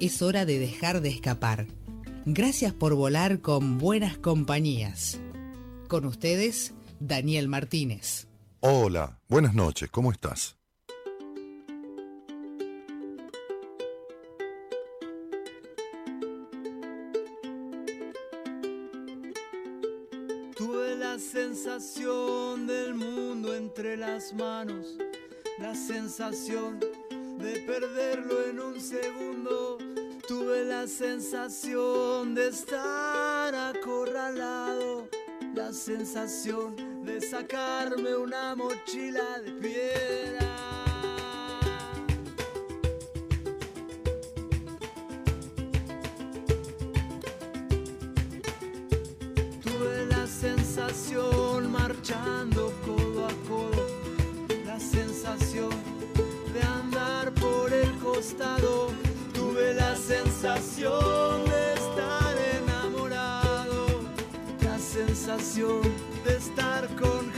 Es hora de dejar de escapar. Gracias por volar con buenas compañías. Con ustedes, Daniel Martínez. Hola, buenas noches, ¿cómo estás? Tuve la sensación del mundo entre las manos, la sensación de perderlo en un segundo. Tuve la sensación de estar acorralado, la sensación de sacarme una mochila de piedra. Tuve la sensación marchando codo Tuve la sensación de estar enamorado, la sensación de estar congelándome.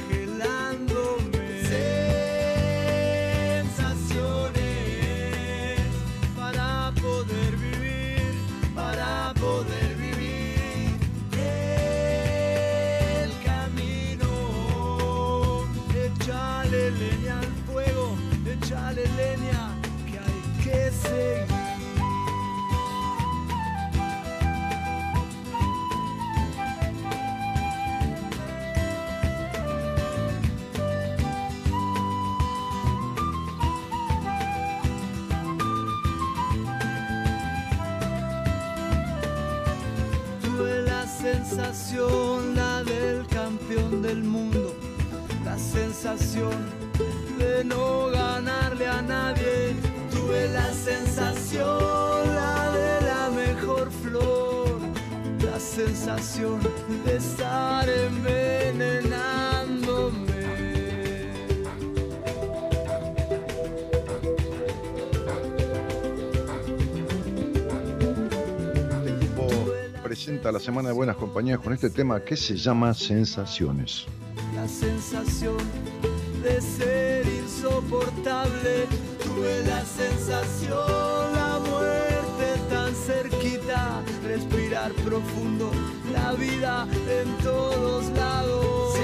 Sensación de no ganarle a nadie. Tuve la sensación, la de la mejor flor, la sensación de estar envenenándome. Presenta la Semana de Buenas Compañías con este tema que se llama Sensaciones. La sensación de ser insoportable. Tuve la sensación, la muerte tan cerquita, respirar profundo, la vida en todos lados.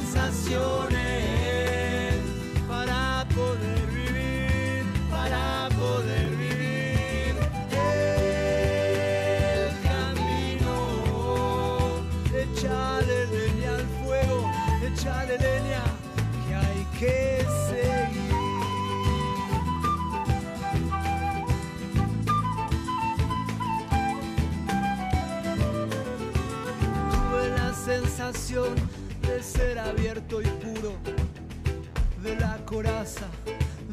Sensaciones que seguir. Tuve la sensación de ser abierto y puro, de la coraza,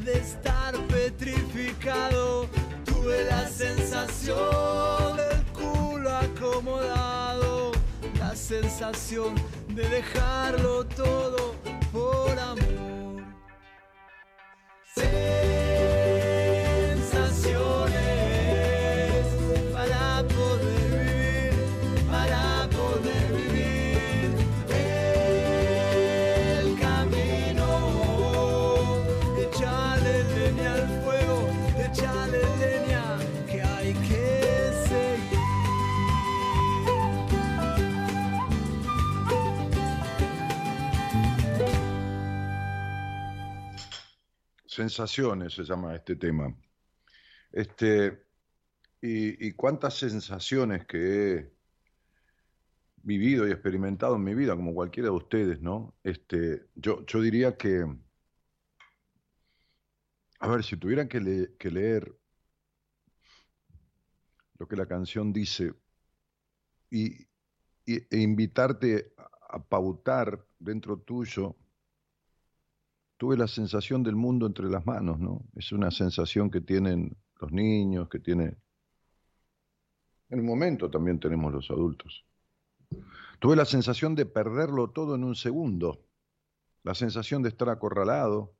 de estar petrificado. Tuve la sensación del culo acomodado, la sensación de dejarlo todo por amor. Sensaciones se llama este tema. Este, y, cuántas sensaciones que he vivido y experimentado en mi vida, como cualquiera de ustedes, ¿no? Este, yo, yo diría que, a ver, si tuviera que, le- que leer lo que la canción dice y, y- e invitarte a pautar dentro tuyo, tuve la sensación del mundo entre las manos, ¿no? Es una sensación que tienen los niños, que tiene... En un momento también tenemos los adultos. Tuve la sensación de perderlo todo en un segundo, la sensación de estar acorralado,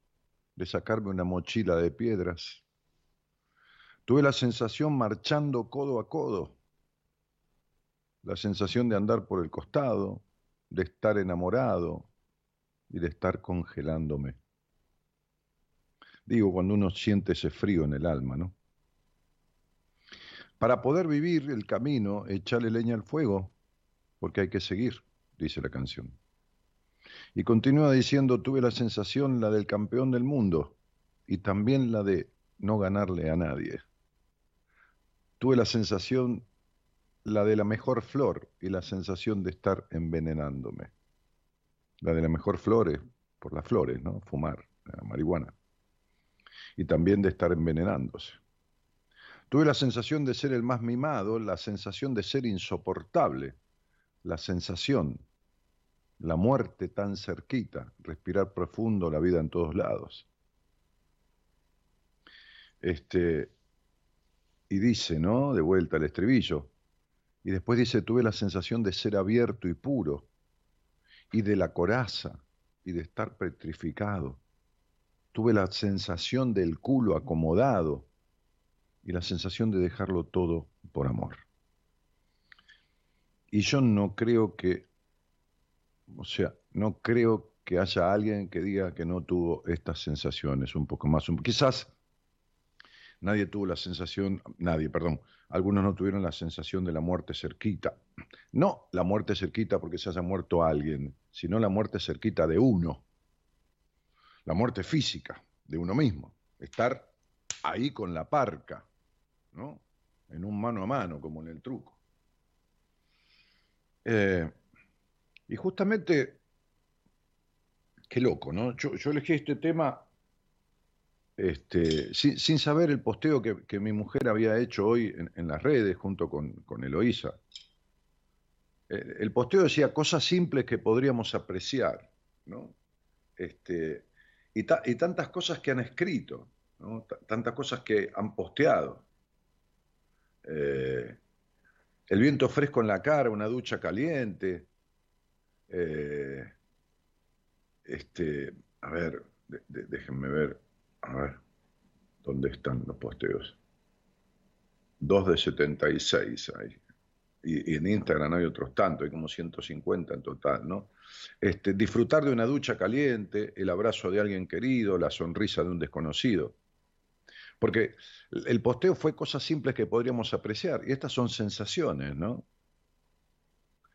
de sacarme una mochila de piedras. Tuve la sensación marchando codo a codo, la sensación de andar por el costado, de estar enamorado y de estar congelándome. Digo, cuando uno siente ese frío en el alma, ¿no? Para poder vivir el camino, echale leña al fuego, porque hay que seguir, dice la canción. Y continúa diciendo, tuve la sensación la del campeón del mundo y también la de no ganarle a nadie. Tuve la sensación la de la mejor flor y la sensación de estar envenenándome. La de la mejor flor es por las flores, ¿no? Fumar, la marihuana. Y también de estar envenenándose. Tuve la sensación de ser el más mimado, la sensación de ser insoportable, la sensación, la muerte tan cerquita, respirar profundo, la vida en todos lados. Este, y dice, ¿no? De vuelta al estribillo, y después dice, tuve la sensación de ser abierto y puro, y de la coraza, y de estar petrificado. Tuve la sensación del culo acomodado, y la sensación de dejarlo todo por amor. Y yo no creo que, o sea, no creo que haya alguien que diga que no tuvo estas sensaciones un poco más. Quizás nadie tuvo la sensación, nadie, perdón, algunos no tuvieron la sensación de la muerte cerquita. No la muerte cerquita porque se haya muerto alguien, sino la muerte cerquita de uno. La muerte física de uno mismo. Estar ahí con la parca, ¿no? En un mano a mano, como en el truco. Eh, y justamente, qué loco, ¿no? Yo, yo elegí este tema este, sin, saber el posteo que, mi mujer había hecho hoy en, las redes junto con, con Eloísa. Eh, el, posteo decía cosas simples que podríamos apreciar, ¿no? Este, y, tantas cosas que han escrito, tantas cosas que han posteado. Eh, el viento fresco en la cara, una ducha caliente. Eh, este, a ver, déjenme ver. A ver, ¿dónde están los posteos? Dos de 76 hay. Y, en Instagram hay otros tantos, hay como 150 en total, ¿no? Este, disfrutar de una ducha caliente, el abrazo de alguien querido, la sonrisa de un desconocido. Porque el posteo fue cosas simples que podríamos apreciar, y estas son sensaciones, ¿no?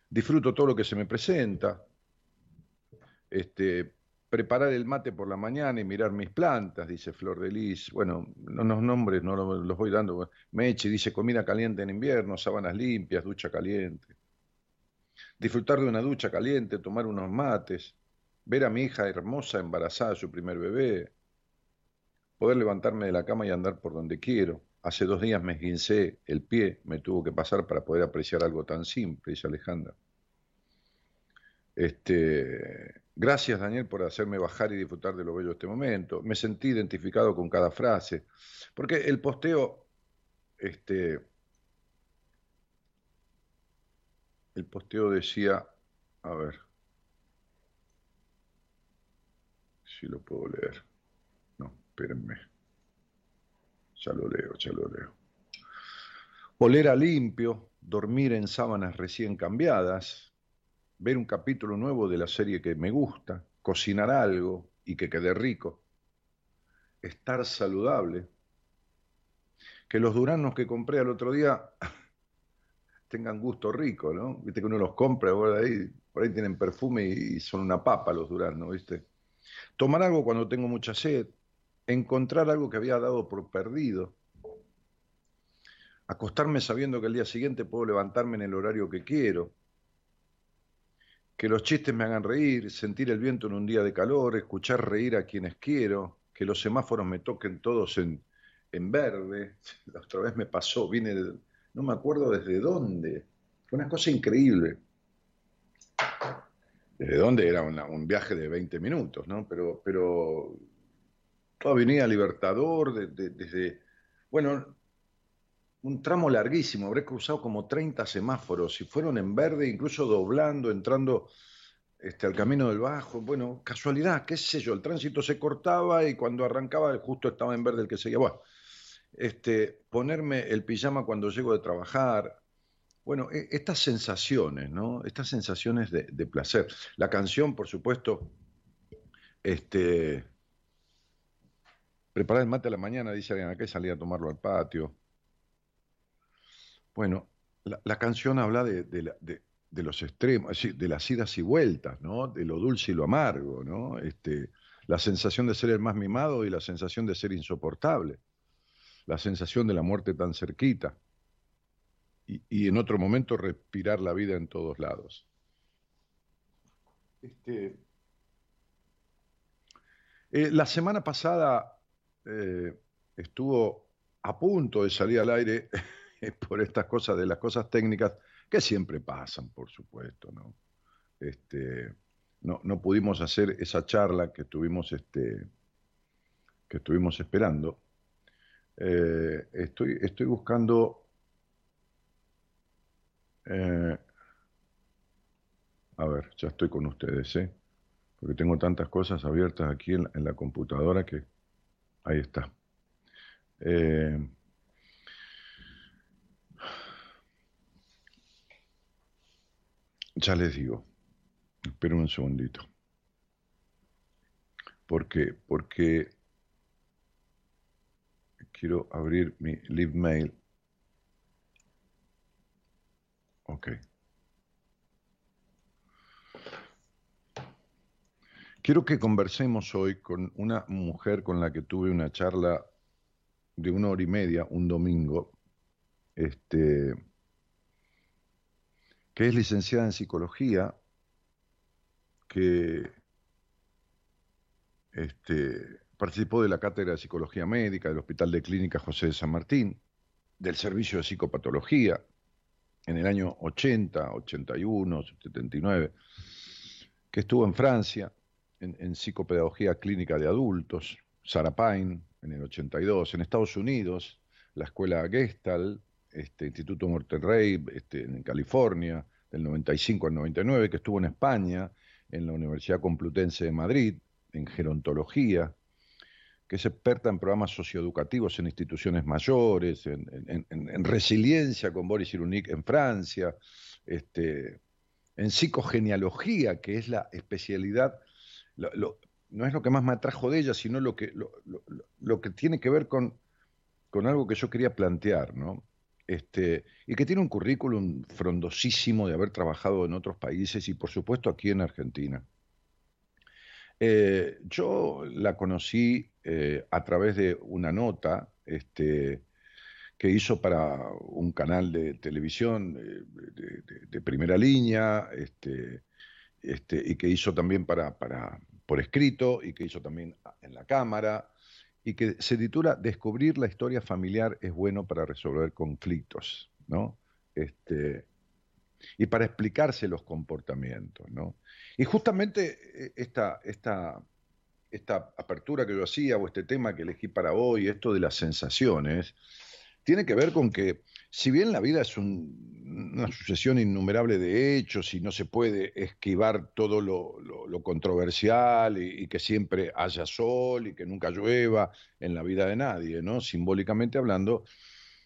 Disfruto todo lo que se me presenta, este, preparar el mate por la mañana y mirar mis plantas, dice Flor de Lis. Bueno, no los nombres no los voy dando. Meche dice comida caliente en invierno, sábanas limpias, ducha caliente. Disfrutar de una ducha caliente, tomar unos mates, ver a mi hija hermosa embarazada, su primer bebé, poder levantarme de la cama y andar por donde quiero. Hace dos días me esguincé el pie, me tuvo que pasar para poder apreciar algo tan simple, dice Alejandra. Este, Gracias, Daniel, por hacerme bajar y disfrutar de lo bello de este momento. Me sentí identificado con cada frase. Porque el posteo, este, el posteo decía, a ver, si lo puedo leer. No, espérenme. Ya lo leo, ya lo leo. Oler a limpio, dormir en sábanas recién cambiadas, ver un capítulo nuevo de la serie que me gusta, cocinar algo y que quede rico, estar saludable, que los duranos que compré al otro día tengan gusto rico, ¿no? Viste que uno los compra, por ahí, por ahí tienen perfume y son una papa los duranos, ¿viste? Tomar algo cuando tengo mucha sed, encontrar algo que había dado por perdido, acostarme sabiendo que el día siguiente puedo levantarme en el horario que quiero, que los chistes me hagan reír, sentir el viento en un día de calor, escuchar reír a quienes quiero, que los semáforos me toquen todos en, en verde. La otra vez me pasó, vine, no me acuerdo desde dónde. Fue una cosa increíble. ¿Desde dónde? Era un viaje de 20 minutos, ¿no? Pero, pero toda Avenida Libertador, desde... Bueno, un tramo larguísimo, habré cruzado como 30 semáforos y fueron en verde, incluso doblando, entrando este, al camino del bajo. Bueno, casualidad, qué sé yo, el tránsito se cortaba y cuando arrancaba justo estaba en verde el que seguía. Bueno, este, ponerme el pijama cuando llego de trabajar. Bueno, e, estas sensaciones, ¿no? Estas sensaciones de, placer. La canción, por supuesto, este, preparar el mate a la mañana, dice alguien acá, y salir a tomarlo al patio. Bueno, la, canción habla de, los extremos, de las idas y vueltas, ¿no? De lo dulce y lo amargo, ¿no? Este, la sensación de ser el más mimado y la sensación de ser insoportable. La sensación de la muerte tan cerquita. Y, en otro momento respirar la vida en todos lados. Este, eh, la semana pasada eh, estuvo a punto de salir al aire por estas cosas de las cosas técnicas que siempre pasan, por supuesto, ¿no? Este, no, no pudimos hacer esa charla que estuvimos, este, que estuvimos esperando. Eh, estoy, estoy buscando. Eh, a ver, ya estoy con ustedes, ¿eh? Porque tengo tantas cosas abiertas aquí en, la computadora que ahí está. Eh, Ya les digo. Esperen un segundito. Porque, porque quiero abrir mi live mail. Ok. Quiero que conversemos hoy con una mujer con la que tuve una charla de una hora y media un domingo. Este, que es licenciada en psicología, que este, participó de la cátedra de psicología médica del Hospital de Clínica José de San Martín, del servicio de psicopatología en el año 80, 81, 79, que estuvo en Francia en, psicopedagogía clínica de adultos, Sarapine en el 82, en Estados Unidos, la escuela Gestalt, este Instituto Monterrey este, en California, del 95 al 99, que estuvo en España, en la Universidad Complutense de Madrid, en gerontología, que es experta en programas socioeducativos en instituciones mayores, en, resiliencia con Boris Cyrulnik en Francia, este, en psicogenealogía, que es la especialidad, no es lo que más me atrajo de ella, sino lo que, lo, que tiene que ver con, con algo que yo quería plantear, ¿no? Este, y que tiene un currículum frondosísimo de haber trabajado en otros países y por supuesto aquí en Argentina. Eh, yo la conocí eh, a través de una nota este, que hizo para un canal de televisión eh, de, primera línea este, este, y que hizo también para, por escrito y que hizo también en la Cámara y que se titula Descubrir la historia familiar es bueno para resolver conflictos, ¿no? Este, y para explicarse los comportamientos, ¿no? Y justamente eh, esta, esta, esta apertura que yo hacía o este tema que elegí para hoy, esto de las sensaciones, tiene que ver con que si bien la vida es una sucesión innumerable de hechos y no se puede esquivar todo lo, controversial y, que siempre haya sol y que nunca llueva en la vida de nadie, ¿no? Simbólicamente hablando,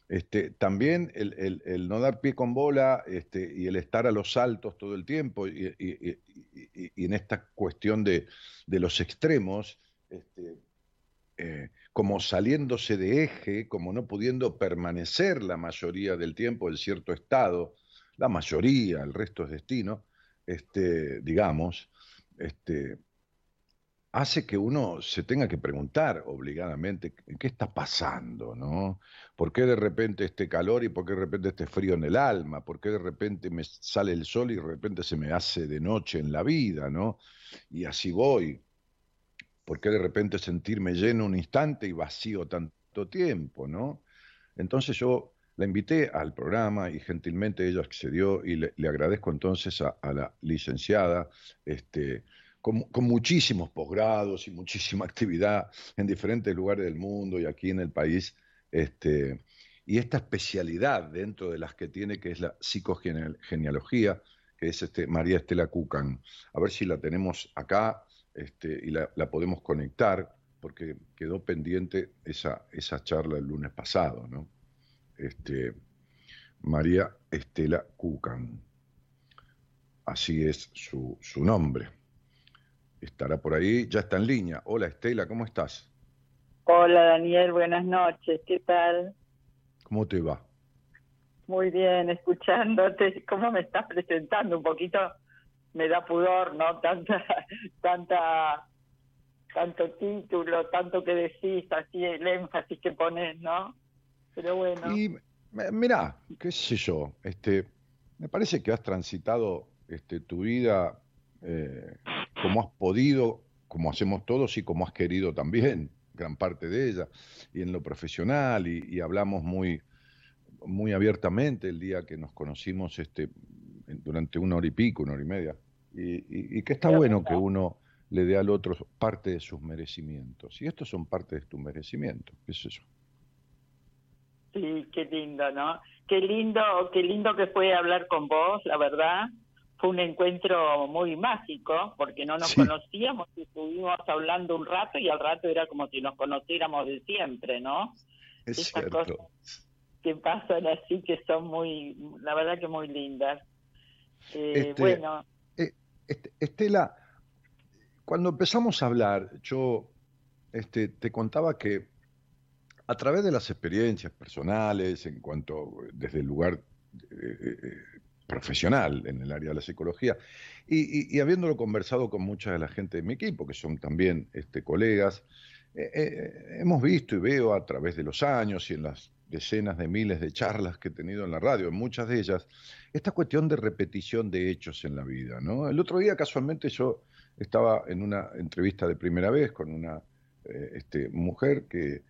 este, también el, no dar pie con bola este, y el estar a los saltos todo el tiempo y, en esta cuestión de, los extremos, este, eh, como saliéndose de eje, como no pudiendo permanecer la mayoría del tiempo en cierto estado, la mayoría, el resto es destino, este, digamos, este, hace que uno se tenga que preguntar obligadamente qué está pasando, ¿no? ¿Por qué de repente este calor y por qué de repente este frío en el alma? ¿Por qué de repente me sale el sol y de repente se me hace de noche en la vida, ¿no? Y así voy. ¿Por qué de repente sentirme lleno un instante y vacío tanto tiempo, no? Entonces yo la invité al programa y gentilmente ella accedió y le, agradezco entonces a, la licenciada, este, con, muchísimos posgrados y muchísima actividad en diferentes lugares del mundo y aquí en el país, este, y esta especialidad dentro de las que tiene, que es la psicogenealogía, que es este María Estela Cucan. A ver si la tenemos acá este, y la, podemos conectar, porque quedó pendiente esa, esa charla el lunes pasado, ¿no? Este, María Estela Cucan. Así es su, su nombre. Estará por ahí, ya está en línea. Hola Estela, ¿cómo estás? Hola Daniel, buenas noches, ¿qué tal? ¿Cómo te va? Muy bien, escuchándote, cómo me estás presentando un poquito, me da pudor, ¿no? Tanta, tanta, tanto título, tanto que decís, así el énfasis que pones, ¿no? Pero bueno. Y mira, qué sé yo, este, me parece que has transitado este, tu vida eh, como has podido, como hacemos todos y como has querido también, gran parte de ella, y en lo profesional, y, hablamos muy, muy abiertamente el día que nos conocimos este, durante una hora y pico, una hora y media, y, que está bueno que uno le dé al otro parte de sus merecimientos, y estos son parte de tus merecimientos, ¿qué es eso? Sí, qué lindo, ¿no? Qué lindo, qué lindo que fue hablar con vos, la verdad fue un encuentro muy mágico porque no nos conocíamos y estuvimos hablando un rato y al rato era como si nos conociéramos de siempre, ¿no? Es Esas cosas que pasan así que son muy, la verdad que muy lindas. Eh, este, bueno. Eh, este, Estela, cuando empezamos a hablar, yo este, te contaba que a través de las experiencias personales, en cuanto desde el lugar eh, profesional en el área de la psicología, y, habiéndolo conversado con mucha de la gente de mi equipo, que son también este, colegas, eh, eh, hemos visto y veo a través de los años y en las decenas de miles de charlas que he tenido en la radio, en muchas de ellas, esta cuestión de repetición de hechos en la vida. ¿no? El otro día, casualmente, yo estaba en una entrevista de primera vez con una eh, este, mujer que,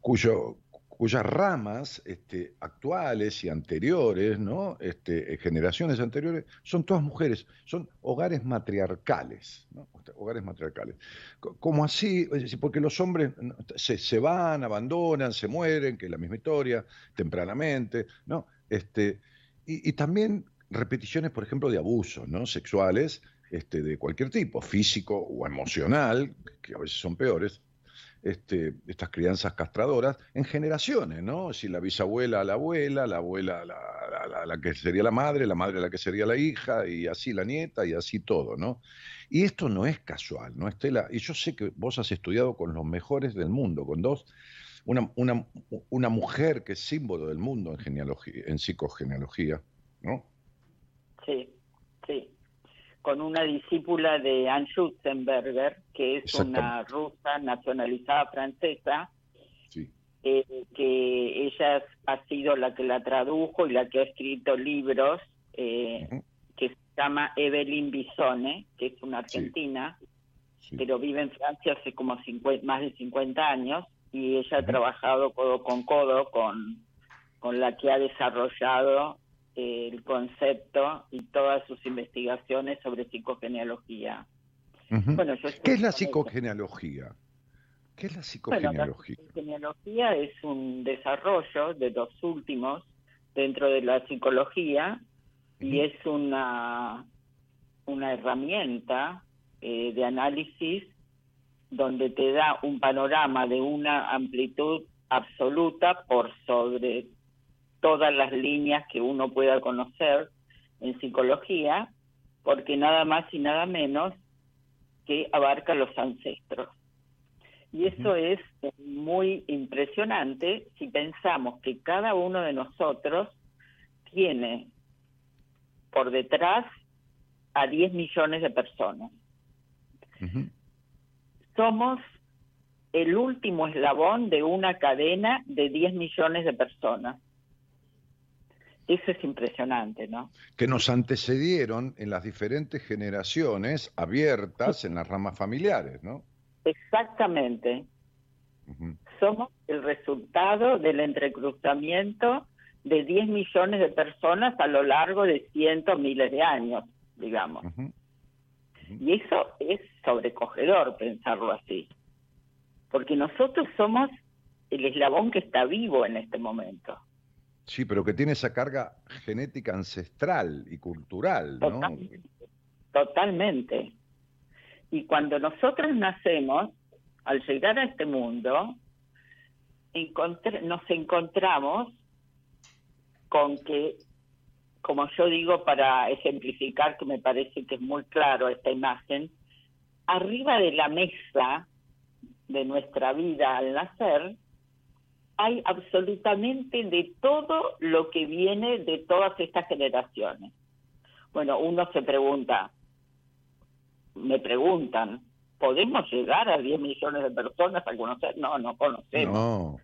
cuyo, cuyas ramas este, actuales y anteriores, ¿no? Este, eh, generaciones anteriores, son todas mujeres, son hogares matriarcales, ¿no? hogares matriarcales. Como así, porque los hombres se, se, van, abandonan, se mueren, que es la misma historia, tempranamente, ¿no? Este, y, y también repeticiones, por ejemplo, de abusos ¿no? sexuales este, de cualquier tipo, físico o emocional, que a veces son peores, este, estas crianzas castradoras en generaciones, ¿no? Si la bisabuela a la abuela, la abuela a la, la, que sería la madre, la madre a la que sería la hija, y así la nieta, y así todo, ¿no? Y esto no es casual, ¿no, Estela? Y yo sé que vos has estudiado con los mejores del mundo, con dos, una, una, una mujer que es símbolo del mundo en, genealogía, en psicogenealogía, ¿no? Sí, sí con una discípula de Anne Schutzenberger, que es una rusa nacionalizada francesa, eh, que ella ha sido la que la tradujo y la que ha escrito libros, eh, que se llama Evelyn Bisone, que es una argentina, pero vive en Francia hace como más de 50 años, y ella ha trabajado codo con codo con, con la que ha desarrollado el concepto y todas sus investigaciones sobre psicogenealogía. bueno, ¿Qué es la psicogenealogía? ¿Qué es la psicogenealogía? la psicogenealogía es un desarrollo de los últimos dentro de la psicología y es una, una herramienta eh, de análisis donde te da un panorama de una amplitud absoluta por sobre todas las líneas que uno pueda conocer en psicología, porque nada más y nada menos que abarca los ancestros. Y eso es muy impresionante si pensamos que cada uno de nosotros tiene por detrás a 10 millones de personas. Somos el último eslabón de una cadena de 10 millones de personas. Eso es impresionante, ¿no? Que nos antecedieron en las diferentes generaciones abiertas en las ramas familiares, ¿no? Exactamente. Somos el resultado del entrecruzamiento de 10 millones de personas a lo largo de cientos, miles de años, digamos. Y eso es sobrecogedor pensarlo así, porque nosotros somos el eslabón que está vivo en este momento. Sí, pero que tiene esa carga genética ancestral y cultural, ¿no? Totalmente. Y cuando nosotros nacemos, al llegar a este mundo, nos encontramos con que, como yo digo para ejemplificar, que me parece que es muy claro esta imagen, arriba de la mesa de nuestra vida al nacer, hay absolutamente de todo lo que viene de todas estas generaciones. Bueno, uno se pregunta, me preguntan, ¿podemos llegar a 10 millones de personas a conocer? No, no conocemos. No.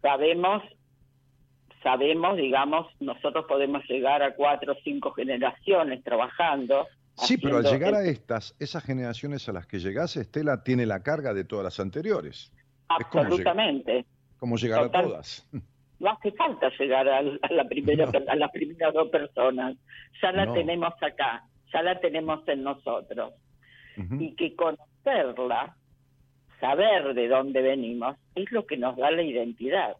Sabemos, sabemos, digamos, nosotros podemos llegar a cuatro o cinco generaciones trabajando. Sí, pero al llegar a el- estas, esas generaciones a las que llegás, Estela tiene la carga de todas las anteriores. Es como, llegar Total. a todas. No hace falta llegar a, la primera, a las primeras dos personas. Ya la No. tenemos acá, ya la tenemos en nosotros. Y que conocerla, saber de dónde venimos, es lo que nos da la identidad,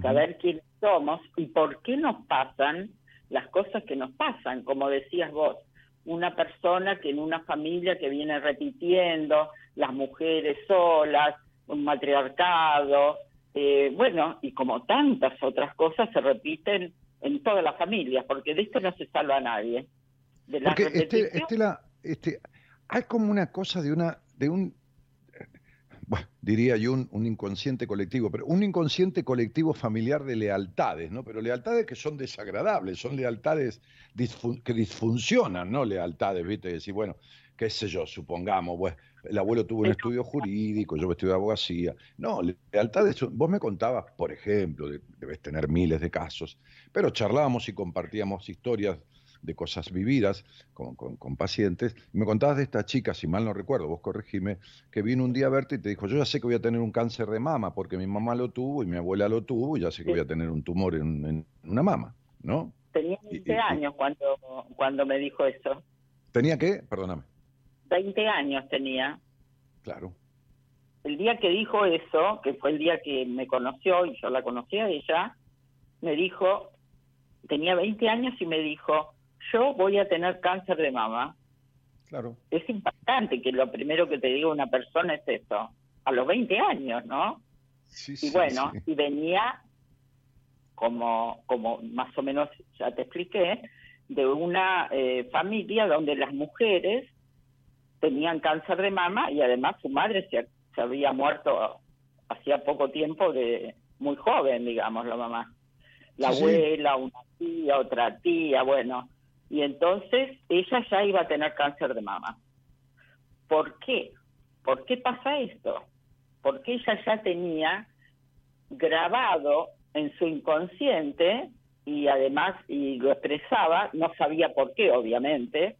saber quiénes somos y por qué nos pasan las cosas que nos pasan, como decías vos, una persona que en una familia que viene repitiendo, las mujeres solas, un matriarcado, eh, bueno, y como tantas otras cosas se repiten en todas las familias, porque de esto no se salva a nadie. De la Porque Este- Estela, este, hay como una cosa de una, de un, bueno, diría yo un, un inconsciente colectivo, pero un inconsciente colectivo familiar de lealtades, ¿no? Pero lealtades que son desagradables, son lealtades disfun- que disfuncionan, ¿no? Lealtades, ¿viste? Decir, bueno, qué sé yo, supongamos, pues, el abuelo tuvo un estudio jurídico, yo estudié abogacía. No, lealtades, vos me contabas, por ejemplo, de- debes tener miles de casos, pero charlábamos y compartíamos historias de cosas vividas con, con- con pacientes. Y me contabas de esta chica, si mal no recuerdo, vos corregime, que vino un día a verte y te dijo, yo ya sé que voy a tener un cáncer de mama porque mi mamá lo tuvo y mi abuela lo tuvo y ya sé que voy a tener un tumor en, en una mama, ¿no? Tenía Y- 20 y- y- años cuando, cuando me dijo eso. ¿Tenía qué? Perdóname. 20 años tenía. Claro. El día que dijo eso, que fue el día que me conoció y yo la conocí a ella, me dijo, tenía 20 años y me dijo, yo voy a tener cáncer de mama. Claro. Es impactante que lo primero que te diga una persona es eso, a los 20 años, ¿no? Sí, Y sí, bueno, sí. y venía como, como más o menos ya te expliqué, de una eh, familia donde las mujeres tenían cáncer de mama y además su madre se, se había muerto hacía poco tiempo de muy joven, digamos, la mamá. La Sí, sí. abuela, una tía, otra tía, bueno. Y entonces ella ya iba a tener cáncer de mama. ¿Por qué? ¿Por qué pasa esto? Porque ella ya tenía grabado en su inconsciente y además y lo expresaba, no sabía por qué, obviamente,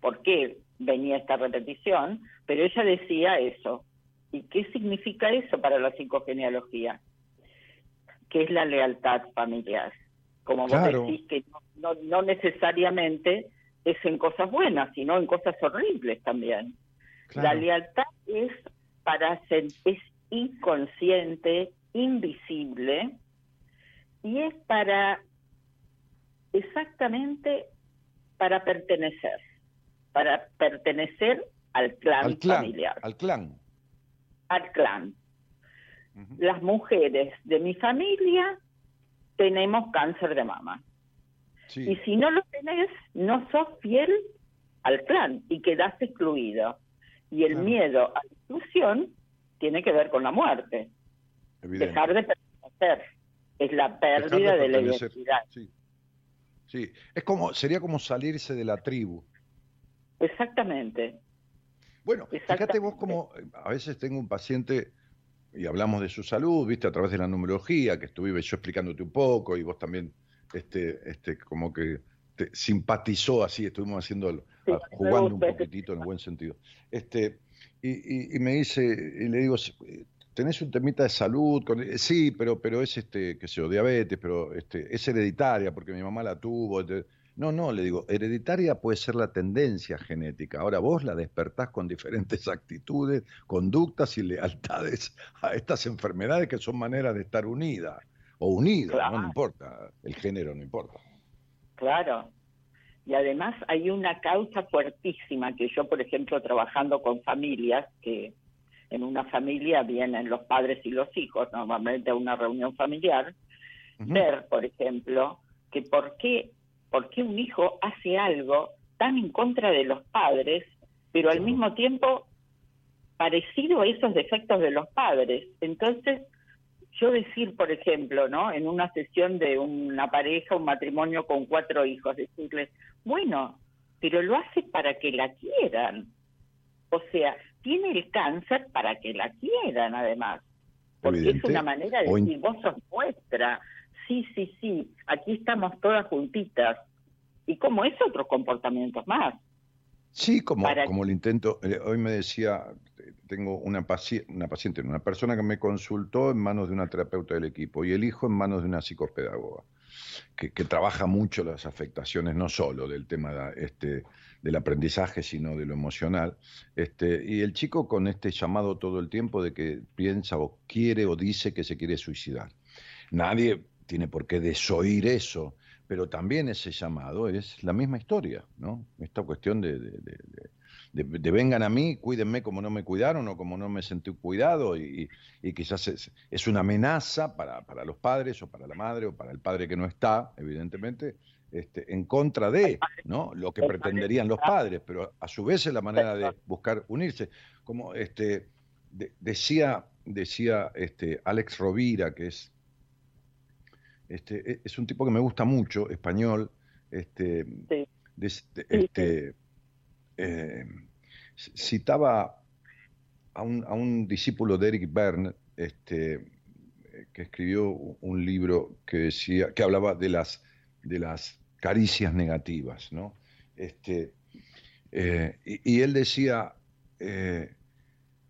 por qué venía esta repetición, pero ella decía eso. ¿Y qué significa eso para la psicogenealogía? Que es la lealtad familiar. Como Claro. vos decís que no, no, no necesariamente es en cosas buenas, sino en cosas horribles también. La lealtad es para ser, es inconsciente, invisible, y es para exactamente para pertenecer, para pertenecer al clan, Al clan. familiar, Al clan. al clan. Las mujeres de mi familia tenemos cáncer de mama. Sí. Y si no lo tenés, no sos fiel al clan y quedás excluido. Y el Claro. miedo a la exclusión tiene que ver con la muerte. Evidente. Dejar de pertenecer. Es la Dejar pérdida de, la identidad. Sí. Sí. Es como, sería como salirse de la tribu. Exactamente. Bueno, fíjate Exactamente. vos como eh, a veces tengo un paciente y hablamos de su salud, viste, a través de la numerología, que estuve yo explicándote un poco y vos también, este, este, como que te simpatizó así, estuvimos haciendo, el- Sí, a- me jugando un poquitito en el buen sentido. Este, y, y- y me dice, y le digo, ¿tenés un temita de salud? Con- eh, Sí, pero, pero es este, qué sé yo, diabetes, pero este, es hereditaria porque mi mamá la tuvo. este". No, no, le digo, hereditaria puede ser la tendencia genética. Ahora vos la despertás con diferentes actitudes, conductas y lealtades a estas enfermedades que son maneras de estar unidas o unidas, ¿no? no importa, el género no importa. Claro. Y además hay una causa fuertísima que yo, por ejemplo, trabajando con familias, que en una familia vienen los padres y los hijos, normalmente a una reunión familiar, ver, por ejemplo, que por qué, por qué un hijo hace algo tan en contra de los padres, pero al mismo tiempo parecido a esos defectos de los padres. Entonces, yo decir, por ejemplo, ¿no? En una sesión de una pareja, un matrimonio con cuatro hijos, decirles, bueno, pero lo hace para que la quieran. O sea, tiene el cáncer para que la quieran, además. Porque es una manera de decir, vos sos nuestra. Sí, sí, sí, aquí estamos todas juntitas. Y como es otros comportamientos más. Sí, como, como el intento, eh, hoy me decía, tengo una, una paciente, una persona que me consultó en manos de una terapeuta del equipo y el hijo en manos de una psicopedagoga, que, trabaja mucho las afectaciones, no solo del tema este, del aprendizaje, sino de lo emocional. Este, y el chico con este llamado todo el tiempo de que piensa o quiere o dice que se quiere suicidar. Nadie tiene por qué desoír eso, pero también ese llamado es la misma historia, ¿no? Esta cuestión de, de, vengan a mí, cuídenme como no me cuidaron o como no me sentí cuidado y, quizás es, una amenaza para, para, los padres o para la madre o para el padre que no está, evidentemente, este, en contra de ¿no? lo que pretenderían los padres, pero a su vez es la manera de buscar unirse. Como este, decía, decía este, Alex Rovira, que es este, e, es un tipo que me gusta mucho, español, este, este, eh, citaba a un, a un, discípulo de Eric Berne, este, que escribió un libro que decía, que hablaba de las, de las caricias negativas, ¿no? Este, eh, y, él decía, eh,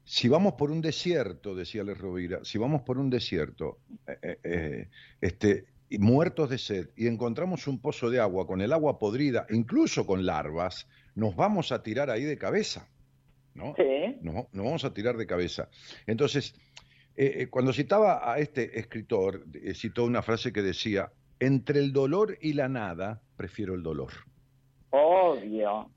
si vamos por un desierto, decía Les Rovira, si vamos por un desierto, eh, eh, eh, este, muertos de sed, y encontramos un pozo de agua con el agua podrida, incluso con larvas, nos vamos a tirar ahí de cabeza, ¿no? Sí. Nos, vamos a tirar de cabeza. Entonces, cuando citaba a este escritor, citó una frase que decía, entre el dolor y la nada, prefiero el dolor. Obvio.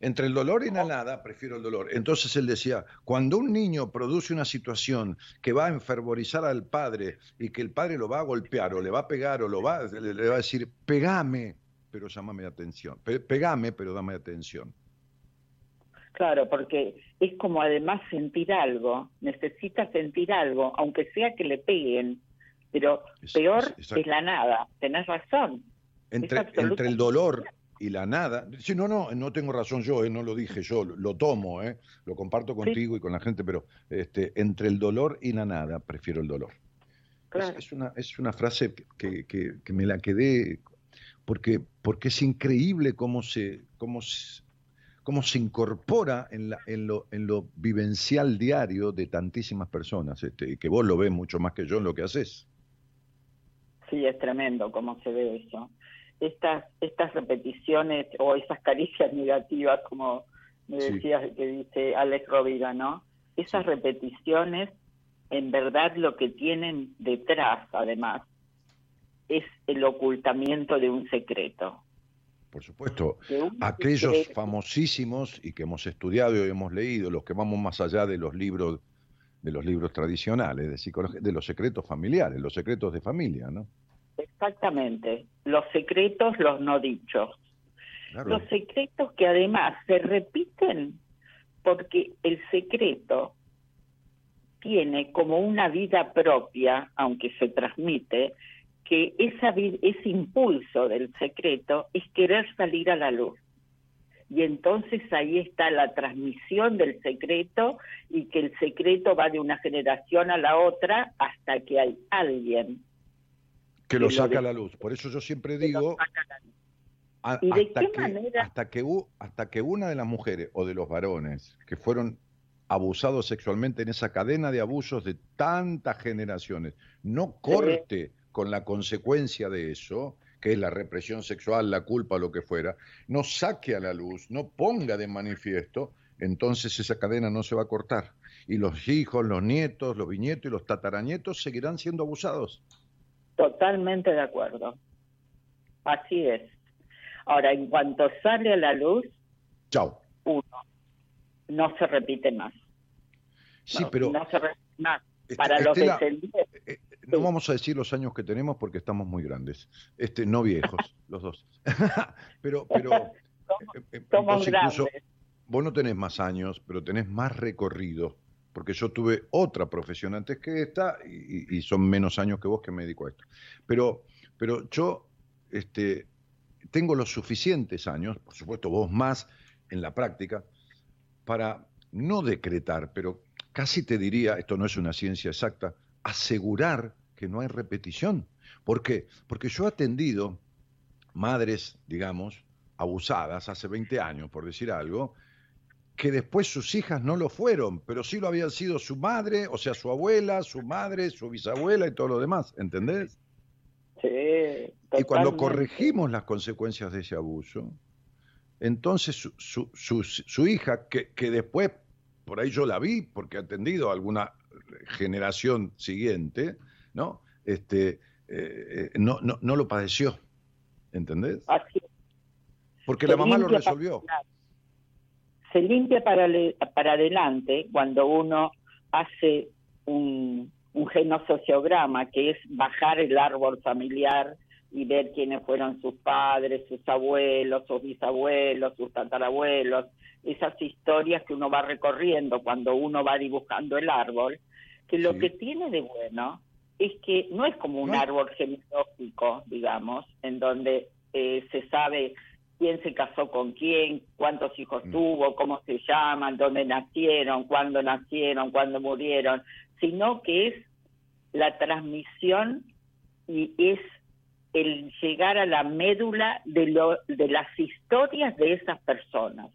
Entre el dolor y la nada, prefiero el dolor. Entonces él decía, cuando un niño produce una situación que va a enfervorizar al padre y que el padre lo va a golpear o le va a pegar o lo va, le, va a decir, pegame, pero llámame atención. Pegame, pero dame atención. Claro, porque es como además sentir algo, necesita sentir algo, aunque sea que le peguen, pero peor es, la nada, tenés razón. Entre, entre el dolor y la nada. Sí, no, no, no tengo razón yo, eh, no lo dije yo, lo, tomo, eh, lo comparto contigo y con la gente, pero este, entre el dolor y la nada, prefiero el dolor. Es, una, es una frase que, que, me la quedé porque, porque es increíble cómo se, cómo cómo se incorpora en, la, en, lo, en lo vivencial diario de tantísimas personas, este, y que vos lo ves mucho más que yo en lo que haces. Sí, es tremendo cómo se ve eso estas, estas repeticiones o esas caricias negativas, como me decías que dice Alex Rovira, ¿no? Esas repeticiones, en verdad lo que tienen detrás, además, es el ocultamiento de un secreto. Por supuesto, aquellos famosísimos y que hemos estudiado y hemos leído, los que vamos más allá de los libros de los libros tradicionales de psicología, de los secretos familiares, los secretos de familia, ¿no? Exactamente, los secretos, los no dichos. Los secretos que además se repiten porque el secreto tiene como una vida propia, aunque se transmite, que esa, ese impulso del secreto es querer salir a la luz. Y entonces ahí está la transmisión del secreto y que el secreto va de una generación a la otra hasta que hay alguien que lo saca a la luz. Por eso yo siempre digo, hasta, que, hasta, que, hasta que una de las mujeres o de los varones que fueron abusados sexualmente en esa cadena de abusos de tantas generaciones no corte con la consecuencia de eso, que es la represión sexual, la culpa, lo que fuera, no saque a la luz, no ponga de manifiesto, entonces esa cadena no se va a cortar. Y los hijos, los nietos, los bisnietos y los tataranietos seguirán siendo abusados. Totalmente de acuerdo. Así es. Ahora, en cuanto sale a la luz, Chao. uno, no se repite más. Sí, no, pero no se repite más. Este- Para los descendientes, eh, no vamos a decir los años que tenemos porque estamos muy grandes, este, no viejos, los dos. pero, pero somos, eh, eh, somos incluso, grandes. vos no tenés más años, pero tenés más recorrido, porque yo tuve otra profesión antes que esta y, son menos años que vos que me dedico a esto. Pero, pero yo este, tengo los suficientes años, por supuesto vos más en la práctica, para no decretar, pero casi te diría, esto no es una ciencia exacta, asegurar que no hay repetición. ¿Por qué? Porque yo he atendido madres, digamos, abusadas hace 20 años, por decir algo, que después sus hijas no lo fueron, pero sí lo habían sido su madre, o sea, su abuela, su madre, su bisabuela y todo lo demás, ¿entendés? Sí, Y cuando corregimos las consecuencias de ese abuso, entonces su, su, su- su hija, que, que después, por ahí yo la vi, porque he atendido a alguna generación siguiente, ¿no? Este, eh, eh, no, no, no lo padeció, ¿entendés? Así. Porque Se la mamá lo resolvió. Se limpia para, le- para adelante cuando uno hace un, un genosociograma, que es bajar el árbol familiar y ver quiénes fueron sus padres, sus abuelos, sus bisabuelos, sus tatarabuelos, esas historias que uno va recorriendo cuando uno va dibujando el árbol, que lo Sí. que tiene de bueno es que no es como un No. árbol genealógico, digamos, en donde eh, se sabe quién se casó con quién, cuántos hijos Mm. tuvo, cómo se llaman, dónde nacieron, cuándo nacieron, cuándo murieron, sino que es la transmisión y es el llegar a la médula de, lo, de las historias de esas personas,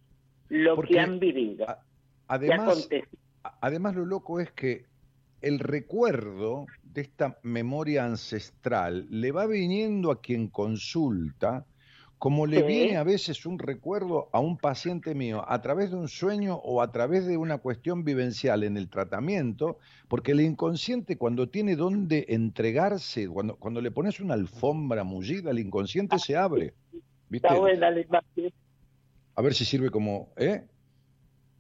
lo Porque que han vivido, a- Además, Además, lo loco es que el recuerdo de esta memoria ancestral le va viniendo a quien consulta, como le Sí. viene a veces un recuerdo a un paciente mío a través de un sueño o a través de una cuestión vivencial en el tratamiento, porque el inconsciente cuando tiene donde entregarse, cuando, cuando le pones una alfombra mullida, el inconsciente se abre. ¿Viste? Está buena la imagen. A ver si sirve como, ¿eh?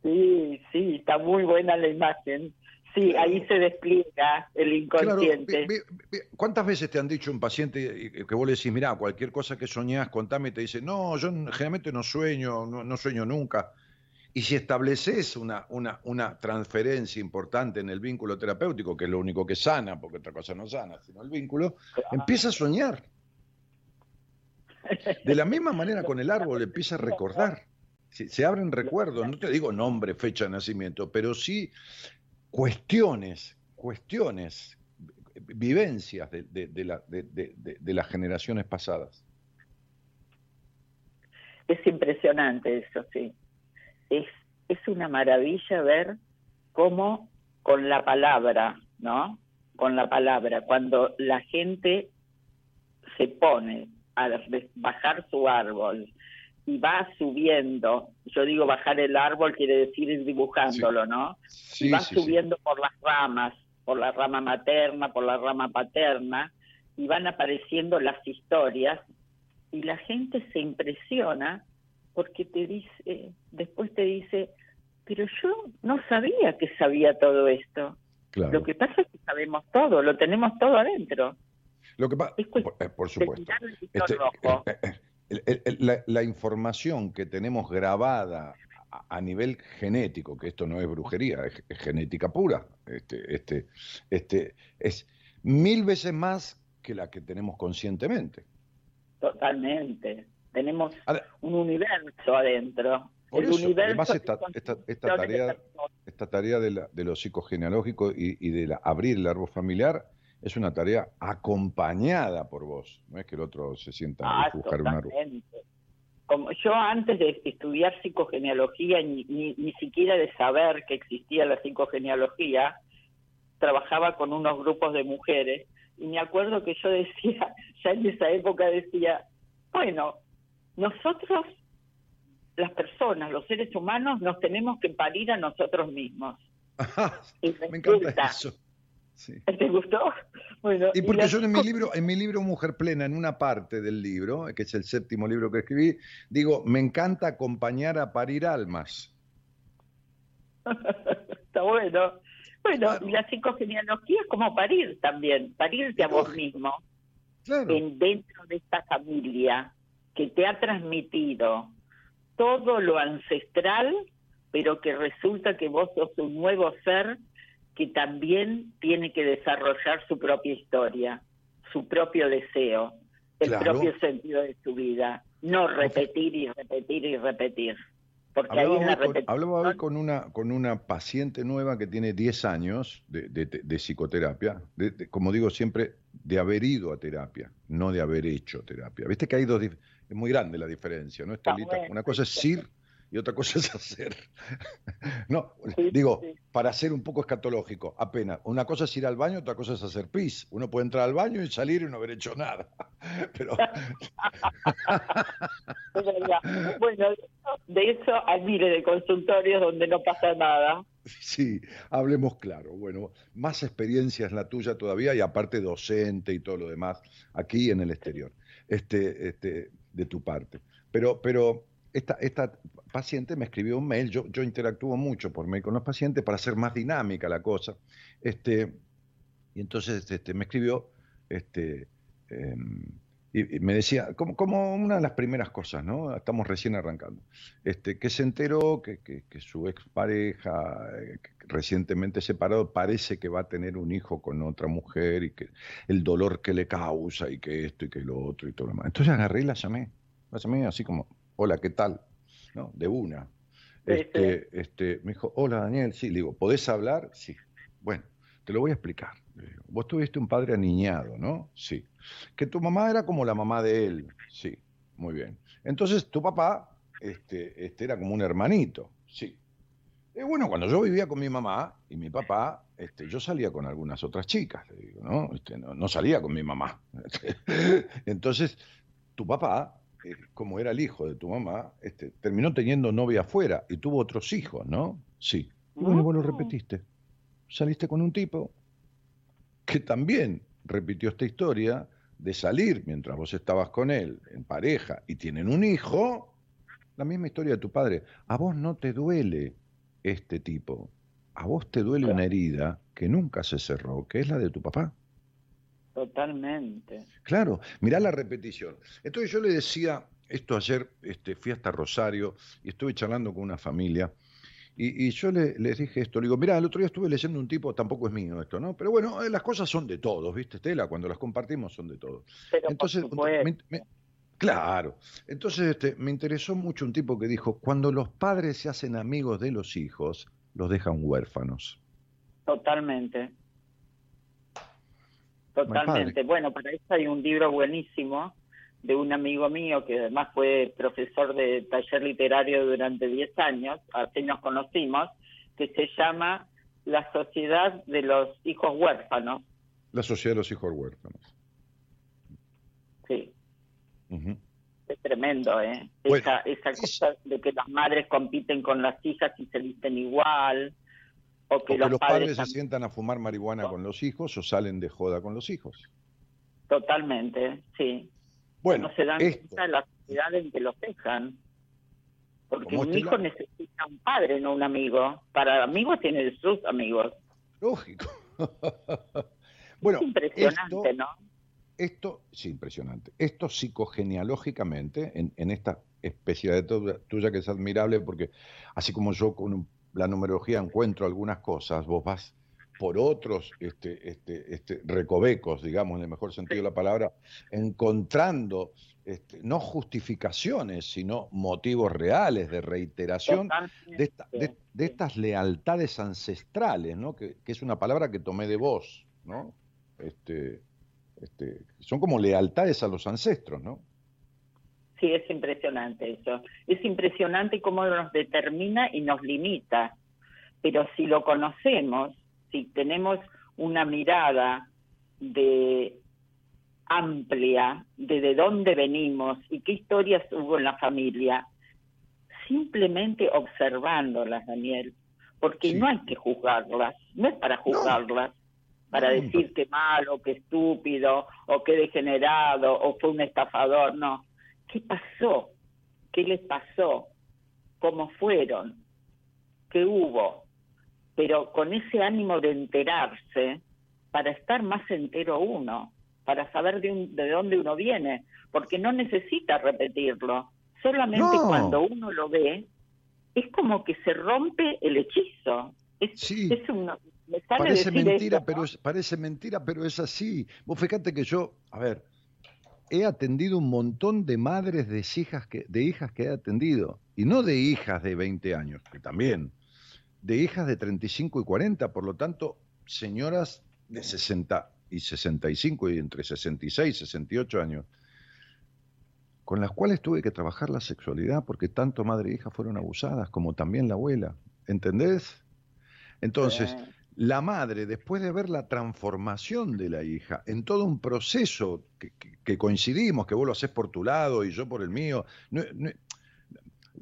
Sí, sí, está muy buena la imagen. Sí, ahí se despliega el inconsciente. ve- ve- ve- ¿cuántas veces te han dicho un paciente que vos le decís, mira, cualquier cosa que soñás, contame, y te dice, no, yo generalmente no sueño, no, no sueño nunca. Y si estableces una, una, una transferencia importante en el vínculo terapéutico, que es lo único que sana, porque otra cosa no sana, sino el vínculo, empieza a soñar. De la misma manera con el árbol empieza a recordar. Se, se abren recuerdos, no te digo nombre, fecha de nacimiento, pero sí cuestiones, cuestiones, vivencias de, de- de la- de- de- de- de las generaciones pasadas. Es impresionante eso, sí. Es, es una maravilla ver cómo con la palabra, ¿no? Con la palabra, cuando la gente se pone a bajar su árbol y va subiendo, yo digo bajar el árbol quiere decir ir dibujándolo, ¿no? y Sí, va sí, sí. subiendo por las ramas, por la rama materna, por la rama paterna, y van apareciendo las historias, y la gente se impresiona porque te dice, después te dice, pero yo no sabía que sabía todo esto. Claro. Lo que pasa es que sabemos todo, lo tenemos todo adentro. Lo que pa- es cuestión por, eh, por De supuesto. Este, rojo. El- el- el- la, la información que tenemos grabada a, a nivel genético, que esto no es brujería, es, es genética pura, este, este, este, es mil veces más que la que tenemos conscientemente. Totalmente. Tenemos un universo adentro. Por el eso, universo además esta- esta- esta tarea- esta tarea de, la- de lo psicogenealógico y, y de la- abrir el árbol familiar es una tarea acompañada por vos. No es que el otro se sienta a Ah, dibujar un árbol. totalmente. Como yo antes de estudiar psicogenealogía, ni, ni, ni siquiera de saber que existía la psicogenealogía, trabajaba con unos grupos de mujeres y me acuerdo que yo decía, ya en esa época decía, bueno, nosotros, las personas, los seres humanos, nos tenemos que parir a nosotros mismos. me encanta eso. ¿Te gustó? Bueno, y porque yo en mi libro, en mi libro Mujer Plena, en una parte del libro, que es el séptimo libro que escribí, digo, me encanta acompañar a parir almas. Está bueno. Bueno, y la psicogenealogía es como parir también, parirte a vos mismo. En, dentro de esta familia que te ha transmitido todo lo ancestral, pero que resulta que vos sos un nuevo ser que también tiene que desarrollar su propia historia, su propio deseo, el propio sentido de su vida, no repetir y repetir y repetir. Porque hablaba, hoy con, una, con una paciente nueva que tiene 10 años de, psicoterapia, como digo siempre, de haber ido a terapia, no de haber hecho terapia. Viste que hay dos, es muy grande la diferencia, ¿no, Estelita? una cosa es ir y otra cosa es hacer. no, digo, para ser un poco escatológico, apenas. Una cosa es ir al baño, otra cosa es hacer pis. Uno puede entrar al baño y salir y no haber hecho nada. Pero... bueno, de eso hay miles de consultorios donde no pasa nada. Sí, hablemos claro. Bueno, más experiencia es la tuya todavía y aparte docente y todo lo demás aquí en el exterior, este, este, de tu parte. Pero, pero esta, esta paciente me escribió un mail, yo, yo interactúo mucho por mail con los pacientes para hacer más dinámica la cosa. Este, y entonces este, me escribió este, em, y, me decía, como, como, una de las primeras cosas, ¿no? Estamos recién arrancando. Este, que se enteró que, que, que su expareja, eh, recientemente separado, parece que va a tener un hijo con otra mujer y que el dolor que le causa y que esto y que lo otro y todo lo demás. Entonces agarré y la llamé. La llamé así como, hola, ¿qué tal? ¿No? De una. Este, este, me dijo, hola Daniel, sí, le digo, ¿podés hablar? Sí. Bueno, te lo voy a explicar. Vos tuviste un padre aniñado, ¿no? Sí. Que tu mamá era como la mamá de él. Sí, muy bien. Entonces tu papá este, este era como un hermanito. Sí. Y bueno, cuando yo vivía con mi mamá y mi papá, este, yo salía con algunas otras chicas, le digo, ¿no? Este, no, no salía con mi mamá. Entonces, tu papá eh, como era el hijo de tu mamá, este, terminó teniendo novia afuera y tuvo otros hijos, ¿no? Sí. Bueno, vos lo repetiste. Saliste con un tipo que también repitió esta historia de salir mientras vos estabas con él en pareja y tienen un hijo, la misma historia de tu padre. A vos no te duele este tipo, a vos te duele una herida que nunca se cerró, que es la de tu papá. Totalmente. Claro, mirá la repetición. Entonces yo le decía, esto ayer este, fui hasta Rosario y estuve charlando con una familia y, yo le, les dije esto, le digo, mira, el otro día estuve leyendo un tipo, tampoco es mío esto, ¿no? Pero bueno, eh, las cosas son de todos, ¿viste, Estela? Cuando las compartimos son de todos. Entonces, claro. Entonces este, me interesó mucho un tipo que dijo, cuando los padres se hacen amigos de los hijos, los dejan huérfanos. Totalmente. Totalmente. Bueno, para eso hay un libro buenísimo de un amigo mío que además fue profesor de taller literario durante 10 años, así nos conocimos, que se llama La Sociedad de los Hijos Huérfanos. La Sociedad de los Hijos Huérfanos. Sí. Es tremendo, ¿eh? esa, esa cosa de que las madres compiten con las hijas y se visten igual, o que, los, padres, se sientan a fumar marihuana con los hijos o salen de joda con los hijos. Totalmente, sí. Bueno, no se dan cuenta de la sociedad en que los dejan. Porque un hijo necesita un padre, no un amigo. Para amigos tiene sus amigos. Lógico. bueno, es impresionante, ¿no? Esto, sí, impresionante. Esto psicogenealógicamente, en, en esta especialidad tuya que es admirable, porque así como yo con un la numerología encuentro algunas cosas, vos vas por otros este, este, este, recovecos, digamos, en el mejor sentido de la palabra, encontrando este, no justificaciones, sino motivos reales de reiteración de, de, estas lealtades ancestrales, ¿no? Que, que, es una palabra que tomé de vos, ¿no? Este, este, son como lealtades a los ancestros, ¿no? Sí, es impresionante eso. Es impresionante cómo nos determina y nos limita. Pero si lo conocemos, si tenemos una mirada de amplia de de dónde venimos y qué historias hubo en la familia, simplemente observándolas, Daniel, porque Sí. no hay que juzgarlas, no es para juzgarlas, para No. decir que malo, que estúpido, o que degenerado, o fue un estafador, no. ¿Qué pasó? ¿Qué les pasó? ¿Cómo fueron? ¿Qué hubo? Pero con ese ánimo de enterarse, para estar más entero uno, para saber de, un- de dónde uno viene, porque no necesita repetirlo. Solamente No. cuando uno lo ve, es como que se rompe el hechizo. Es, Sí. es un- me sale Parece decir mentira, esto, pero es, parece mentira, pero es así. Vos fíjate que yo, a ver, he atendido un montón de madres de hijas que, de hijas que he atendido, y no de hijas de 20 años, que también, de hijas de 35 y 40, por lo tanto, señoras de 60 y 65 y entre 66 y 68 años, con las cuales tuve que trabajar la sexualidad porque tanto madre e hija fueron abusadas, como también la abuela. ¿Entendés? Entonces, la madre, después de ver la transformación de la hija en todo un proceso que, que- que coincidimos, que vos lo haces por tu lado y yo por el mío, no- no-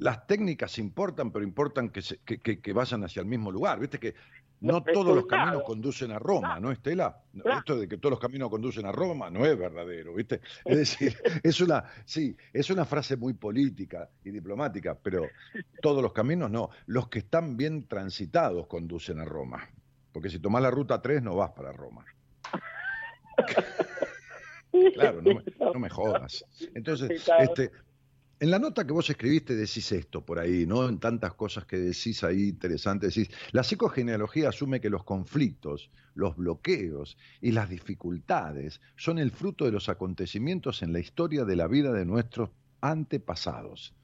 las técnicas importan, pero importan que, se- que- vayan hacia el mismo lugar. Viste que no todos los caminos conducen a Roma, ¿no, Estela? Esto de que todos los caminos conducen a Roma no es verdadero, ¿viste? Es decir, es una, sí, es una frase muy política y diplomática, pero todos los caminos no. Los que están bien transitados conducen a Roma. Porque si tomás la ruta 3 no vas para Roma. Claro, no me, no me jodas. Entonces, este, en la nota que vos escribiste decís esto por ahí, ¿no? En tantas cosas que decís ahí interesantes, decís, la psicogenealogía asume que los conflictos, los bloqueos y las dificultades son el fruto de los acontecimientos en la historia de la vida de nuestros antepasados.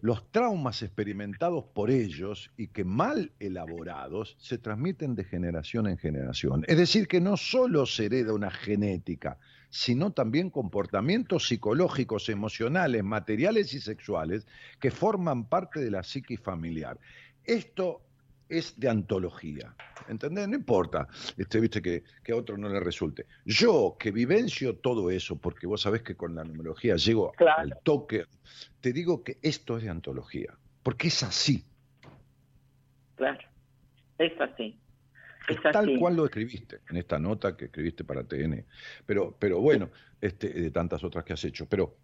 Los traumas experimentados por ellos y que mal elaborados se transmiten de generación en generación. Es decir, que no solo se hereda una genética, sino también comportamientos psicológicos, emocionales, materiales y sexuales que forman parte de la psiquis familiar. Esto es de antología, ¿entendés? No importa, este, viste, que, que a otro no le resulte. Yo, que vivencio todo eso, porque vos sabés que con la numerología llego Claro. al toque, te digo que esto es de antología, porque es así, Claro, es así. es tal así. cual lo escribiste, en esta nota que escribiste para TN. Pero, pero bueno, este, de tantas otras que has hecho. Pero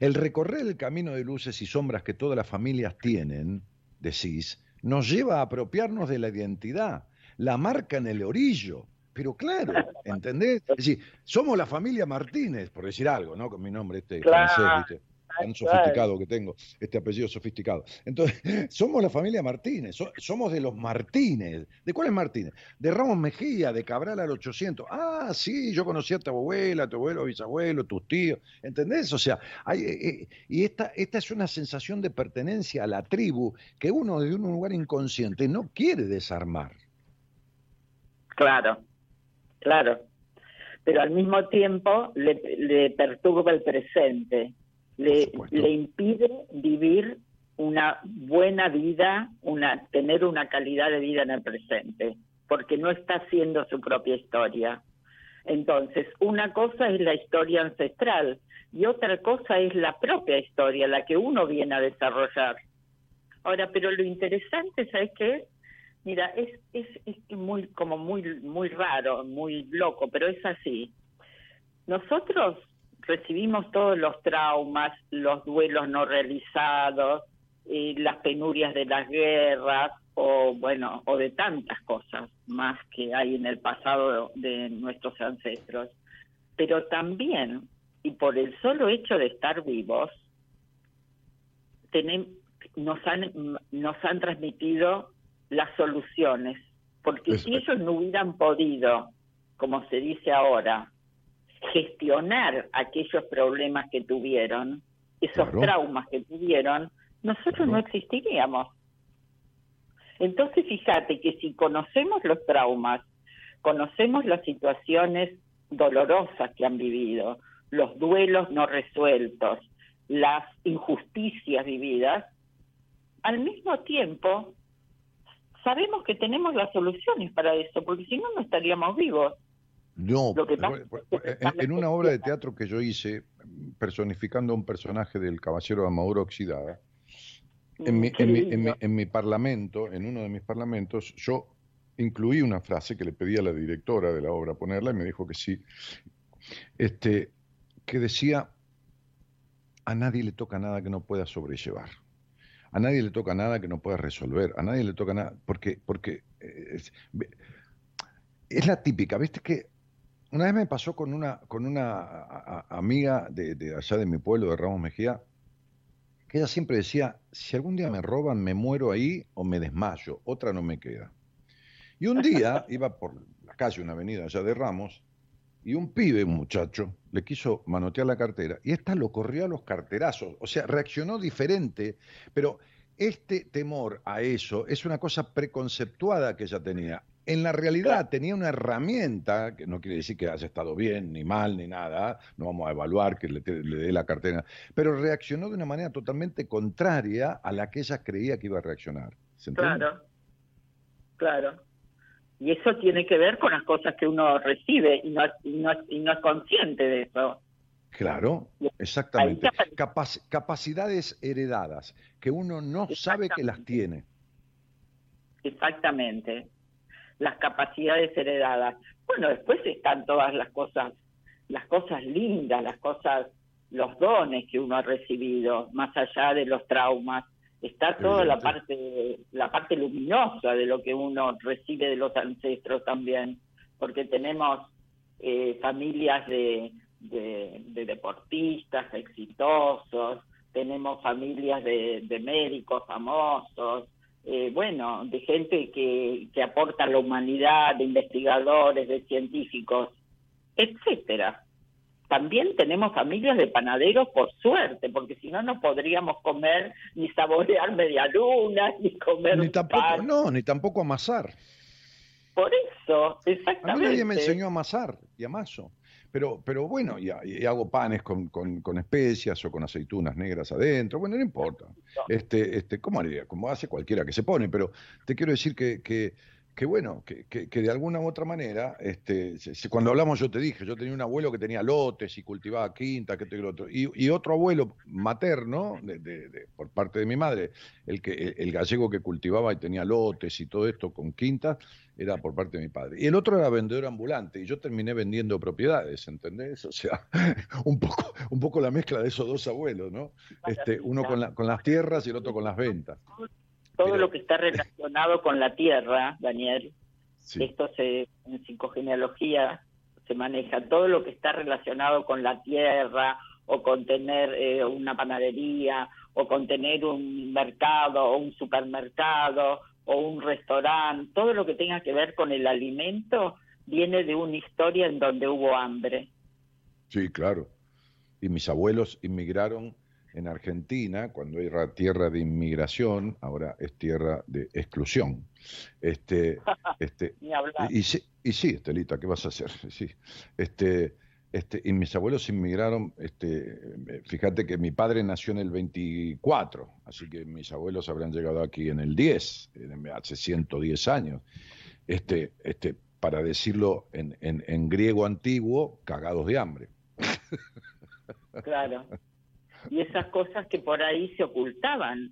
el recorrer el camino de luces y sombras que todas las familias tienen, decís, nos lleva a apropiarnos de la identidad, la marca en el orillo. Pero claro, ¿entendés? Es decir, somos la familia Martínez, por decir algo, ¿no? Con mi nombre este Claro, francés, ¿viste? Tan sofisticado que tengo, este apellido sofisticado. Entonces, somos la familia Martínez, so- somos de los Martínez. ¿De cuáles Martínez? De Ramos Mejía, de Cabral al 800. Ah, sí, yo conocí a tu abuela, a tu abuelo, bisabuelo, tus tíos. ¿Entendés? O sea, hay, eh, eh, y esta, esta es una sensación de pertenencia a la tribu que uno de un lugar inconsciente no quiere desarmar. Claro, claro. Pero al mismo tiempo le, le perturba el presente, le, le impide vivir una buena vida, una tener una calidad de vida en el presente, porque no está haciendo su propia historia. Entonces, una cosa es la historia ancestral y otra cosa es la propia historia, la que uno viene a desarrollar. Ahora, pero lo interesante, ¿sabes qué es? Mira, es, es, es muy, como muy, muy raro, muy loco, pero es así. Nosotros recibimos todos los traumas, los duelos no realizados, eh, las penurias de las guerras, o bueno, o de tantas cosas más que hay en el pasado de nuestros ancestros. Pero también, y por el solo hecho de estar vivos, tenem- nos han, nos han transmitido las soluciones, porque si ellos no hubieran podido, como se dice ahora, gestionar aquellos problemas que tuvieron, esos Claro. traumas que tuvieron, nosotros Claro. no existiríamos. Entonces, fíjate que si conocemos los traumas, conocemos las situaciones dolorosas que han vivido, los duelos no resueltos, las injusticias vividas, al mismo tiempo sabemos que tenemos las soluciones para eso, porque si no, no estaríamos vivos. No, Lo que que en, una obra de teatro que yo hice, personificando a un personaje del Caballero de Amadura Oxidada, en mi, Mm, en, mi, en, mi, en mi parlamento, en uno de mis parlamentos, yo incluí una frase que le pedí a la directora de la obra ponerla y me dijo que sí, este, que decía, a nadie le toca nada que no pueda sobrellevar, a nadie le toca nada que no pueda resolver, a nadie le toca nada, porque, porque eh, es, es la típica, viste que una vez me pasó con una, con una a- a- amiga de, de allá de mi pueblo, de Ramos Mejía, que ella siempre decía, si algún día me roban, me muero ahí o me desmayo, otra no me queda. Y un día iba por la calle, una avenida allá de Ramos, y un pibe, un muchacho, le quiso manotear la cartera, y esta lo corrió a los carterazos, o sea, reaccionó diferente, pero este temor a eso es una cosa preconceptuada que ella tenía. En la realidad tenía una herramienta, que no quiere decir que haya estado bien, ni mal, ni nada, no vamos a evaluar que le, dé la cartera, pero reaccionó de una manera totalmente contraria a la que ella creía que iba a reaccionar. Claro, claro. Y eso tiene que ver con las cosas que uno recibe y no, y no, y no es consciente de eso. Claro, exactamente. Capac- capacidades heredadas que uno no sabe que las tiene. Exactamente. Las capacidades heredadas. Bueno, después están todas las cosas, las cosas lindas, las cosas, los dones que uno ha recibido, más allá de los traumas. Está toda la parte, la parte luminosa de lo que uno recibe de los ancestros también, porque tenemos eh, familias de, de, de deportistas exitosos, tenemos familias de, de médicos famosos, eh, bueno, de gente que, que aporta a la humanidad, de investigadores, de científicos, etcétera. También tenemos familias de panaderos por suerte, porque si no, no podríamos comer ni saborear medialunas, ni comer Ni tampoco, pan. no, ni tampoco amasar. Por eso, A mí exactamente. nadie me enseñó a amasar y amaso. Pero, pero bueno, y, y hago panes con, con, con especias o con aceitunas negras adentro. Bueno, no importa. Este, este, ¿Cómo haría? Como hace cualquiera que se pone. Pero te quiero decir que, que, que bueno, que, que, que de alguna u otra manera, este, cuando hablamos yo te dije, yo tenía un abuelo que tenía lotes y cultivaba quinta, que lo otro. Y, y otro abuelo materno, de, de- de- por parte de mi madre, el, que, el, el gallego que cultivaba y tenía lotes y todo esto con quintas, era por parte de mi padre. Y el otro era vendedor ambulante y yo terminé vendiendo propiedades, ¿entendés? O sea, un poco, un poco la mezcla de esos dos abuelos, ¿no? Este, uno con, la- con las tierras y el otro con las ventas. Todo Mira. lo que está relacionado con la tierra, Daniel, Sí, esto se, en psicogenealogía se maneja, todo lo que está relacionado con la tierra o con tener eh, una panadería o con tener un mercado o un supermercado o un restaurante, todo lo que tenga que ver con el alimento viene de una historia en donde hubo hambre. sí, claro. Y mis abuelos inmigraron en Argentina, cuando era tierra de inmigración, ahora es tierra de exclusión. Este, este, Ni. Y, y sí, y sí, Estelita, ¿qué vas a hacer? Sí. Este, este, y mis abuelos inmigraron, este, eh, fíjate que mi padre nació en el 24, así que mis abuelos habrán llegado aquí en el 10, en- hace 110 años. Este, este, para decirlo en, en- en griego antiguo, cagados de hambre. Claro. Y esas cosas que por ahí se ocultaban.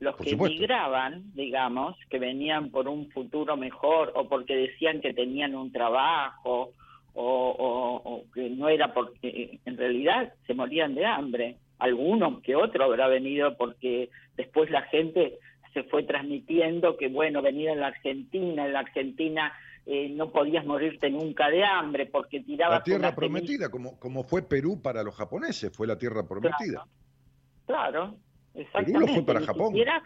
Los Por que supuesto. migraban, digamos, que venían por un futuro mejor o porque decían que tenían un trabajo o, o- o que no era porque en realidad se morían de hambre. Alguno que otro habrá venido porque después la gente se fue transmitiendo que, bueno, venir a la Argentina, en la Argentina eh, no podías morirte nunca de hambre porque tirabas La tierra prometida, como, como fue Perú para los japoneses, fue la tierra prometida. Claro, Perú exactamente. lo fue para ni Japón. Siquiera,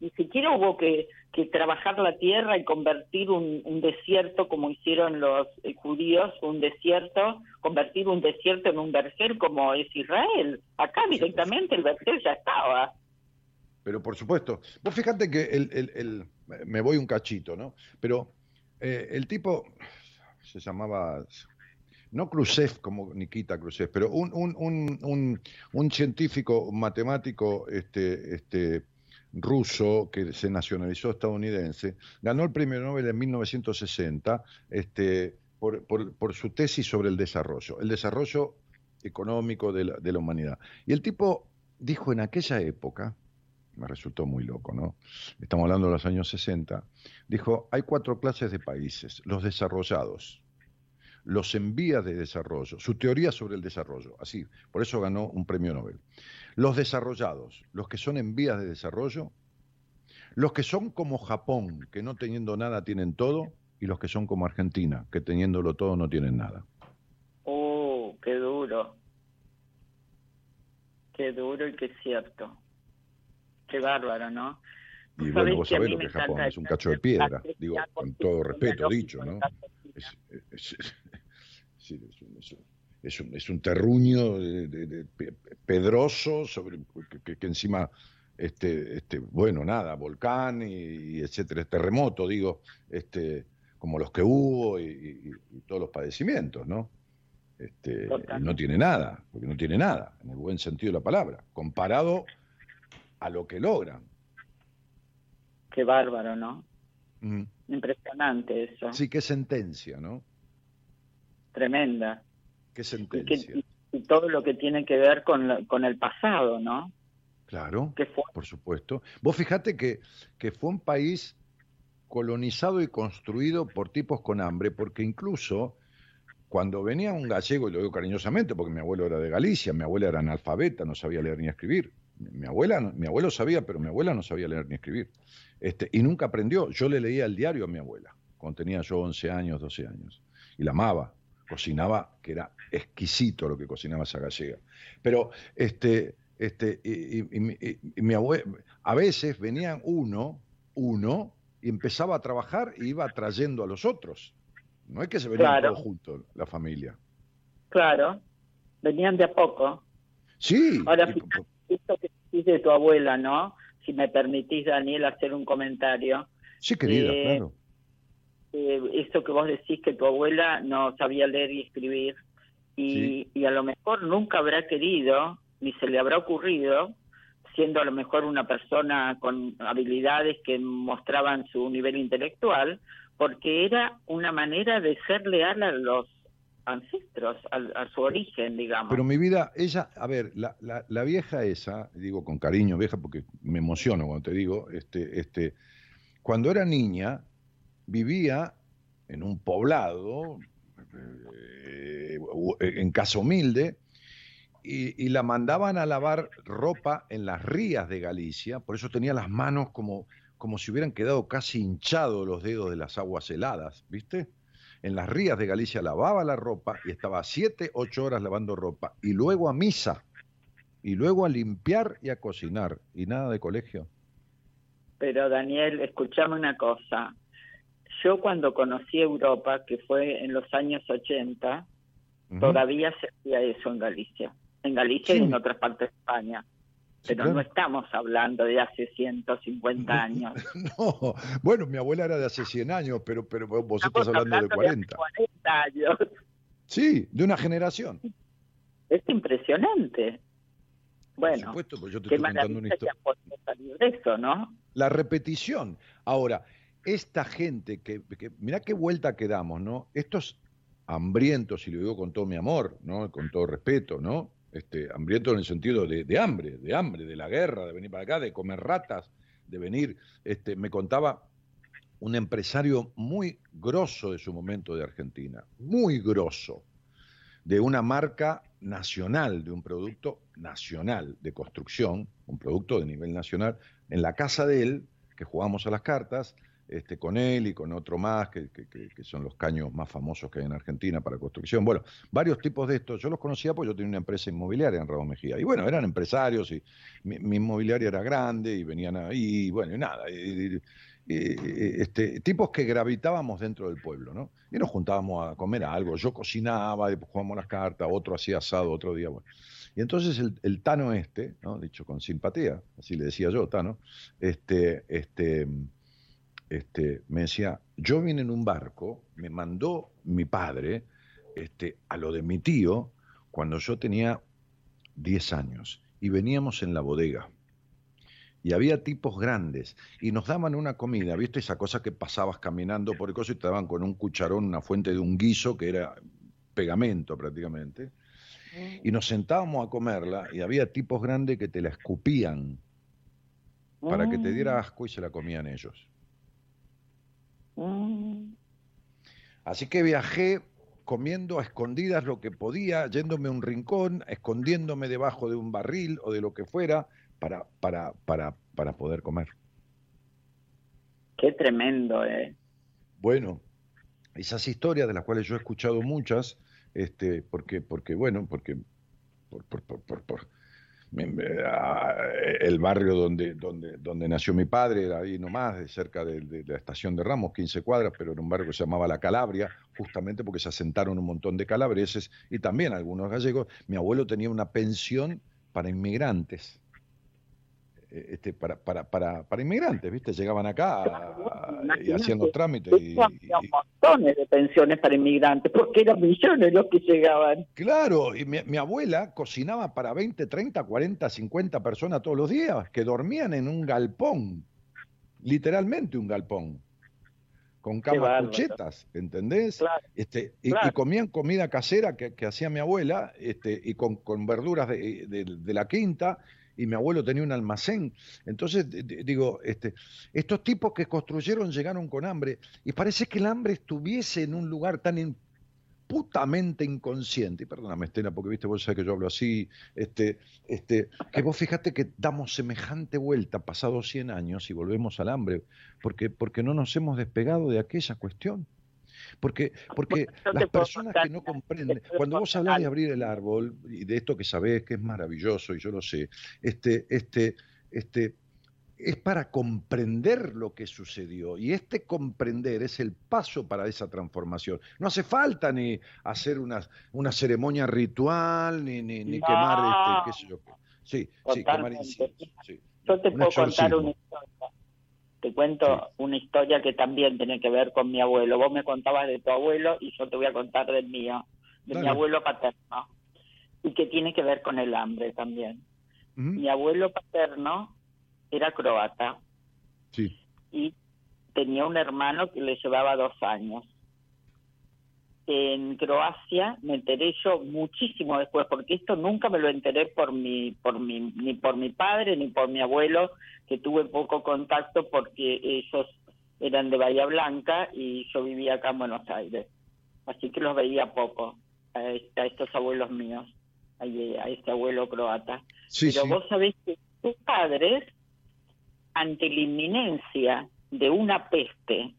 ni siquiera hubo que, que trabajar la tierra y convertir un, un desierto como hicieron los eh, judíos, un desierto, convertir un desierto en un vergel como es Israel. Acá directamente el vergel ya estaba. Pero por supuesto, vos fíjate que el, el- el- me voy un cachito, ¿no? Pero eh, el tipo se llamaba, no Khrushchev como Nikita Khrushchev, pero un, un, un, un, científico, matemático este, este, ruso que se nacionalizó estadounidense, ganó el premio Nobel en 1960 este, por, su tesis sobre el desarrollo, el desarrollo económico de la, de la humanidad. Y el tipo dijo en aquella época, me resultó muy loco, ¿no? Estamos hablando de los años 60, dijo, hay cuatro clases de países, los desarrollados, los en vías de desarrollo, su teoría sobre el desarrollo, así, por eso ganó un premio Nobel. Los desarrollados, los que son en vías de desarrollo, los que son como Japón, que no teniendo nada tienen todo, y los que son como Argentina, que teniéndolo todo no tienen nada. Oh, qué duro. Qué duro y qué cierto. Qué bárbaro, ¿no? Y bueno, vos sabés lo que es Japón, es un cacho de piedra, digo, con todo respeto dicho, ¿no? Es, un, terruño de, pedroso sobre que, encima este, este, bueno, nada, volcán y, etcétera, terremoto, digo, este, como los que hubo y, todos los padecimientos, ¿no? Este, no tiene nada, porque no tiene nada, en el buen sentido de la palabra, comparado a lo que logran. Qué bárbaro, ¿no? Impresionante eso. Sí, qué sentencia, ¿no? Tremenda. Qué sentencia. Y, todo lo que tiene que ver con, con el pasado, ¿no? Claro, por supuesto. Vos fijate que, que fue un país colonizado y construido por tipos con hambre, porque incluso cuando venía un gallego, y lo digo cariñosamente porque mi abuelo era de Galicia, mi abuela era analfabeta, no sabía leer ni escribir, mi abuela, mi abuelo sabía, pero mi abuela no sabía leer ni escribir. Este, y nunca aprendió. Yo le leía el diario a mi abuela, cuando tenía yo 11 años, 12 años. Y la amaba. Cocinaba, que era exquisito lo que cocinaba esa gallega. Pero, este, este, y, mi abuela, a veces venían uno, uno, y empezaba a trabajar y iba trayendo a los otros. No es que se venían todos juntos, la familia. Claro, venían de a poco. Sí. Ahora, esto dice tu abuela, ¿no? Si me permitís, Daniel, hacer un comentario. Sí, querida, eh, claro. Eh, esto que vos decís que tu abuela no sabía leer y escribir y, y a lo mejor nunca habrá querido ni se le habrá ocurrido siendo a lo mejor una persona con habilidades que mostraban su nivel intelectual, porque era una manera de ser leal a los ancestros, a, su origen, digamos. Pero mi vida, ella, a ver, la, la, vieja esa, digo con cariño vieja porque me emociono cuando te digo, este, este, cuando era niña vivía en un poblado, eh, en casa humilde, y, y, la mandaban a lavar ropa en las rías de Galicia, por eso tenía las manos como, como si hubieran quedado casi hinchados los dedos de las aguas heladas, ¿viste? En las rías de Galicia lavaba la ropa y estaba siete, ocho horas lavando ropa y luego a misa y luego a limpiar y a cocinar y nada de colegio. Pero Daniel, escuchame una cosa. Yo cuando conocí Europa, que fue en los años 80, todavía se hacía eso en Galicia. En Galicia y en otras partes de España. Pero no estamos hablando de hace 150 años. No, bueno, mi abuela era de hace 100 años, pero, pero vos estás hablando, de 40. 40 años. Sí, de una generación. Es impresionante. Bueno, Por supuesto, pues yo te estoy contando una historia. De eso, ¿no? La repetición. Ahora, esta gente que, que, mirá qué vuelta que damos, ¿no? Estos hambrientos, y lo digo con todo mi amor, ¿no? Con todo respeto, ¿no? Este, hambriento en el sentido de, hambre, de hambre, de la guerra, de venir para acá, de comer ratas, de venir. Este, me contaba un empresario muy grosso de su momento de Argentina, muy grosso, de una marca nacional, de un producto nacional de construcción, un producto de nivel nacional, en la casa de él, que jugamos a las cartas, este, con él y con otro más, que, son los caños más famosos que hay en Argentina para construcción. Bueno, varios tipos de estos. Yo los conocía porque yo tenía una empresa inmobiliaria en Raúl Mejía. Y bueno, eran empresarios y mi, inmobiliaria era grande y venían ahí, bueno, y nada. este, tipos que gravitábamos dentro del pueblo, ¿no? Y nos juntábamos a comer algo. Yo cocinaba, jugábamos las cartas, otro hacía asado, otro día, bueno. Y entonces el, el, Tano este, ¿no? dicho con simpatía, así le decía yo, Tano, este, este, este, me decía, yo vine en un barco, me mandó mi padre este, a lo de mi tío cuando yo tenía 10 años y veníamos en la bodega. y había tipos grandes y nos daban una comida, ¿viste? Esa cosa que pasabas caminando por el coso y te daban con un cucharón una fuente de un guiso que era pegamento prácticamente. Y nos sentábamos a comerla y había tipos grandes que te la escupían para que te diera Mm. asco y se la comían ellos. Mm. Así que viajé comiendo a escondidas lo que podía, yéndome a un rincón, escondiéndome debajo de un barril o de lo que fuera para, para, para, para poder comer. Qué tremendo, eh. Bueno, esas historias de las cuales yo he escuchado muchas, este, porque, porque bueno, porque por, por, por, por, el barrio donde, donde, donde nació mi padre era ahí nomás, de cerca de, de la estación de Ramos, 15 cuadras, pero era un barrio que se llamaba La Calabria, justamente porque se asentaron un montón de calabreses y también algunos gallegos. Mi abuelo tenía una pensión para inmigrantes. Eh, Este, para, para, para, para inmigrantes, ¿viste? Llegaban acá ah, y hacían los trámites. Y, había montones de pensiones para inmigrantes, porque eran millones los que llegaban. Claro, y mi, mi abuela cocinaba para 20, 30, 40, 50 personas todos los días, que dormían en un galpón, literalmente un galpón, con camas cuchetas, ¿entendés? Claro. Este, y, Claro. y comían comida casera que, que hacía mi abuela, este, y con, con verduras de, de- de la quinta, y mi abuelo tenía un almacén. Entonces, digo, este, estos tipos que construyeron llegaron con hambre, y parece que el hambre estuviese en un lugar tan putamente inconsciente, y perdóname Estela, porque viste, vos sabés que yo hablo así, este, este, que vos fíjate que damos semejante vuelta pasados 100 años y volvemos al hambre, porque, porque no nos hemos despegado de aquella cuestión. Porque, porque las personas contar que no comprenden, cuando vos contar hablas de abrir el árbol y de esto que sabés que es maravilloso y yo lo sé, este, este, este, es para comprender lo que sucedió y este comprender es el paso para esa transformación. No hace falta ni hacer una, una ceremonia ritual ni, ni, ni No. quemar este, qué sé yo. qué. Sí, sí, quemar Totalmente. incienso. sí. Yo te puedo contar exorcismo. una historia. Te cuento una historia que también tiene que ver con mi abuelo. Vos me contabas de tu abuelo y yo te voy a contar del mío, de mi abuelo paterno. Y que tiene que ver con el hambre también. Mi abuelo paterno era croata Sí. y tenía un hermano que le llevaba dos años. En Croacia me enteré yo muchísimo después, porque esto nunca me lo enteré por mi, por mi, ni por mi padre ni por mi abuelo, que tuve poco contacto porque ellos eran de Bahía Blanca y yo vivía acá en Buenos Aires. Así que los veía poco a, est- a estos abuelos míos, a, a este abuelo croata. Sí, Pero sí. vos sabés que tus padres, ante la inminencia de una peste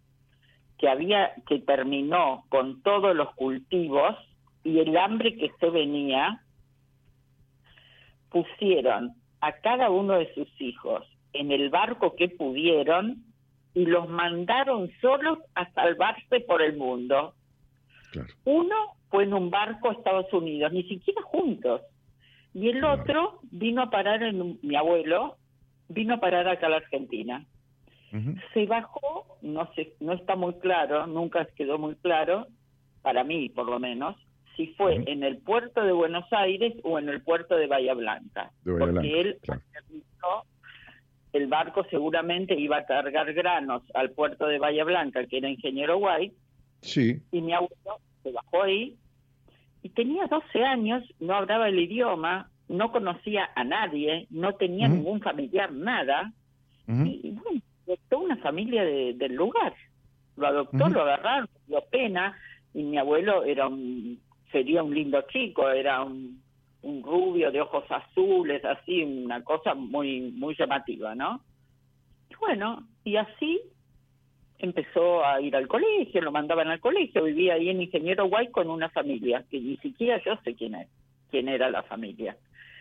que había que terminó con todos los cultivos y el hambre que se venía, pusieron a cada uno de sus hijos en el barco que pudieron y los mandaron solos a salvarse por el mundo. Claro. Uno fue en un barco a Estados Unidos, ni siquiera juntos. Y el Claro. otro vino a parar en un- mi abuelo, vino a parar acá a la Argentina. Se bajó, no sé, no está muy claro, nunca quedó muy claro, para mí por lo menos, si fue en el puerto de Buenos Aires o en el puerto de Bahía Blanca. De Bahía porque Blanca, él claro. el barco seguramente iba a cargar granos al puerto de Bahía Blanca, que era Ingeniero White, Sí. y mi abuelo se bajó ahí. Y tenía 12 años, no hablaba el idioma, no conocía a nadie, no tenía ningún familiar, nada, y bueno, adoptó una familia de- del lugar. Lo adoptó, lo agarraron, dio pena, y mi abuelo era un, sería un lindo chico, era un, un rubio de ojos azules, así, una cosa muy, muy llamativa, ¿no? Y bueno, y así empezó a ir al colegio, lo mandaban al colegio, vivía ahí en Ingeniero White con una familia, que ni siquiera yo sé quién es, quién era la familia.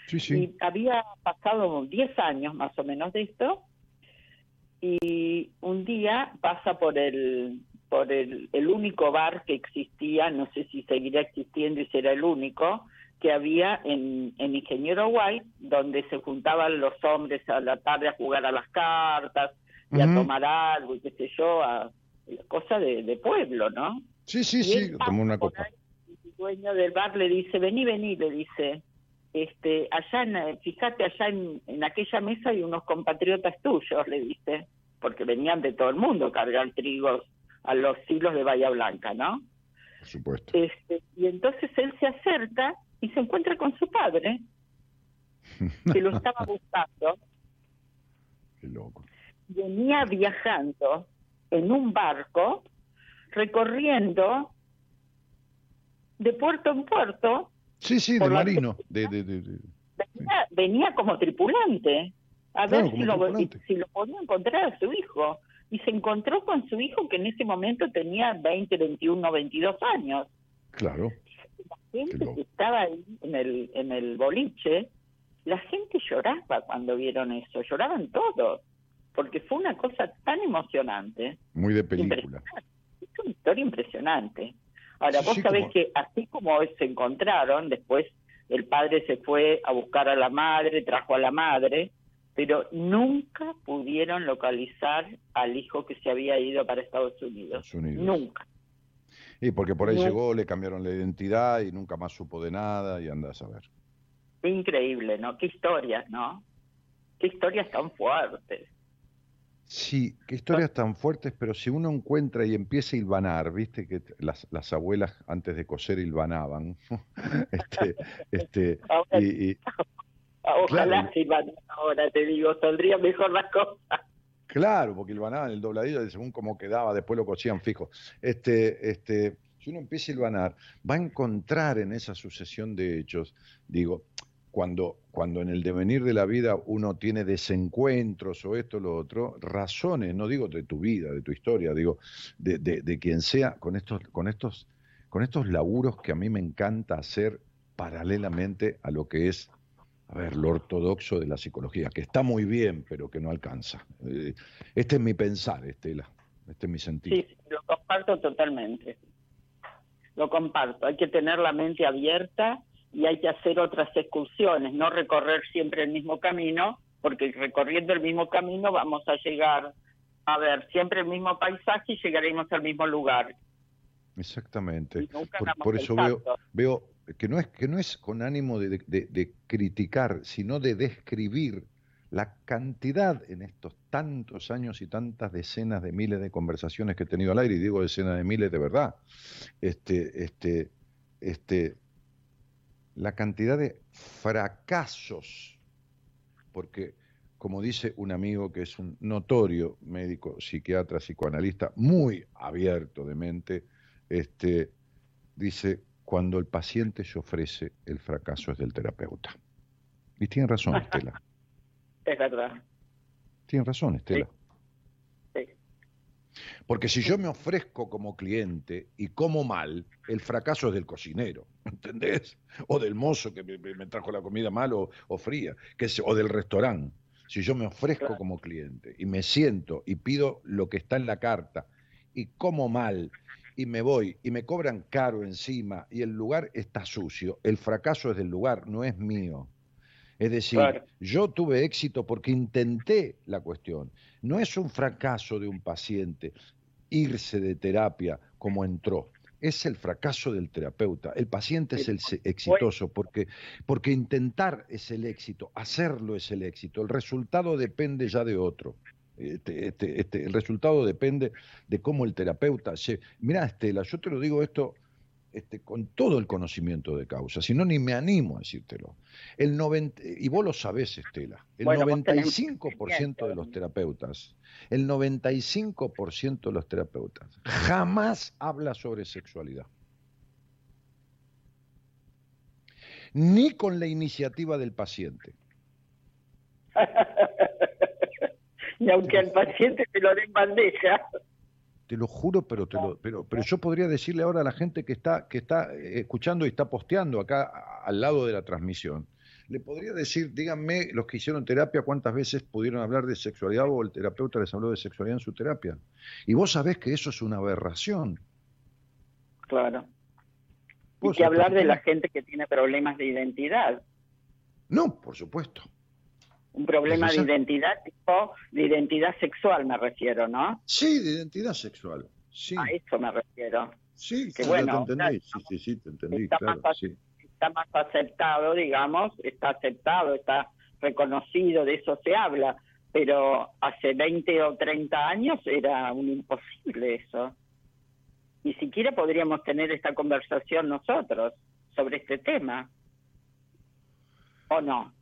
Sí, sí. Y había pasado 10 años más o menos de esto, y un día pasa por el por el, el único bar que existía, no sé si seguirá existiendo y será el único, que había en, en Ingeniero White, donde se juntaban los hombres a la tarde a jugar a las cartas y a tomar algo y qué sé yo, a, cosa de, de pueblo, ¿no? Sí, sí, Y sí. Tomó una copa. ahí, el dueño del bar le dice, vení, vení, le dice, este, allá, en, fíjate, allá en, en aquella mesa hay unos compatriotas tuyos, le dice, porque venían de todo el mundo a cargar trigos a los siglos de Bahía Blanca, ¿no? Por supuesto. Este, y entonces él se acerca y se encuentra con su padre, que lo estaba buscando. Qué loco. Venía viajando en un barco, recorriendo de puerto en puerto. Sí, sí, de marino. De, de, de- de- Venía, venía como tripulante a Claro, ver si lo, tripulante. si lo podía encontrar a su hijo. Y se encontró con su hijo que en ese momento tenía 20, 21, 22 años. Claro. La gente que estaba ahí en el, en el boliche, la gente lloraba cuando vieron eso, lloraban todos, porque fue una cosa tan emocionante. Muy de película. Es una historia impresionante. Ahora, vos sí, sabés como- que así como se encontraron, después el padre se fue a buscar a la madre, trajo a la madre, pero nunca pudieron localizar al hijo que se había ido para Estados Unidos. Nunca. Y porque por ahí llegó, le cambiaron la identidad y nunca más supo de nada y anda a saber. Increíble, ¿no? Qué historias, ¿no? Qué historias tan fuertes. Sí, qué historias tan fuertes, pero si uno encuentra y empieza a hilvanar, viste que las, las abuelas antes de coser hilvanaban, este, este, Ahora, y, y- ojalá claro. ahora, te digo, saldría mejor las cosas. claro, porque hilvanaban el dobladillo según cómo quedaba, después lo cosían fijo. Este, este, si uno empieza a hilvanar, va a encontrar en esa sucesión de hechos, digo, cuando, cuando en el devenir de la vida uno tiene desencuentros o esto o lo otro, razones, no digo de tu vida, de tu historia, digo, de, de, quien sea, con estos, con estos, con estos laburos que a mí me encanta hacer paralelamente a lo que es, a ver, lo ortodoxo de la psicología, que está muy bien, pero que no alcanza. Eh, Este es mi pensar, Estela, este es mi sentido. Sí, lo comparto totalmente. Lo comparto. Hay que tener la mente abierta y hay que hacer otras excursiones, no recorrer siempre el mismo camino, porque recorriendo el mismo camino vamos a llegar a ver siempre el mismo paisaje y llegaremos al mismo lugar. Exactamente. Por, por eso veo, veo que no es que no es con ánimo de, de- de criticar, sino de describir la cantidad en estos tantos años y tantas decenas de miles de conversaciones que he tenido al aire, y digo decenas de miles de verdad, este, este, este, la cantidad de fracasos, porque como dice un amigo que es un notorio médico, psiquiatra, psicoanalista, muy abierto de mente, este, dice, cuando el paciente se ofrece, el fracaso es del terapeuta. Y tiene razón, Estela. Es verdad. Tiene razón, Estela. Porque si yo me ofrezco como cliente y como mal, el fracaso es del cocinero, ¿entendés? O del mozo que me, me trajo la comida mal o, o fría, que es- o del restaurante. Si yo me ofrezco Claro. como cliente y me siento y pido lo que está en la carta y como mal y me voy y me cobran caro encima y el lugar está sucio, el fracaso es del lugar, no es mío. Es decir, Claro. yo tuve éxito porque intenté la cuestión. No es un fracaso de un paciente irse de terapia como entró. Es el fracaso del terapeuta. El paciente es el exitoso porque, porque intentar es el éxito, hacerlo es el éxito. El resultado depende ya de otro. Este, este, este, el resultado depende de cómo el terapeuta... Se... Mirá, Estela, yo te lo digo esto este, con todo el conocimiento de causa, si no ni me animo a decírtelo. El 90, y vos lo sabés, Estela, el Bueno, vos tenés 95% de los terapeutas, el 95% de los terapeutas jamás habla sobre sexualidad. Ni con la iniciativa del paciente. y aunque al paciente se lo den bandeja. Te lo juro, pero te lo, pero, pero yo podría decirle ahora a la gente que está, que está eh, escuchando y está posteando acá al lado de la transmisión. Le podría decir, díganme, los que hicieron terapia, cuántas veces pudieron hablar de sexualidad o el terapeuta les habló de sexualidad en su terapia. Y vos sabés que eso es una aberración. Claro. Y que hablar de la gente que tiene problemas de identidad. No, por supuesto. Un problema de identidad, tipo de identidad sexual me refiero, ¿no? Sí, de identidad sexual. Sí, A eso me refiero. sí, que bueno, te entendí. está- Sí, sí, sí, te entendí, está claro, más sí. está más aceptado, digamos, está aceptado, está reconocido, de eso se habla, pero hace 20 o 30 años era un imposible eso. Ni siquiera podríamos tener esta conversación nosotros sobre este tema. ¿O no?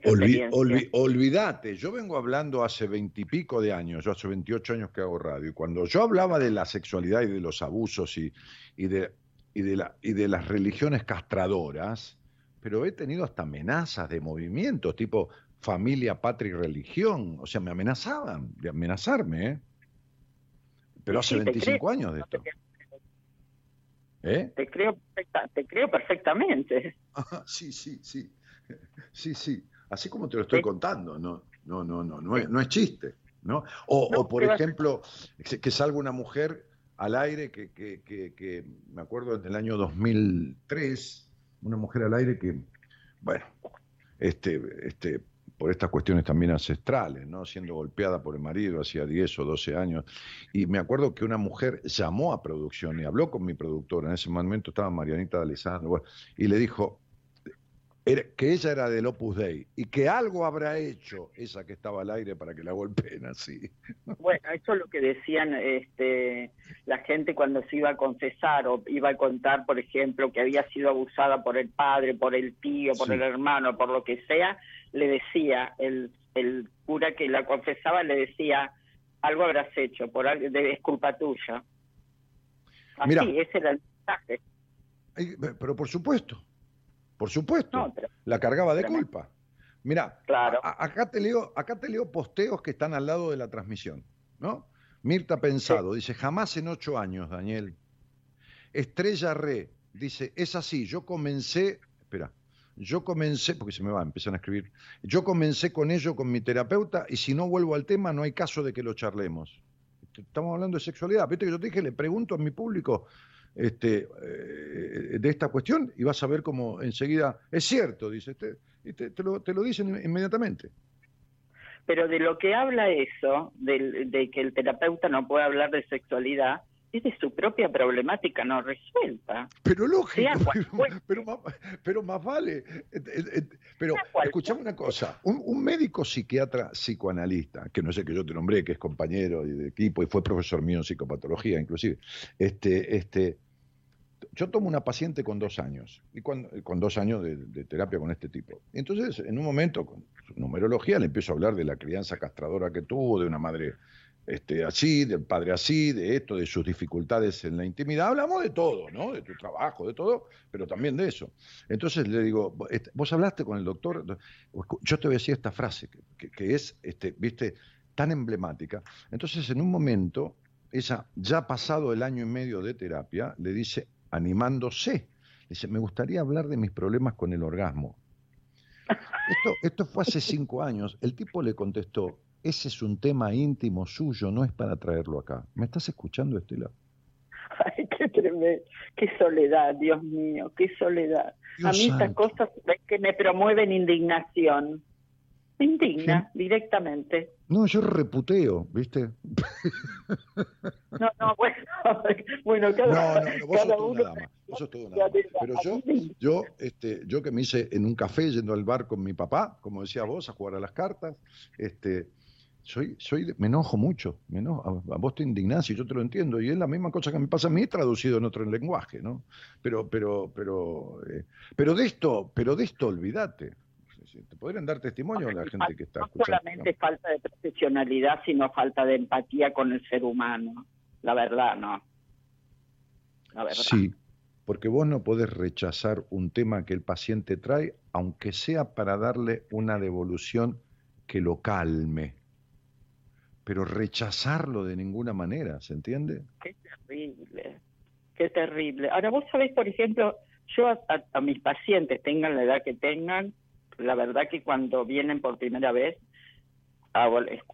¿Qué olvídate, yo vengo hablando hace veintipico de años, yo hace 28 años que hago radio, y cuando yo hablaba de la sexualidad y de los abusos y, y, de, y, de, la, y de las religiones castradoras, pero he tenido hasta amenazas de movimientos, tipo familia, patria y religión, o sea, me amenazaban de amenazarme, ¿eh? pero hace 25 años de esto. ¿Eh? Te creo, te creo perfectamente. sí, sí, sí. Sí, sí. Así como te lo estoy contando, no, no, no, no, no es, no es chiste. ¿no? O, por ejemplo, que salga una mujer al aire que, que, que, me acuerdo en el año 2003, una mujer al aire que, bueno, este, este, por estas cuestiones también ancestrales, ¿no? Siendo golpeada por el marido hacía 10 o 12 años. Y me acuerdo que una mujer llamó a producción y habló con mi productora. En ese momento estaba Marianita de Alessandro y le dijo que ella era del Opus Dei y que algo habrá hecho esa que estaba al aire para que la golpeen así. Bueno, eso es lo que decían este, la gente cuando se iba a confesar o iba a contar, por ejemplo, que había sido abusada por el padre, por el tío, por el hermano, por lo que sea, le decía, el, el cura que la confesaba le decía, algo habrás hecho, por algo, es culpa tuya. Así, Mira, ese era el mensaje. Pero por supuesto, por supuesto, la cargaba de culpa. Mira, acá, te leo, acá te leo posteos que están al lado de la transmisión, ¿no? Mirta Pensado dice, jamás en ocho años, Daniel. Estrella Re dice, es así, yo comencé, espera, yo comencé, porque se me va, empiezan a escribir, yo comencé con ello con mi terapeuta y si no vuelvo al tema no hay caso de que lo charlemos. Estamos hablando de sexualidad. Viste que yo te dije, le pregunto a mi público este, eh, de esta cuestión y vas a ver cómo enseguida es cierto, dice, te, y te, lo, te lo dicen inmediatamente. Pero de lo que habla eso, de, de que el terapeuta no puede hablar de sexualidad, es de su propia problemática no resuelta. Pero lógico, pero, más, pero, más, vale. Pero escuchame una cosa, un, un, médico psiquiatra psicoanalista, que no sé que yo te nombré, que es compañero de equipo y fue profesor mío en psicopatología inclusive, este, este, yo tomo una paciente con dos años, y con, dos años de, terapia con este tipo. Entonces, en un momento, con su numerología, le empiezo a hablar de la crianza castradora que tuvo, de una madre este, así, del padre así, de esto, de sus dificultades en la intimidad. Hablamos de todo, ¿no? De tu trabajo, de todo, pero también de eso. Entonces le digo, vos hablaste con el doctor, yo te voy a decir esta frase, que, es, este, viste, tan emblemática. Entonces, en un momento, ella, ya pasado el año y medio de terapia, le dice, animándose, dice, me gustaría hablar de mis problemas con el orgasmo. Esto, esto fue hace cinco años. El tipo le contestó, ese es un tema íntimo suyo, no es para traerlo acá. ¿Me estás escuchando, Estela? Ay, qué tremendo, qué soledad, Dios mío, qué soledad. a mí estas cosas que me promueven indignación. indigna directamente. No, yo reputeo, ¿viste? No, no, bueno, bueno cada, no, no, vos sos uno, nada más. Vos sos todo nada más. Pero yo, yo, este, yo que me hice en un café yendo al bar con mi papá, como decía vos, a jugar a las cartas, este, soy, soy, me enojo mucho, me enojo, a, vos te indignás y yo te lo entiendo, y es la misma cosa que me pasa a mí traducido en otro lenguaje, ¿no? Pero, pero, pero, eh, pero de esto, pero de esto olvídate. Te podrían dar testimonio a la gente que está escuchando. No solamente falta de profesionalidad, sino falta de empatía con el ser humano. La verdad, ¿no? La verdad. Sí, porque vos no podés rechazar un tema que el paciente trae, aunque sea para darle una devolución que lo calme pero rechazarlo de ninguna manera, ¿se entiende? Qué terrible, qué terrible. Ahora vos sabés, por ejemplo, yo a, mis pacientes, tengan la edad que tengan, la verdad que cuando vienen por primera vez,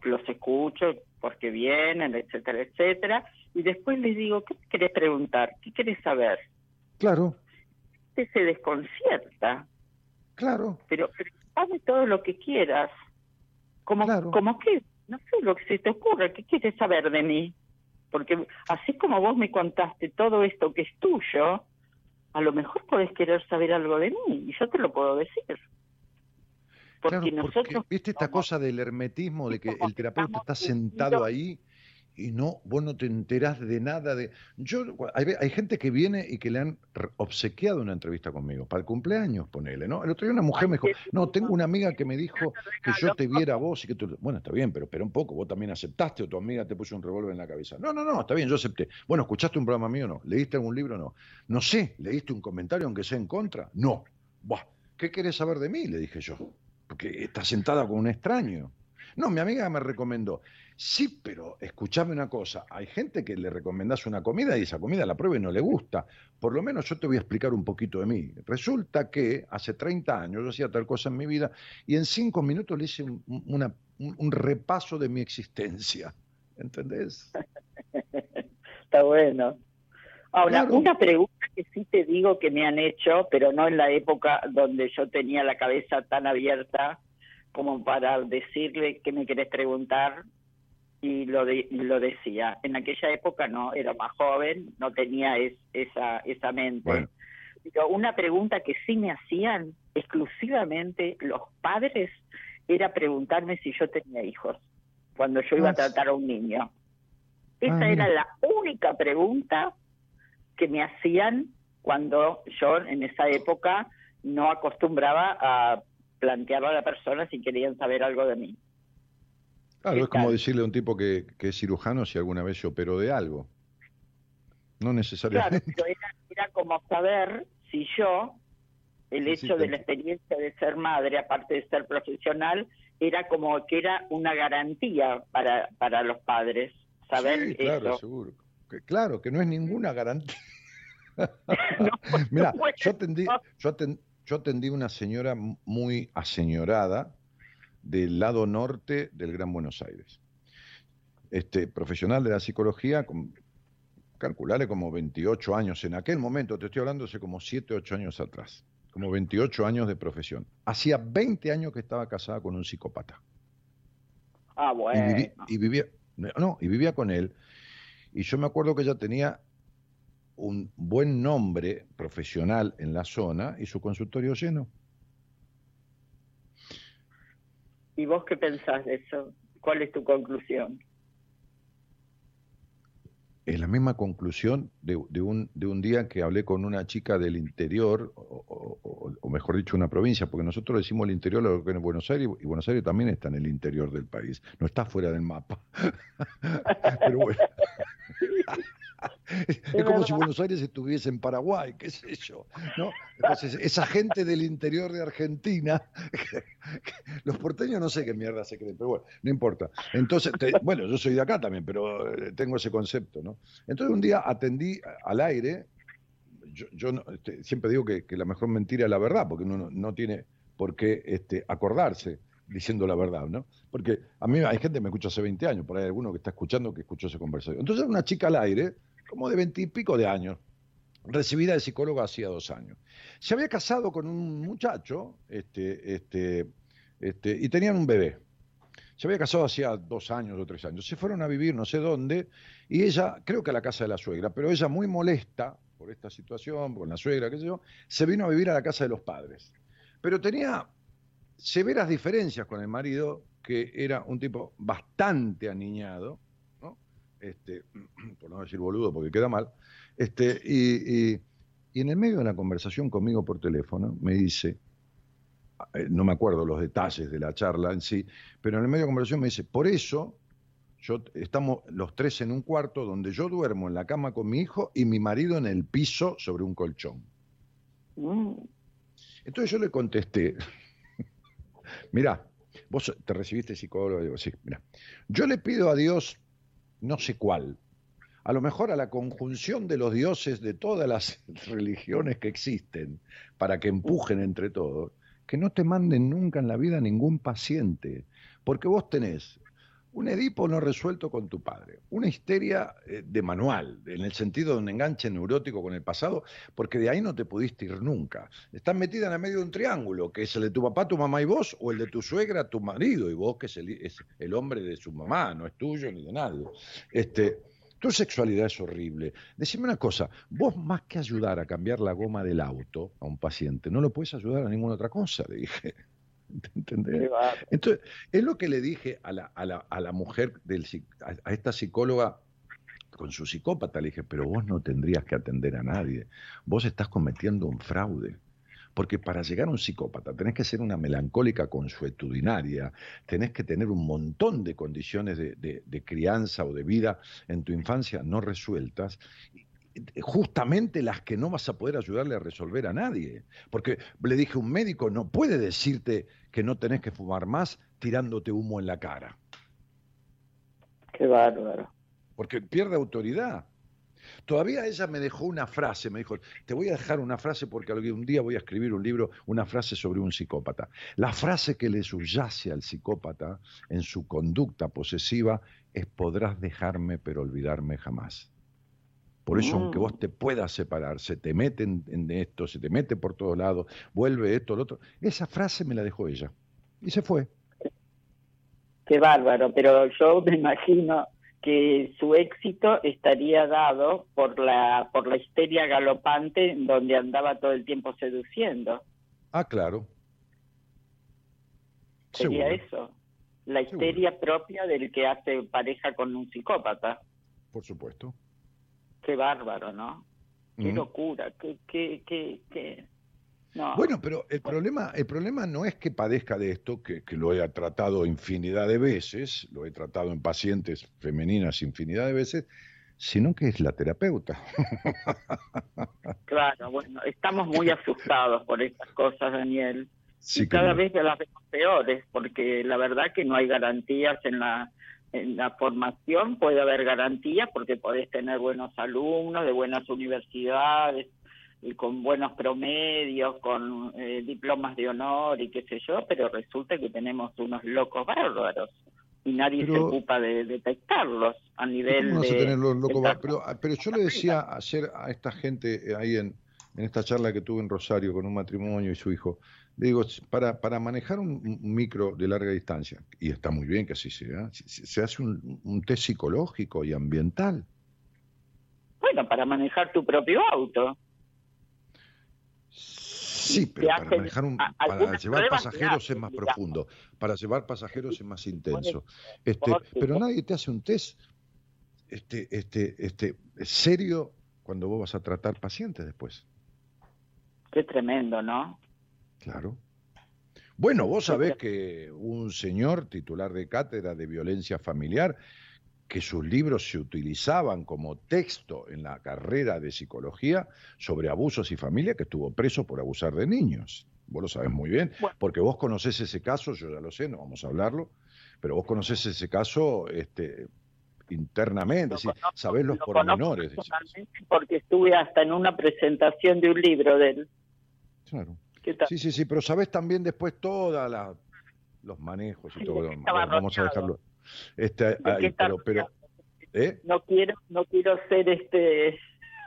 los escucho porque vienen, etcétera, etcétera, y después les digo, ¿qué querés preguntar? ¿Qué querés saber? Claro. Usted se desconcierta. Claro. Pero, pero todo lo que quieras. Como, claro. como qué? No sé lo que se te ocurre, ¿qué quieres saber de mí? Porque así como vos me contaste todo esto que es tuyo, a lo mejor podés querer saber algo de mí y yo te lo puedo decir. Porque nosotros... ¿Viste esta cosa del hermetismo, de que el terapeuta está sentado ahí y no, vos no te enterás de nada de... Yo, hay, gente que viene y que le han obsequiado una entrevista conmigo, para el cumpleaños, ponele, ¿no? El otro día una mujer me dijo, no, tengo una amiga que me dijo que yo te viera a vos y que tú... Bueno, está bien, pero espera un poco, vos también aceptaste o tu amiga te puso un revólver en la cabeza. No, no, no, está bien, yo acepté. Bueno, ¿escuchaste un programa mío o no? ¿Leíste algún libro o no? No sé, ¿leíste un comentario aunque sea en contra? No. Buah, ¿qué querés saber de mí? Le dije yo. Porque está sentada con un extraño. No, mi amiga me recomendó. Sí, pero escúchame una cosa, hay gente que le recomendás una comida y esa comida la prueba y no le gusta. Por lo menos yo te voy a explicar un poquito de mí. Resulta que hace 30 años yo hacía tal cosa en mi vida y en cinco minutos le hice un, repaso de mi existencia. ¿Entendés? Está bueno. Ahora, una pregunta que sí te digo que me han hecho, pero no en la época donde yo tenía la cabeza tan abierta como para decirle que me querés preguntar y lo, lo decía. En aquella época no, era más joven, no tenía esa, esa mente. Pero una pregunta que sí me hacían exclusivamente los padres era preguntarme si yo tenía hijos cuando yo iba a ah, tratar a un niño. Esa ah, era la única pregunta que me hacían cuando yo en esa época no acostumbraba a plantearlo a la persona si querían saber algo de mí. Claro, es como decirle a un tipo que, es cirujano si alguna vez se operó de algo. No necesariamente. Claro, pero era, como saber si yo, el hecho de la experiencia de ser madre, aparte de ser profesional, era como que era una garantía para, para los padres. Saber sí, claro, seguro. claro, que no es ninguna garantía. Mira, yo atendí, yo, atendí, yo atendí una señora muy aseñorada, del lado norte del Gran Buenos Aires. Este, profesional de la psicología, con, calcularle como 28 años en aquel momento, te estoy hablando hace como 7, 8 años atrás, como 28 años de profesión. Hacía 20 años que estaba casada con un psicópata. Ah, bueno. Y, vivía, no, y vivía con él. Y yo me acuerdo que ella tenía un buen nombre profesional en la zona y su consultorio lleno. ¿Y vos qué pensás de eso? ¿Cuál es tu conclusión? Es la misma conclusión de, un, de un día que hablé con una chica del interior, o, mejor dicho, una provincia, porque nosotros decimos el interior lo que es Buenos Aires, y Buenos Aires también está en el interior del país, no está fuera del mapa. Pero bueno. Es como si Buenos Aires estuviese en Paraguay, qué sé yo, ¿no? Entonces, esa gente del interior de Argentina, los porteños no sé qué mierda se creen, pero bueno, no importa. Entonces, bueno, yo soy de acá también, pero eh, tengo ese concepto, ¿no? Entonces un día atendí al aire, yo, este, siempre digo que, la mejor mentira es la verdad, porque uno no, tiene por qué este, acordarse diciendo la verdad, ¿no? Porque a mí hay gente que me escucha hace 20 años, por ahí hay alguno que está escuchando que escuchó ese conversación. Entonces una chica al aire, como de 20 y pico de años, recibida de psicóloga hacía dos años. Se había casado con un muchacho este, este, este, y tenían un bebé. Se había casado hacía dos años o tres años. Se fueron a vivir no sé dónde y ella, creo que a la casa de la suegra, pero ella muy molesta por esta situación, con la suegra, qué sé yo, se vino a vivir a la casa de los padres. Pero tenía severas diferencias con el marido, que era un tipo bastante aniñado. Este, por no decir boludo porque queda mal, este, y, en el medio de una conversación conmigo por teléfono me dice, eh, no me acuerdo los detalles de la charla en sí, pero en el medio de la conversación me dice, por eso yo, estamos los tres en un cuarto donde yo duermo en la cama con mi hijo y mi marido en el piso sobre un colchón. Mm. Entonces yo le contesté, Mira, vos te recibiste psicólogo, digo, sí, mira. Yo le pido a Dios, no sé cuál, a lo mejor a la conjunción de los dioses de todas las religiones que existen, para que empujen entre todos, que no te manden nunca en la vida ningún paciente, porque vos tenés un Edipo no resuelto con tu padre, una histeria eh, de manual, en el sentido de un enganche neurótico con el pasado, porque de ahí no te pudiste ir nunca. Estás metida en el medio de un triángulo, que es el de tu papá, tu mamá y vos, o el de tu suegra, tu marido y vos, que es el, hombre de su mamá, no es tuyo ni de nadie. Este, Tu sexualidad es horrible. Decime una cosa, vos más que ayudar a cambiar la goma del auto a un paciente, no lo puedes ayudar a ninguna otra cosa, le dije. ¿Entendés? Entonces, es lo que le dije a la, a la, a la mujer, del, a esta psicóloga con su psicópata, le dije, pero vos no tendrías que atender a nadie, vos estás cometiendo un fraude. Porque para llegar a un psicópata tenés que ser una melancólica consuetudinaria, tenés que tener un montón de condiciones de, crianza o de vida en tu infancia no resueltas, justamente las que no vas a poder ayudarle a resolver a nadie. Porque le dije, un médico no puede decirte que no tenés que fumar más tirándote humo en la cara. Qué bárbaro. Porque pierde autoridad. Todavía ella me dejó una frase, me dijo, te voy a dejar una frase porque un día voy a escribir un libro, una frase sobre un psicópata. La frase que le subyace al psicópata en su conducta posesiva es podrás dejarme pero olvidarme jamás. Por eso, aunque vos mm. te puedas separar, se te mete en, esto, se te mete por todos lados, vuelve esto, lo otro. Esa frase me la dejó ella. Y se fue. Qué bárbaro, pero yo me imagino que su éxito estaría dado por la por la histeria galopante donde andaba todo el tiempo seduciendo. Ah, claro. Sería eso, la histeria propia del que hace pareja con un psicópata. Por supuesto. Qué bárbaro, ¿no? Qué locura, qué, qué, qué, qué, bueno, pero el problema, el problema no es que padezca de esto, que, lo he tratado infinidad de veces, lo he tratado en pacientes femeninas infinidad de veces, sino que es la terapeuta. Claro, bueno, estamos muy asustados por estas cosas, Daniel. y cada vez las vemos peores, porque la verdad que no hay garantías en la en la formación puede haber garantías porque podés tener buenos alumnos de buenas universidades, con buenos promedios, con eh, diplomas de honor y qué sé yo, pero resulta que tenemos unos locos bárbaros y nadie se ocupa de detectarlos a nivel de... pero, ah, pero yo le decía ayer a esta gente eh, ahí en, en esta charla que tuve en Rosario con un matrimonio y su hijo, digo, para, para manejar un, micro de larga distancia, y está muy bien que así sea, se hace un, un test psicológico y ambiental. Bueno, para manejar tu propio auto. Sí, pero para manejar un, para llevar pasajeros es más profundo, para llevar pasajeros es más intenso. Este, pero nadie te hace un test este, este, este, serio cuando vos vas a tratar pacientes después. Qué tremendo, ¿no? Claro. Bueno, vos sabés que un señor titular de cátedra de violencia familiar que sus libros se utilizaban como texto en la carrera de psicología sobre abusos y familia, que estuvo preso por abusar de niños. Vos lo sabés muy bien, porque vos conocés ese caso, yo ya lo sé, no vamos a hablarlo, pero vos conocés ese caso este, internamente, sabés los pormenores. Porque estuve hasta en una presentación de un libro de él. Claro. Sí, sí, sí, pero sabés también después todos los manejos y todo. Vamos a dejarlo. Este, pero, ¿eh? no quiero, no quiero ser este,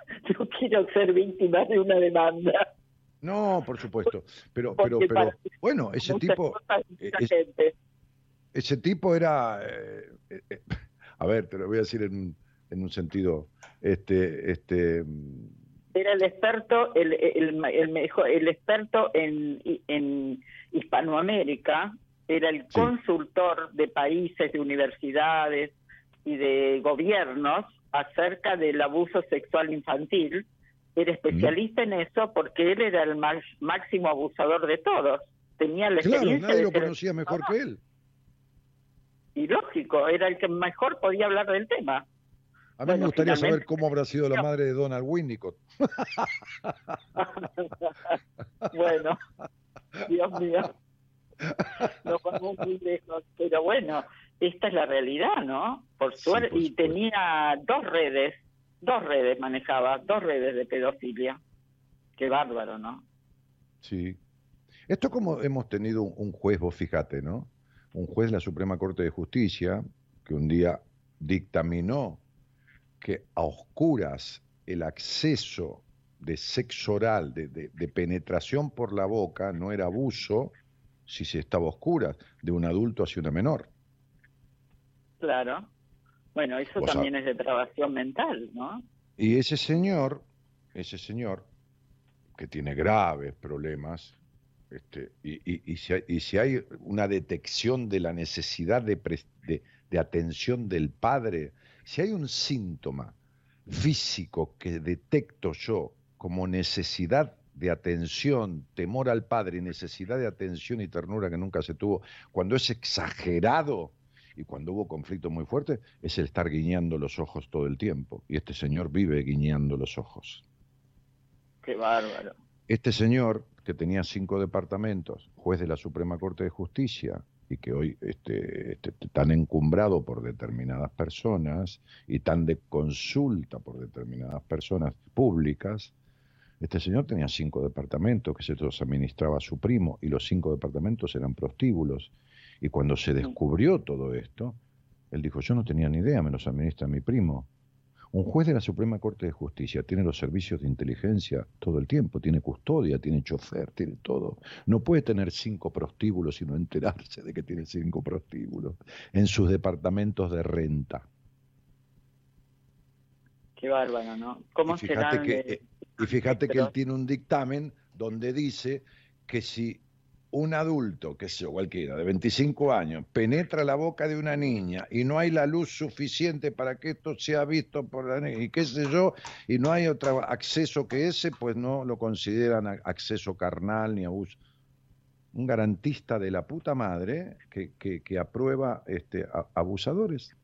no quiero ser víctima de una demanda. No, por supuesto, pero, pero, pero, bueno, ese tipo, e, ese tipo era, eh, eh, a ver, te lo voy a decir en, en un sentido, este, este era el experto, el, el, el, mejor, el experto en, en Hispanoamérica era el consultor de países, de universidades y de gobiernos acerca del abuso sexual infantil. Era especialista en eso porque él era el máximo abusador de todos. Tenía la claro, nadie lo conocía mejor que él. Y lógico, era el que mejor podía hablar del tema. A mí me gustaría saber cómo habrá sido la madre de Donald Winnicott. bueno, Dios mío. no vamos muy lejos, pero bueno, esta es la realidad, ¿no? Por suerte, y tenía dos redes, dos redes manejaba, dos redes de pedofilia. Qué bárbaro, ¿no? Sí. Esto como hemos tenido un juez, vos fíjate, ¿no? Un juez de la Suprema Corte de Justicia que un día dictaminó que a oscuras el acceso de sexo oral, de, de penetración por la boca, no era abuso, si se estaba oscura, de un adulto hacia una menor. Claro. Bueno, eso también es depravación mental, ¿no? Y ese señor, ese señor, que tiene graves problemas, este, y, y- y si hay, y si hay una detección de la necesidad de, pres- de- de atención del padre, si hay un síntoma físico que detecto yo como necesidad de atención, temor al padre necesidad de atención y ternura que nunca se tuvo, cuando es exagerado y cuando hubo conflicto muy fuerte, es el estar guiñando los ojos todo el tiempo. Y este señor vive guiñando los ojos. Qué bárbaro. Este señor, que tenía cinco departamentos, juez de la Suprema Corte de Justicia, y que hoy este, este, tan encumbrado por determinadas personas y tan de consulta por determinadas personas públicas, este señor tenía cinco departamentos que se los administraba su primo y los cinco departamentos eran prostíbulos. Y cuando se descubrió todo esto, él dijo, yo no tenía ni idea, me los administra mi primo. Un juez de la Suprema Corte de Justicia tiene los servicios de inteligencia todo el tiempo, tiene custodia, tiene chofer, tiene todo. No puede tener cinco prostíbulos y no enterarse de que tiene cinco prostíbulos en sus departamentos de renta. Qué bárbaro, ¿no? ¿Cómo Y fíjate serán que, de- eh, y fíjate que él tiene un dictamen donde dice que si un adulto, que sé yo, cualquiera, de 25 años, penetra la boca de una niña y no hay la luz suficiente para que esto sea visto por la niña, y qué sé yo, y no hay otro acceso que ese, pues no lo consideran acceso carnal ni abuso. Un garantista de la puta madre que, que- que aprueba este, abusadores.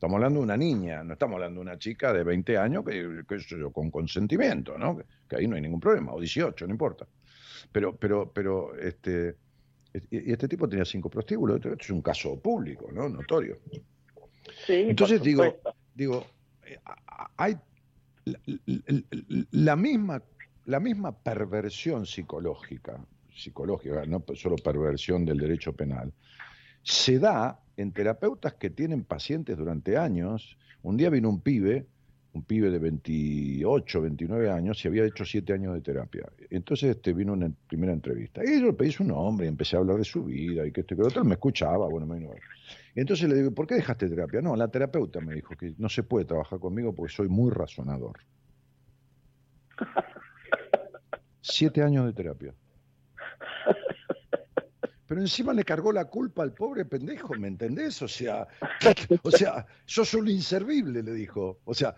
Estamos hablando de una niña, no estamos hablando de una chica de 20 años que, sé yo, con consentimiento, ¿no? Que, que ahí no hay ningún problema, o 18, no importa. Pero, pero, pero, este, y este tipo tenía cinco prostíbulos, esto es un caso público, ¿no? Notorio. Sí, Entonces digo, digo, eh, hay la misma, la misma perversión psicológica, psicológica, no solo perversión del derecho penal, se da en terapeutas que tienen pacientes durante años. Un día vino un pibe, un pibe de 28, 29 años, y había hecho 7 años de terapia. Entonces este, vino una primera entrevista. Y yo le pedí su nombre y empecé a hablar de su vida y que esto y que lo otro. Me escuchaba, bueno, me vino a ver. Y entonces le digo, ¿por qué dejaste terapia? No, la terapeuta me dijo que no se puede trabajar conmigo porque soy muy razonador. Siete años de terapia. Pero encima le cargó la culpa al pobre pendejo, ¿me entendés? O sea, o sea, sos un inservible, le dijo. O sea,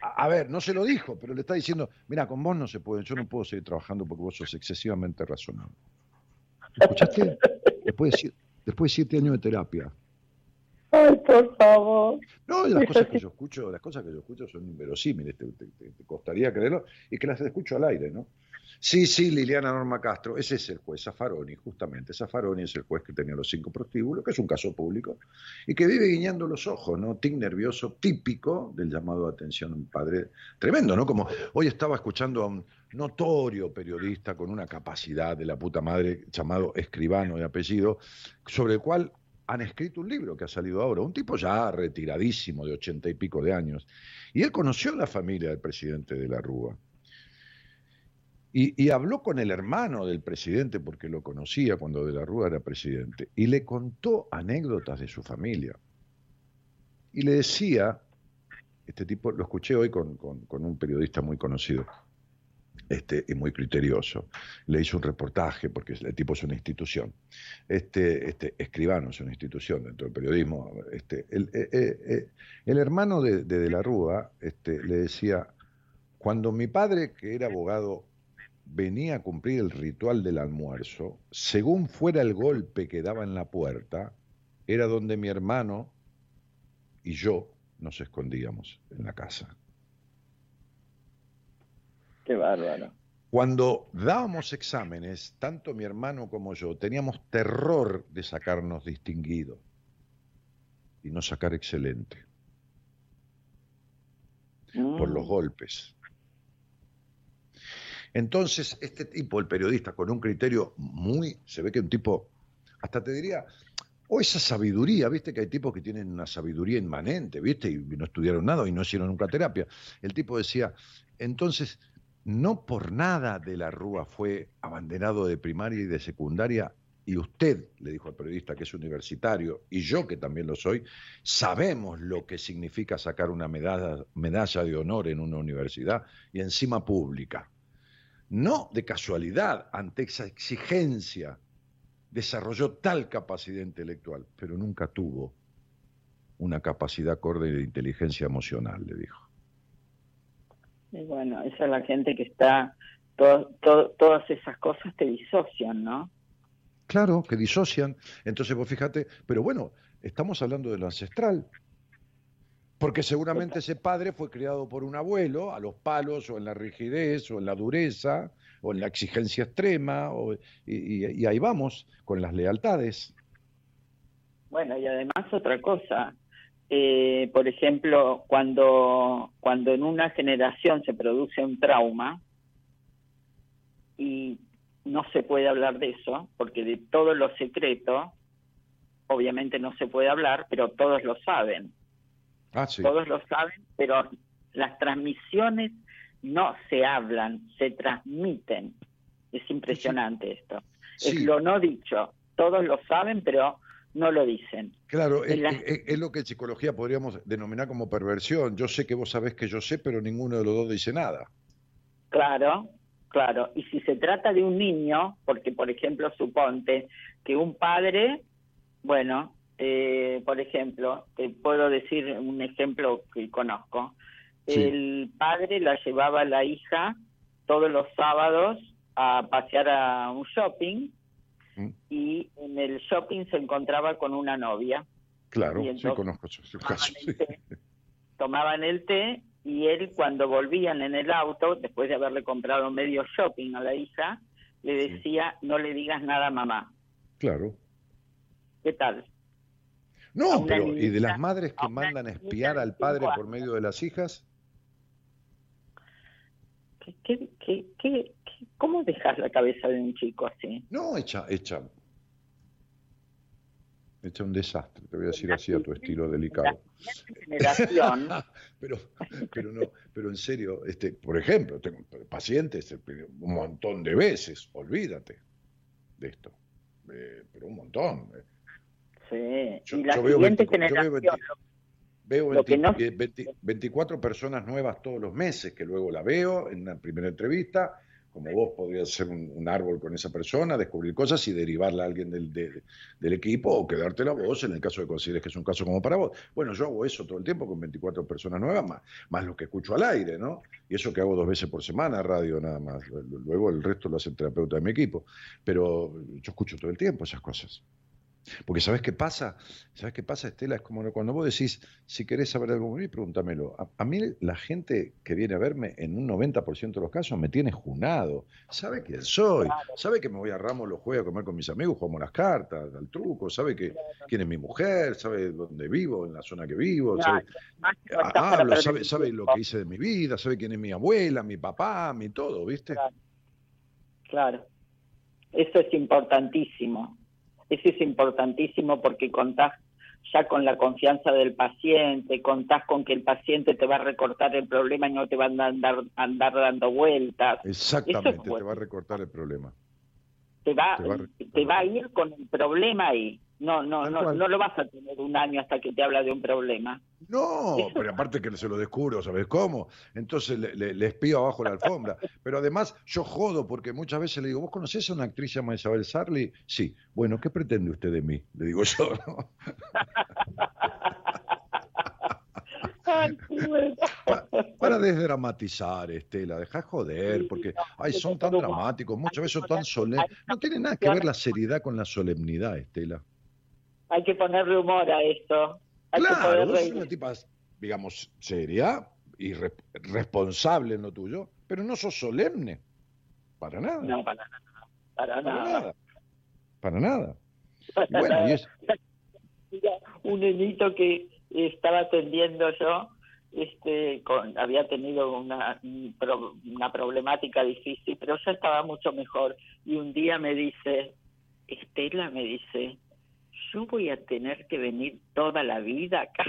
a, a ver, no se lo dijo, pero le está diciendo, mira, con vos no se puede, yo no puedo seguir trabajando porque vos sos excesivamente razonable. ¿Escuchaste? Después de, siete, después de siete años de terapia. Ay, por favor. No, las cosas que yo escucho, las cosas que yo escucho son inverosímiles, te, te- te- te costaría creerlo, y que las escucho al aire, ¿no? Sí, sí, Liliana Norma Castro, ese es el juez Zaffaroni, justamente. Zaffaroni es el juez que tenía los cinco prostíbulos, que es un caso público, y que vive guiñando los ojos, ¿no? Tic nervioso típico del llamado de atención a un padre tremendo, ¿no? Como hoy estaba escuchando a un notorio periodista con una capacidad de la puta madre llamado escribano de apellido, sobre el cual han escrito un libro que ha salido ahora, un tipo ya retiradísimo de ochenta y pico de años, y él conoció a la familia del presidente de la Rúa. Y, habló con el hermano del presidente, porque lo conocía cuando de la Rúa era presidente, y le contó anécdotas de su familia. Y le decía, este tipo, lo escuché hoy con, con- con un periodista muy conocido, este, y muy criterioso. Le hizo un reportaje, porque el tipo es una institución. Este, este escribano es una institución dentro del periodismo. Este, el, eh, eh, eh, el hermano de, de, de la Rúa este, le decía, cuando mi padre, que era abogado, venía a cumplir el ritual del almuerzo, según fuera el golpe que daba en la puerta, era donde mi hermano y yo nos escondíamos en la casa. Qué bárbaro. Cuando dábamos exámenes, tanto mi hermano como yo teníamos terror de sacarnos distinguido y no sacar excelente por los Mm. golpes. Entonces, este tipo, el periodista, con un criterio muy, se ve que un tipo, hasta te diría, o esa sabiduría, viste que hay tipos que tienen una sabiduría inmanente, viste, y no estudiaron nada y no hicieron nunca terapia. El tipo decía, entonces, no por nada de la Rúa fue abanderado de primaria y de secundaria y usted, le dijo al periodista que es universitario, y yo que también lo soy, sabemos lo que significa sacar una medalla, medalla de honor en una universidad y encima pública. No de casualidad, ante esa exigencia, desarrolló tal capacidad intelectual, pero nunca tuvo una capacidad acorde de inteligencia emocional, le dijo. Y bueno, esa es la gente que está, todas esas cosas te disocian, ¿no? Claro, que disocian. Entonces vos fíjate, pero bueno, estamos hablando de lo ancestral. Porque seguramente ese padre fue criado por un abuelo, a los palos, o en la rigidez, o en la dureza, o en la exigencia extrema, y, ahí vamos, con las lealtades. Bueno, y además otra cosa, eh, por ejemplo, cuando, cuando en una generación se produce un trauma, y no se puede hablar de eso, porque de todo lo secreto, obviamente no se puede hablar, pero todos lo saben. Ah, todos lo saben, pero las transmisiones no se hablan, se transmiten. Es impresionante esto. Es lo no dicho. Todos lo saben, pero no lo dicen. Claro, es, es, lo que en psicología podríamos denominar como perversión. Yo sé que vos sabés que yo sé, pero ninguno de los dos dice nada. Claro, Claro, y si se trata de un niño, porque por ejemplo suponte que un padre, bueno, eh, por ejemplo, te puedo decir un ejemplo que conozco, el padre la llevaba a la hija todos los sábados a pasear a un shopping mm. y en el shopping se encontraba con una novia. Claro, sí conozco ese caso. tomaban el té y él cuando volvían en el auto, después de haberle comprado medio shopping a la hija, le decía, no le digas nada a mamá. Claro. ¿Qué tal? No, pero ¿y de las madres que mandan a espiar al padre por medio de las hijas? ¿Qué, qué, qué, cómo dejas la cabeza de un chico así? No, echa, echa Echa un desastre, te voy a decir así a tu estilo delicado. pero, pero no, pero en serio, este, por ejemplo, tengo pacientes un montón de veces, olvídate de esto, eh, pero un montón. Yo, y la veo, veo, 24 personas nuevas todos los meses, que luego la veo en una primera entrevista, como vos podrías ser un, árbol con esa persona, descubrir cosas y derivarla a alguien del, del equipo o quedarte la voz en el caso de consideres que es un caso como para vos. Bueno, yo hago eso todo el tiempo con 24 personas nuevas, más, más lo que escucho al aire, ¿no? Y eso que hago dos veces por semana, radio nada más. Luego el resto lo hace el terapeuta de mi equipo. Pero yo escucho todo el tiempo esas cosas. Porque ¿sabes qué pasa? ¿Sabes qué pasa, Estela? Es como cuando vos decís, si querés saber algo de mí, pregúntamelo. A, mí la gente que viene a verme en un 90% de los casos me tiene junado. Sabe quién soy. Sabe que me voy a Ramos los jueves a comer con mis amigos, jugamos las cartas, al truco. Sabe que, quién es mi mujer, sabe dónde vivo, en la zona que vivo. Sabe, hablo, sabe, sabe lo que hice de mi vida, sabe quién es mi abuela, mi papá, mi todo, ¿viste? claro. Eso es importantísimo eso es importantísimo porque contás ya con la confianza del paciente, contás con que el paciente te va a recortar el problema y no te va a andar, andar dando vueltas. Exactamente, te va a recortar el problema. Te va, te va, a ir con el problema ahí. No, no, no, no lo vas a tener un año hasta que te habla de un problema. No, pero aparte que se lo descubro, ¿sabes cómo? Entonces le, espío abajo la alfombra. Pero además yo jodo porque muchas veces le digo, ¿vos conocés a una actriz llamada Isabel Sarli? Sí. Bueno, ¿qué pretende usted de mí? Le digo yo, ¿no? para, desdramatizar, Estela, deja joder, porque ay, son tan dramáticos, muchas veces son tan solemnes. No tiene nada que ver la seriedad con la solemnidad, Estela hay que ponerle humor a esto. claro, vos una tipa, digamos, seria y responsable en lo tuyo, pero no sos solemne. Para nada. No, para nada. Para, nada. Para nada. bueno, Y es... un niñito que estaba atendiendo yo, este, con, había tenido una, una problemática difícil, pero ya estaba mucho mejor. Y un día me dice, Estela me dice, yo voy a tener que venir toda la vida acá.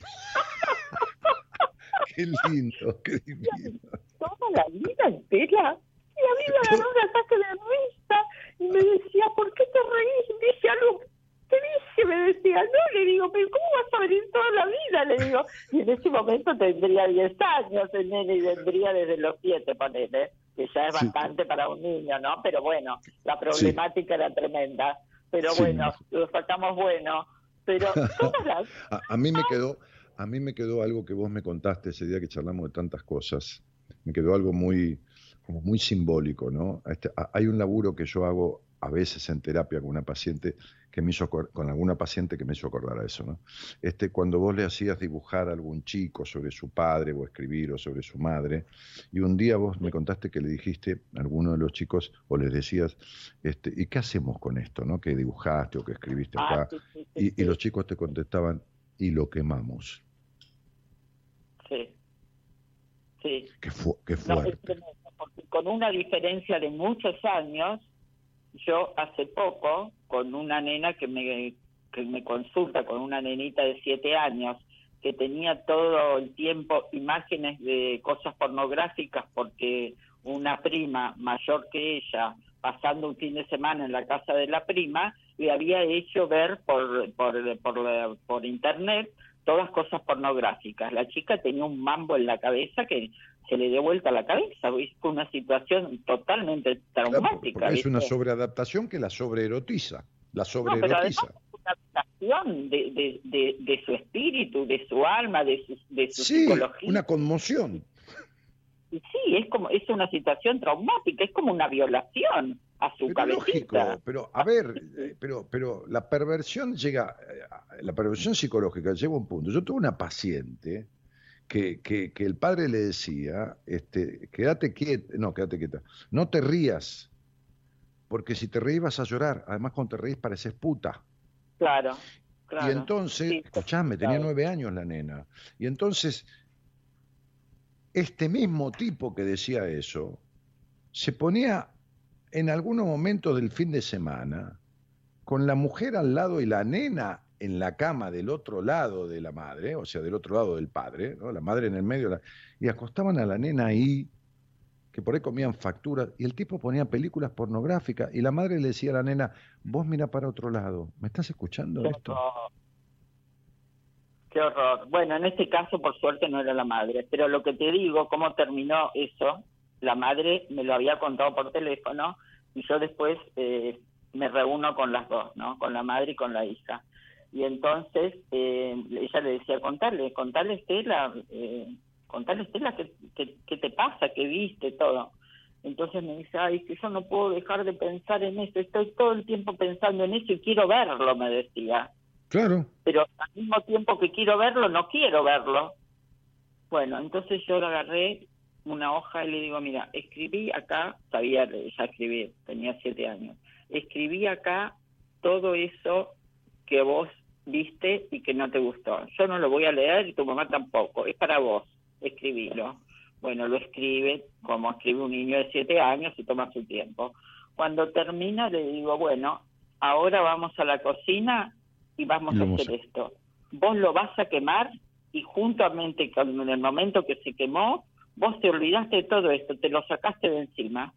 qué lindo, qué divino. Toda la vida entera. Y a mí me agarró un ataque de risa y me decía, ¿por qué te reís? Y dije algo, te dije, me decía, no, le digo, pero ¿cómo vas a venir toda la vida? Le digo, y en ese momento tendría 10 años el nene y vendría desde los 7, ponele, que ya es bastante para un niño, ¿no? Pero bueno, la problemática era tremenda. Pero bueno, lo sacamos bueno. Pero a, mí me quedó, a mí me quedó algo que vos me contaste ese día que charlamos de tantas cosas. Me quedó algo muy, como muy simbólico, ¿no? Este, hay un laburo que yo hago a veces en terapia con una paciente que me hizo con alguna paciente que me hizo acordar a eso, ¿no? Este, cuando vos le hacías dibujar a algún chico sobre su padre o escribir o sobre su madre, y un día vos me contaste que le dijiste a alguno de los chicos o les decías, este, ¿y qué hacemos con esto, no? Que dibujaste o que escribiste ah, acá, y, los chicos te contestaban, y lo quemamos. Sí. Sí. Qué, fuerte. con una diferencia de muchos años, yo hace poco, con una nena que me, que me consulta, con una nenita de siete años, que tenía todo el tiempo imágenes de cosas pornográficas porque una prima mayor que ella, pasando un fin de semana en la casa de la prima, le había hecho ver por, por, por, por internet todas cosas pornográficas. La chica tenía un mambo en la cabeza que se le dio vuelta la cabeza, fue una situación totalmente traumática. es una sobreadaptación que la sobreerotiza, la sobreerotiza. una adaptación de, de, de, su espíritu, de su alma, de su, de su sí, una conmoción. Sí, es como es una situación traumática, es como una violación a su pero Lógico, pero a ver, eh, pero pero la perversión llega, eh, la perversión psicológica llega a un punto. Yo tuve una paciente que, que, que, el padre le decía, este, quédate quieta, no, quédate quieta, no te rías, porque si te reís vas a llorar, además cuando te reís pareces puta. Claro, claro. Y entonces, escuchame, tenía nueve años la nena, y entonces este mismo tipo que decía eso, se ponía en algunos momentos del fin de semana con la mujer al lado y la nena en la cama del otro lado de la madre, o sea, del otro lado del padre, ¿no? la madre en el medio, y acostaban a la nena ahí, que por ahí comían facturas, y el tipo ponía películas pornográficas, y la madre le decía a la nena, vos mira para otro lado, ¿me estás escuchando esto? Qué horror. Bueno, en este caso, por suerte, no era la madre, pero lo que te digo, cómo terminó eso, la madre me lo había contado por teléfono, y yo después eh, me reúno con las dos, ¿no? Con la madre y con la hija y entonces eh, ella le decía, contarle, contarle Estela, eh, contarle Estela qué, te pasa, qué viste, todo. Entonces me dice, ay, que yo no puedo dejar de pensar en eso, estoy todo el tiempo pensando en eso y quiero verlo, me decía. Claro. Pero al mismo tiempo que quiero verlo, no quiero verlo. Bueno, entonces yo le agarré una hoja y le digo, mira, escribí acá, sabía ya escribir, tenía siete años, escribí acá todo eso que vos viste y que no te gustó. Yo no lo voy a leer y tu mamá tampoco, es para vos, escribilo. Bueno, lo escribe como escribe un niño de siete años y toma su tiempo. Cuando termina le digo, bueno, ahora vamos a la cocina y vamos a hacer esto. Vos lo vas a quemar y juntamente con el momento que se quemó, vos te olvidaste de todo esto, te lo sacaste de encima.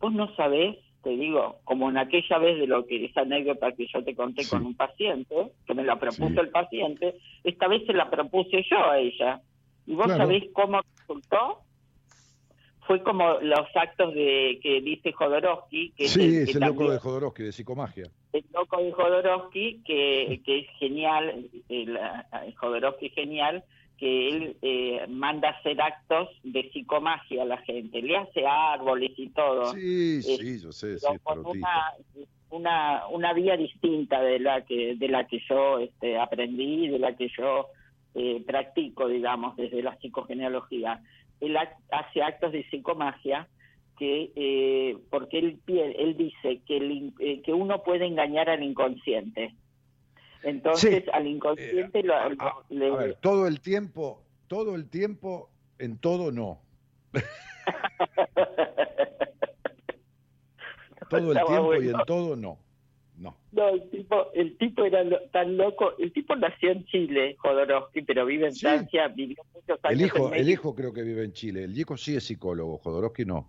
Vos no sabés te digo, como en aquella vez de lo que esa anécdota que yo te conté con un paciente, que me la propuso el paciente, esta vez se la propuse yo a ella. ¿Y vos sabés cómo resultó? Fue como los actos de que dice Jodorowsky. Que sí, es el, loco de Jodorowsky, de psicomagia. El loco de Jodorowsky, que, que es genial, el, el Jodorowsky genial, que él eh, manda hacer actos de psicomagia a la gente, le hace árboles y todo. Sí, sí, yo sé, sí, con una, una, vía distinta de la que de la que yo este, aprendí, de la que yo eh, practico, digamos, desde la psicogenealogía. Él hace actos de psicomagia que eh, porque él él dice que el, que uno puede engañar al inconsciente entonces al inconsciente lo, a, ver, todo el tiempo, todo el tiempo, en todo no. todo el tiempo y en todo no. No. No, el tipo, el tipo era tan loco. El tipo nació en Chile, Jodorowsky, pero vive en Francia, vivió muchos años. El hijo, el hijo creo que vive en Chile. El hijo sí es psicólogo, Jodorowsky no.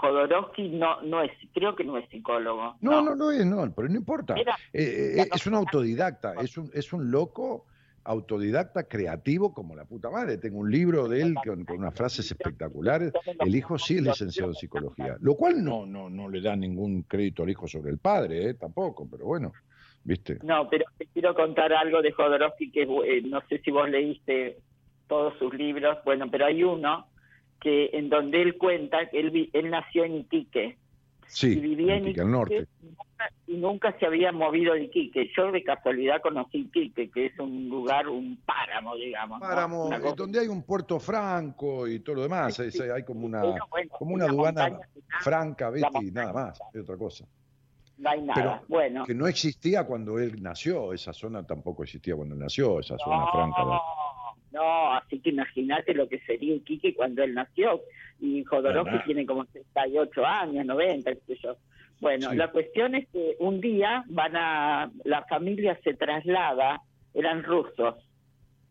Jodorowsky no, no es, creo que no es psicólogo. No, no, no, es, no, pero no importa. Eh, eh, es un autodidacta, es un, es un loco autodidacta, creativo como la puta madre. Tengo un libro de él con, con unas frases espectaculares. El hijo sí es licenciado en psicología, lo cual no, no, no le da ningún crédito al hijo sobre el padre, ¿eh? tampoco, pero bueno, ¿viste? No, pero te quiero contar algo de Jodorowsky que eh, no sé si vos leíste todos sus libros, bueno, pero hay uno que en donde él cuenta que él, vi- él nació en Iquique Sí, y vivía en Iquique, al norte. y nunca, y nunca se había movido de Iquique. Yo de casualidad conocí Iquique, que es un lugar, un páramo, digamos. Páramo, eh, cosa- donde hay un puerto franco y todo lo demás, Sí, es- hay como una, Pero bueno, como en una aduana franca, ¿viste? Nada más, es otra cosa. No hay nada. Pero bueno. que no existía cuando él nació, esa zona tampoco existía cuando él nació, esa zona franca. ¿no? No, así que imagínate lo que sería Iquique cuando él nació. Y Jodorowsky Verdad. tiene como 68 años, 90, qué sé yo. Bueno, Sí. la cuestión es que un día van a, la familia se traslada, eran rusos,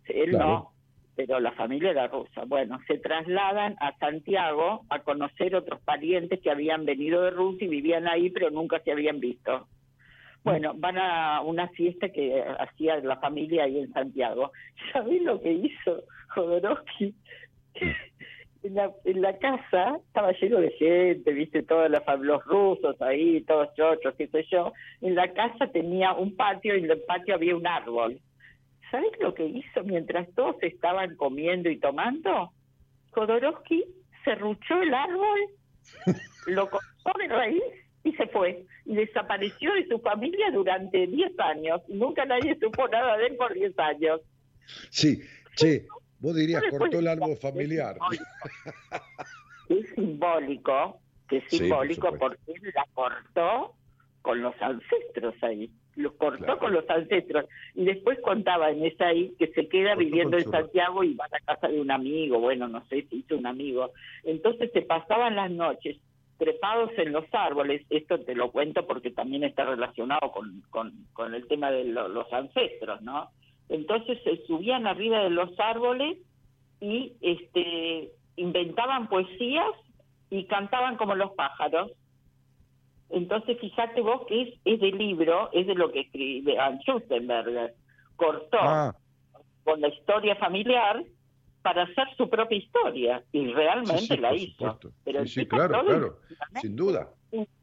él Claro. no, pero la familia era rusa. Bueno, se trasladan a Santiago a conocer otros parientes que habían venido de Rusia y vivían ahí, pero nunca se habían visto. Bueno, van a una fiesta que hacía la familia ahí en Santiago. ¿Sabés lo que hizo Jodorowsky? En la, en la casa estaba lleno de gente, viste, todos los, los rusos ahí, todos chochos, qué sé yo. En la casa tenía un patio y en el patio había un árbol. ¿Sabés lo que hizo mientras todos estaban comiendo y tomando? Jodorowsky serruchó el árbol, lo cortó de raíz y se fue. Y desapareció de su familia durante 10 años. Nunca nadie supo nada de él por 10 años. Sí, che, vos dirías, cortó el árbol familiar. Es simbólico, que es Sí, por simbólico porque él la cortó con los ancestros ahí. Lo cortó Claro. con los ancestros. Y después contaba en esa ahí que se queda Cortó viviendo en Santiago y va a la casa de un amigo. Bueno, no sé si hizo un amigo. Entonces se pasaban las noches trepados en los árboles. Esto te lo cuento porque también está relacionado con, con, con el tema de lo- los ancestros, ¿no? Entonces se subían arriba de los árboles y este inventaban poesías y cantaban como los pájaros. Entonces, fíjate vos que es, es del libro, es de lo que escribe Van Schustenberger. Cortó Ah, con la historia familiar para hacer su propia historia y realmente Sí, sí, la hizo. Pero Sí, sí, claro, claro, sin duda.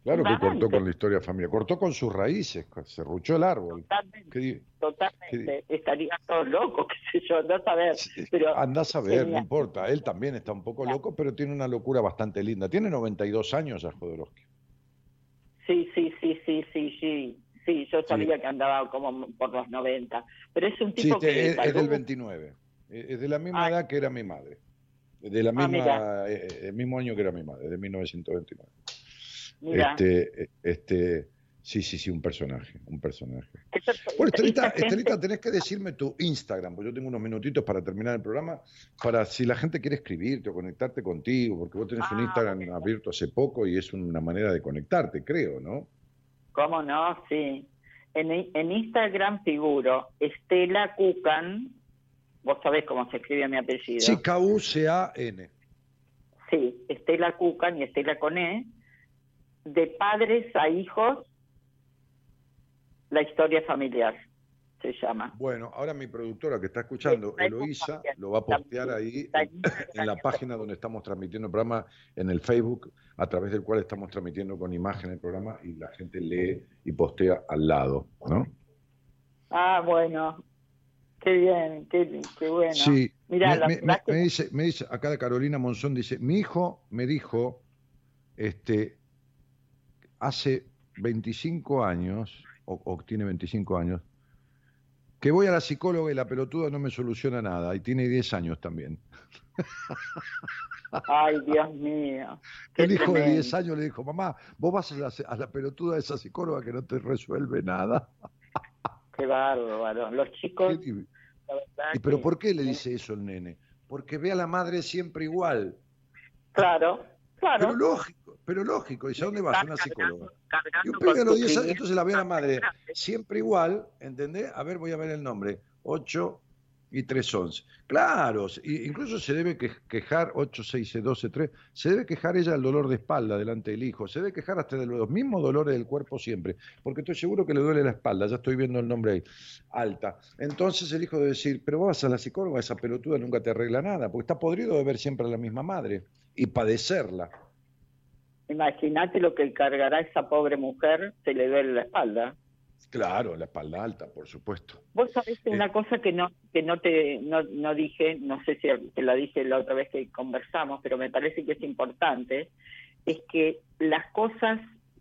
Claro que cortó con la historia familiar, cortó con sus raíces, serruchó el árbol. Totalmente, ¿Qué totalmente. Estaría todo loco, qué sé yo, no saber. Sí, Pero Andás a ver, no importa. Él también está un poco loco, pero tiene una locura bastante linda. Tiene 92 años ya Jodorowsky. Sí, sí, sí, sí, sí, sí. Sí, yo sabía que andaba como por los 90. Pero es un tipo que... es, es del salud- 29. Es es de la misma edad que era mi madre. De la Ah, misma, eh, eh, el mismo año que era mi madre, de 1929. Mira, Este, eh, este, sí, sí, sí, un personaje, un personaje. Bueno, Estelita, Estelita, tenés que decirme tu Instagram, porque yo tengo unos minutitos para terminar el programa, para si la gente quiere escribirte o conectarte contigo, porque vos tenés un Ah, Instagram abierto hace poco y es una manera de conectarte, creo, ¿no? ¿Cómo no? Sí. En, en Instagram figuro Estela Cucan. Vos sabés cómo se escribe mi apellido. Sí, K-U-C-A-N. Sí, Estela Cucan y Estela con E. De padres a hijos, la historia familiar se llama. Bueno, ahora mi productora que está escuchando, Eloísa, lo va a postear ahí en la página donde estamos transmitiendo el programa, en el Facebook, a través del cual estamos transmitiendo con imagen el programa y la gente lee y postea al lado, ¿no? Ah, bueno. Qué bien, qué, qué bueno. Sí, Mirá, me, me- dice, me dice, acá de Carolina Monzón dice, mi hijo me dijo, este, hace 25 años, o, o tiene 25 años, que voy a la psicóloga y la pelotuda no me soluciona nada, y tiene 10 años también. Ay, Dios mío. El hijo de tremendo. 10 años le dijo, mamá, vos vas a la, a la pelotuda de esa psicóloga que no te resuelve nada. Qué bárbaro. Los chicos, Y, y, ¿Pero que- por qué le dice eso el nene? Porque ve a la madre siempre igual. Claro, claro. Pero lógico, pero lógico. Dice, ¿a dónde vas? Una psicóloga. Y Cargando un pibe a con los tu 10 años, entonces la ve a la madre siempre igual, ¿entendés? A ver, voy a ver el nombre. 8, y 311. Claro, incluso se debe quejar, 866-123, se debe quejar ella del dolor de espalda delante del hijo, se debe quejar hasta de los mismos dolores del cuerpo siempre, porque estoy seguro que le duele la espalda, ya estoy viendo el nombre ahí, alta. Entonces el hijo debe decir, pero vos vas a la psicóloga, esa pelotuda nunca te arregla nada, porque está podrido de ver siempre a la misma madre y padecerla. Imagínate lo que cargará esa pobre mujer, se le duele la espalda. Claro, la espalda alta, por supuesto. Vos sabés una eh, cosa que no que no te no, no dije, no sé si te la dije la otra vez que conversamos, pero me parece que es importante, es que las cosas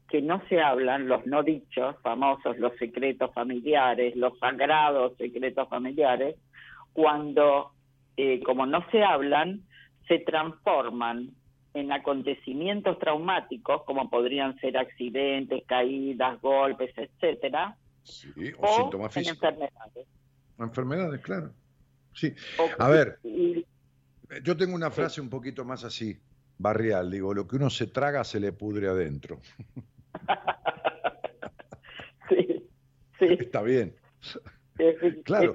que no se hablan, los no dichos, famosos, los secretos familiares, los sagrados secretos familiares, cuando eh, como no se hablan, se transforman en acontecimientos traumáticos, como podrían ser accidentes, caídas, golpes, etcétera, sí, o, síntomas físicos. enfermedades. Enfermedades, claro. Sí. A ver, yo tengo una frase un poquito más así, barrial, digo, lo que uno se traga se le pudre adentro. sí, sí. Está bien. claro,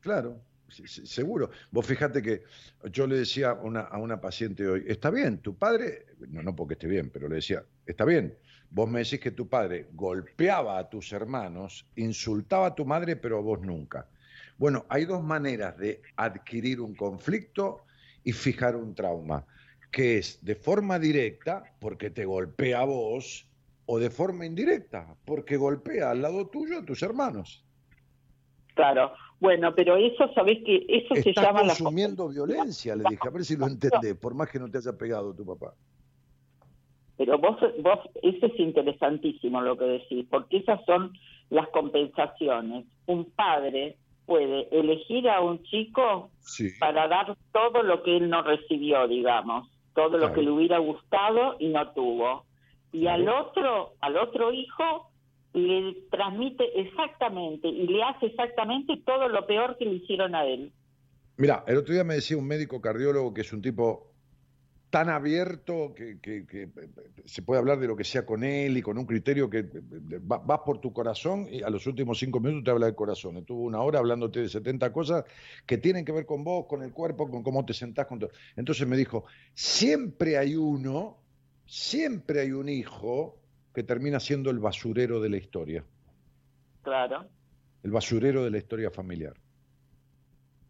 claro, seguro. Vos fíjate que yo le decía a una, a una paciente hoy, está bien, tu padre, no, no porque esté bien, pero le decía, está bien, vos me decís que tu padre golpeaba a tus hermanos, insultaba a tu madre, pero a vos nunca. Bueno, hay dos maneras de adquirir un conflicto y fijar un trauma, que es de forma directa, porque te golpea a vos, o de forma indirecta, porque golpea al lado tuyo a tus hermanos. Claro, bueno, pero eso, ¿sabés que Eso se llama... consumiendo violencia, le dije, a ver si lo entendés, por más que no te haya pegado tu papá. Pero vos, vos, eso es interesantísimo lo que decís, porque esas son las compensaciones. Un padre puede elegir a un chico para dar todo lo que él no recibió, digamos, todo lo que le hubiera gustado y no tuvo. Y al otro, al otro hijo le transmite exactamente y le hace exactamente todo lo peor que le hicieron a él. Mira, el otro día me decía un médico cardiólogo que es un tipo tan abierto que, se puede hablar de lo que sea con él y con un criterio que vas por tu corazón y a los últimos cinco minutos te habla del corazón. Estuvo una hora hablándote de 70 cosas que tienen que ver con vos, con el cuerpo, con cómo te sentás. Con. Entonces me dijo, siempre hay uno, siempre hay un hijo que termina siendo el basurero de la historia. Claro. El basurero de la historia familiar.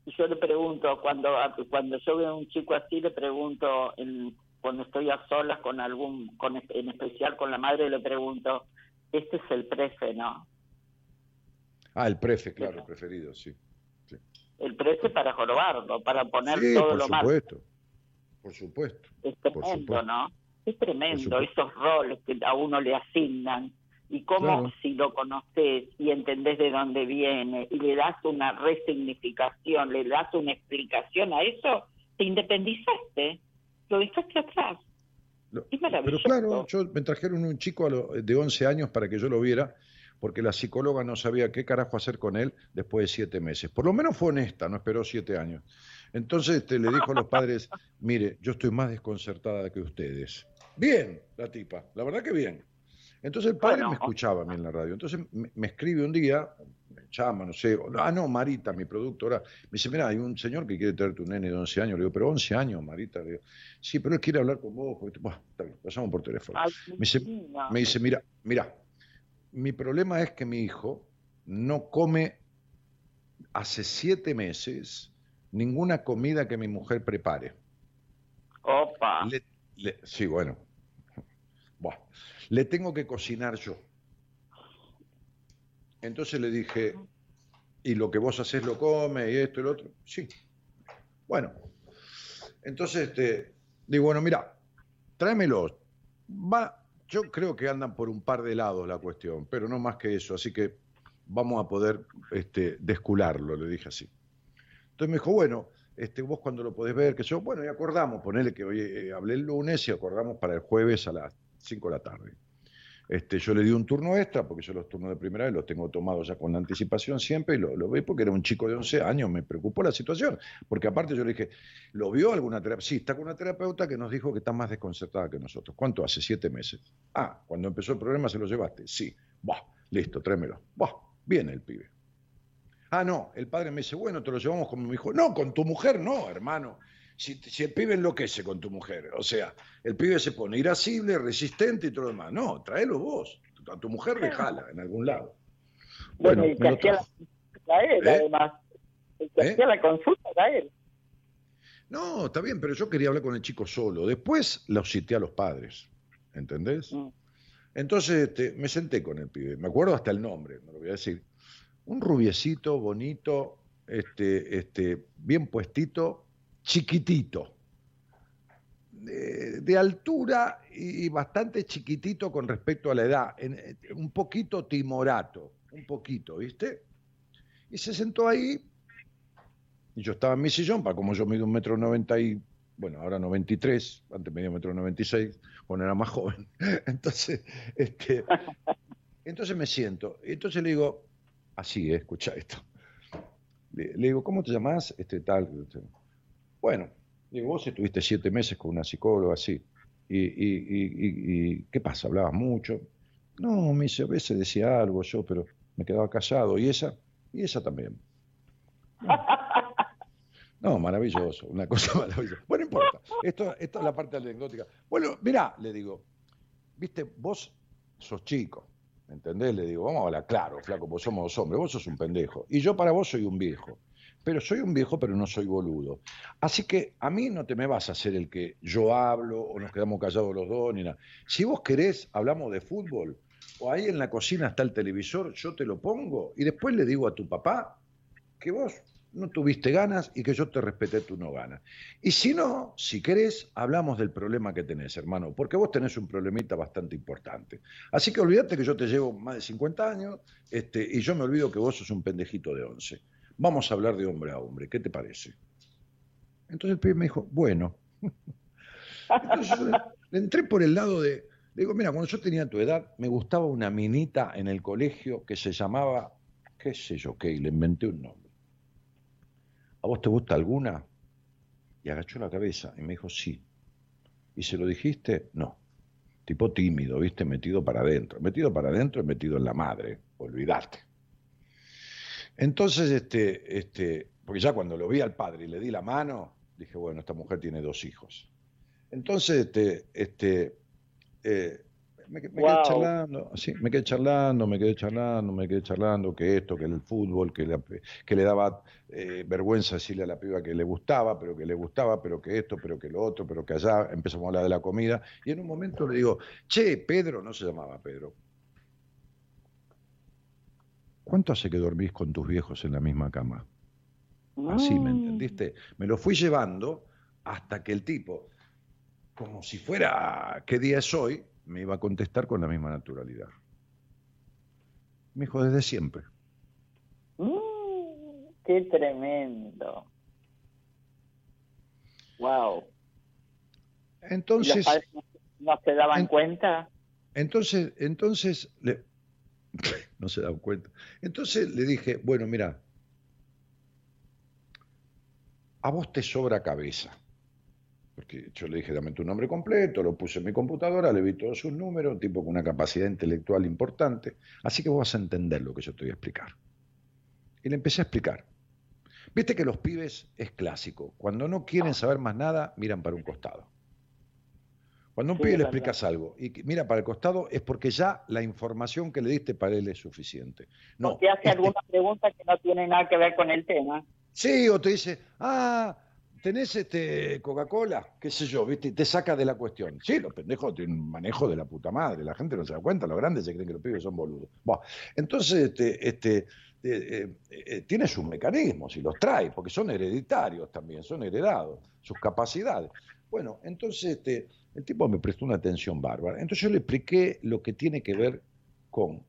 Y yo le pregunto, cuando, cuando yo veo a un chico así, le pregunto, en, cuando estoy a solas con algún, con, en especial con la madre, le pregunto, este es el prefe, ¿no? Ah, el prefe, claro, el preferido, sí. El prefe para jorobarlo, para poner todo lo malo. Por supuesto, por supuesto. Es tremendo, ¿no? Es tremendo esos roles que a uno le asignan y cómo si lo conoces y entendés de dónde viene y le das una resignificación, le das una explicación a eso, te independizaste, lo dejaste atrás. es Pero claro, yo, me trajeron un chico de 11 años para que yo lo viera, porque la psicóloga no sabía qué carajo hacer con él después de siete meses. Por lo menos fue honesta, no esperó siete años. Entonces este, le dijo a los padres, mire, yo estoy más desconcertada que ustedes. Bien, la tipa, la verdad que bien. Entonces el padre me escuchaba a mí en la radio. Entonces me, escribe un día, me llama, no sé, ah, no, Marita, mi productora, me dice, mira, hay un señor que quiere traerte un nene de 11 años. Le digo, pero 11 años, Marita. Le digo, sí, pero él quiere hablar con vos. Está bien, pasamos por teléfono. Me dice, me dice, mira, mira, mi problema es que mi hijo no come hace siete meses ninguna comida que mi mujer prepare. Opa sí, bueno. Le tengo que cocinar yo. Entonces le dije, ¿y lo que vos haces lo come y esto y lo otro? Sí. Bueno. Entonces, este, digo, bueno, mira, tráemelo. Va, yo creo que andan por un par de lados la cuestión, pero no más que eso, así que vamos a poder este, descularlo, le dije así. Entonces me dijo, bueno, este, vos cuando lo podés ver, que yo, bueno, y acordamos, ponele que hoy eh, hablé el lunes y acordamos para el jueves a las 5 de la tarde. Este, yo le di un turno extra, porque yo los turnos de primera vez los tengo tomados ya con anticipación siempre, y lo, lo ve porque era un chico de 11 años, me preocupó la situación, porque aparte yo le dije, ¿lo vio alguna terapeuta? Sí, está con una terapeuta que nos dijo que está más desconcertada que nosotros. ¿Cuánto hace? Siete meses. Ah, cuando empezó el problema se lo llevaste. Sí. Listo, tráemelo. Bah, viene el pibe. Ah, no, el padre me dice, bueno, te lo llevamos con mi hijo. No, con tu mujer no, hermano. Si, si, el pibe enloquece con tu mujer, o sea, el pibe se pone irascible, resistente y todo lo demás. No, tráelo vos. A tu mujer déjala en algún lado. Bueno, y que hacía la él, ¿Eh? además. El que ¿Eh? hacía la consulta era él. No, está bien, pero yo quería hablar con el chico solo. Después lo cité a los padres, ¿entendés? Mm. Entonces este, me senté con el pibe, me acuerdo hasta el nombre, no lo voy a decir. Un rubiecito, bonito, este, este, bien puestito, chiquitito, de, de altura y bastante chiquitito con respecto a la edad, en- eh, un poquito timorato, un poquito, ¿viste? Y se sentó ahí, y yo estaba en mi sillón, para como yo mido un metro noventa y, bueno, ahora 93, antes medía un metro noventa y seis, cuando era más joven. Entonces, este, entonces me siento, y entonces le digo, así, eh, escucha esto. Le, digo, ¿cómo te llamás? Este tal. Bueno, digo, vos estuviste siete meses con una psicóloga así. Y, y, y, y- ¿qué pasa? ¿Hablabas mucho? No, me dice, a veces decía algo yo, pero me quedaba callado. ¿Y esa? Y esa también. No, maravilloso, una cosa maravillosa. Bueno, no importa. Esto, esto es la parte anecdótica. Bueno, mirá, le digo, viste, vos sos chico, ¿entendés? Le digo, vamos a hablar claro, flaco, vos somos dos hombres, vos sos un pendejo. Y yo para vos soy un viejo. Pero soy un viejo, pero no soy boludo. Así que a mí no te me vas a hacer el que yo hablo o nos quedamos callados los dos, ni nada. Si vos querés, hablamos de fútbol, o ahí en la cocina está el televisor, yo te lo pongo, y después le digo a tu papá que vos no tuviste ganas y que yo te respeté tu no ganas. Y si no, si querés, hablamos del problema que tenés, hermano, porque vos tenés un problemita bastante importante. Así que olvídate que yo te llevo más de 50 años este, y yo me olvido que vos sos un pendejito de 11. Vamos a hablar de hombre a hombre, ¿qué te parece? Entonces el pibe me dijo, bueno. Entonces yo le, entré por el lado de, le digo, mira, cuando yo tenía tu edad, me gustaba una minita en el colegio que se llamaba, qué sé yo qué, le inventé un nombre. ¿A vos te gusta alguna? Y agachó la cabeza y me dijo, sí. ¿Y se lo dijiste? No. Tipo tímido, ¿viste? Metido para adentro. Metido para adentro y metido en la madre. Olvidarte. Entonces, este, este, porque ya cuando lo vi al padre y le di la mano, dije, bueno, esta mujer tiene dos hijos. Entonces, este, este, eh, me, me quedé charlando, sí, me quedé charlando, me quedé charlando, me quedé charlando, que esto, que el fútbol, que, la- que le daba eh, vergüenza decirle a la piba que le gustaba, pero que le gustaba, pero que esto, pero que lo otro, pero que allá, empezamos a hablar de la comida, y en un momento le digo, che, Pedro, no se llamaba Pedro, ¿cuánto hace que dormís con tus viejos en la misma cama? Así, ¿me Mm. entendiste? Me lo fui llevando hasta que el tipo, como si fuera, ¿qué día es hoy? Me iba a contestar con la misma naturalidad. Me dijo, desde siempre. Mm, qué tremendo. Wow. ¿Y los Entonces, no, se daban en- cuenta? entonces, entonces, le- no se dan cuenta. Entonces le dije, bueno, mira, a vos te sobra cabeza. Porque yo le dije, dame tu nombre completo, lo puse en mi computadora, le vi todos sus números, un tipo con una capacidad intelectual importante, así que vos vas a entender lo que yo te voy a explicar. Y le empecé a explicar. Viste que los pibes es clásico, cuando no quieren saber más nada, miran para un costado. Cuando a un Sí, pibe le explicas algo y mira para el costado es porque ya la información que le diste para él es suficiente. No, Porque hace este- alguna pregunta que no tiene nada que ver con el tema. Sí, o te dice, ah, tenés este Coca-Cola, qué sé yo, ¿viste? Te saca de la cuestión. Sí, los pendejos tienen un manejo de la puta madre, la gente no se da cuenta, los grandes se creen que los pibes son boludos. Entonces, este, este, eh, eh, eh, tiene sus mecanismos y los trae, porque son hereditarios también, son heredados, sus capacidades. Bueno, entonces este, el tipo me prestó una atención bárbara. Entonces yo le expliqué lo que tiene que ver con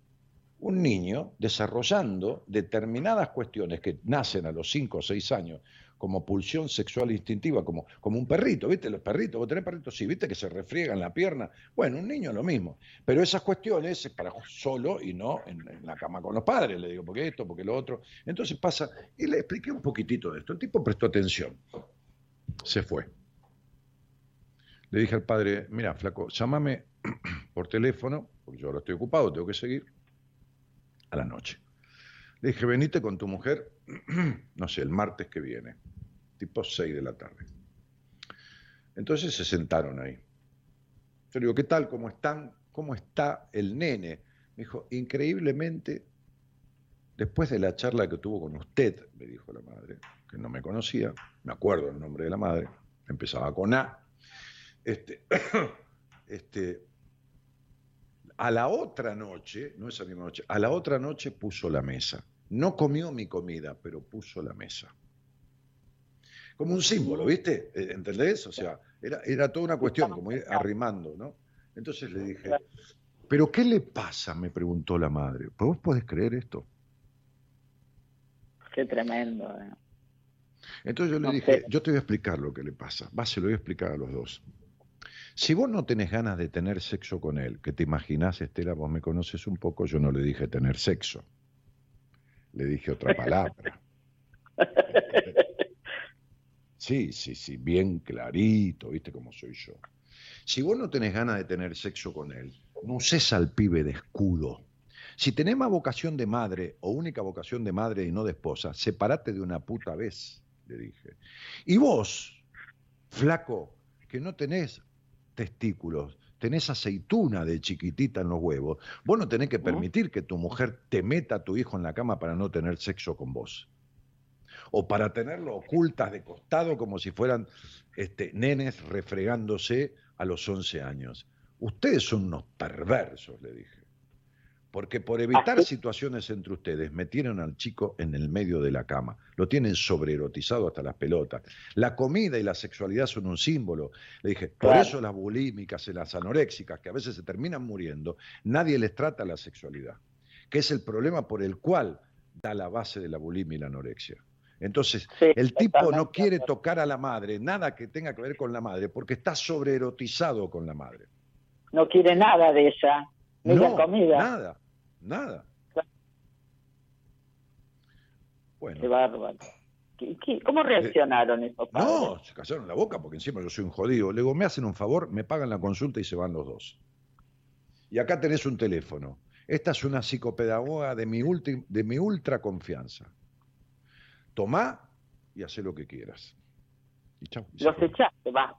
un niño desarrollando determinadas cuestiones que nacen a los 5 o 6 años como pulsión sexual instintiva, como, como un perrito, ¿viste? Los perritos, vos tenés perritos, sí, ¿viste? Que se refriegan la pierna. Bueno, un niño lo mismo. Pero esas cuestiones es para solo y no en, en la cama con los padres, le digo, porque esto, porque lo otro. Entonces pasa, y le expliqué un poquitito de esto. El tipo prestó atención. Se fue. Le dije al padre, mira, flaco, llámame por teléfono, porque yo ahora estoy ocupado, tengo que seguir, a la noche. Le dije, venite con tu mujer, no sé, el martes que viene, tipo 6 de la tarde. Entonces se sentaron ahí. Yo le digo, ¿qué tal? ¿Cómo están? ¿Cómo está el nene? Me dijo, increíblemente, después de la charla que tuvo con usted, me dijo la madre, que no me conocía, me acuerdo el nombre de la madre, empezaba con A, este, este, a la otra noche, no esa misma noche, a la otra noche puso la mesa. No comió mi comida, pero puso la mesa. Como un símbolo, ¿viste? Eh, ¿Entendés? O sea, era, era toda una cuestión, como ir arrimando, ¿no? Entonces le dije, ¿pero qué le pasa? Me preguntó la madre. ¿Pues vos podés creer esto? Qué tremendo. Eh. Entonces yo le dije, yo te voy a explicar lo que le pasa. Va, se lo voy a explicar a los dos. Si vos no tenés ganas de tener sexo con él, que te imaginás, Estela, vos me conoces un poco, yo no le dije tener sexo. Le dije otra palabra. Sí, sí, sí, bien clarito, viste cómo soy yo. Si vos no tenés ganas de tener sexo con él, no uses al pibe de escudo. Si tenés más vocación de madre o única vocación de madre y no de esposa, separate de una puta vez, le dije. Y vos, flaco, que no tenés testículos, tenés aceituna de chiquitita en los huevos, vos no tenés que permitir que tu mujer te meta a tu hijo en la cama para no tener sexo con vos o para tenerlo ocultas de costado como si fueran este, nenes refregándose a los 11 años. Ustedes son unos perversos, le dije. Porque por evitar situaciones entre ustedes, metieron al chico en el medio de la cama. Lo tienen sobreerotizado hasta las pelotas. La comida y la sexualidad son un símbolo. Le dije, por eso las bulímicas y las anoréxicas, que a veces se terminan muriendo, nadie les trata la sexualidad. Que es el problema por el cual da la base de la bulimia y la anorexia. Entonces, el tipo no quiere tocar a la madre, nada que tenga que ver con la madre, porque está sobreerotizado con la madre. No quiere nada de ella, ni la comida. Nada, nada. Bueno. Qué bárbaro. cómo eh, reaccionaron esos padres? No, se casaron la boca porque encima yo soy un jodido. Luego me hacen un favor, me pagan la consulta y se van los dos. Y acá tenés un teléfono. Esta es una psicopedagoga de mi, de mi ultra confianza tomá y haz lo que quieras. Y chau, los echaste, va.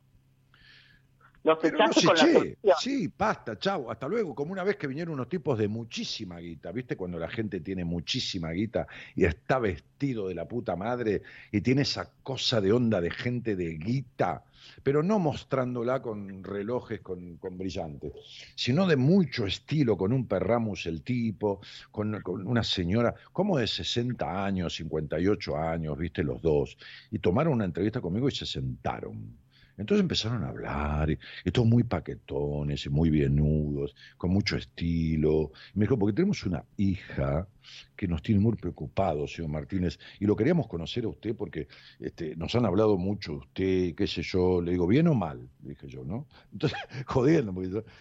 Los echaste con la Sí, basta, chau, hasta luego. Como una vez que vinieron unos tipos de muchísima guita, ¿viste? Cuando la gente tiene muchísima guita y está vestido de la puta madre y tiene esa cosa de onda de gente de guita pero no mostrándola con relojes con, brillantes, sino de mucho estilo, con un perramus el tipo, con, una señora, como de 60 años, 58 años, viste los dos, y tomaron una entrevista conmigo y se sentaron. Entonces empezaron a hablar, y, todos muy paquetones y muy bienudos, con mucho estilo. Me dijo, porque tenemos una hija que nos tiene muy preocupados, señor Martínez, y lo queríamos conocer a usted porque este, nos han hablado mucho usted, qué sé yo, le digo, ¿bien o mal? Le dije yo, ¿no? Entonces, jodiendo,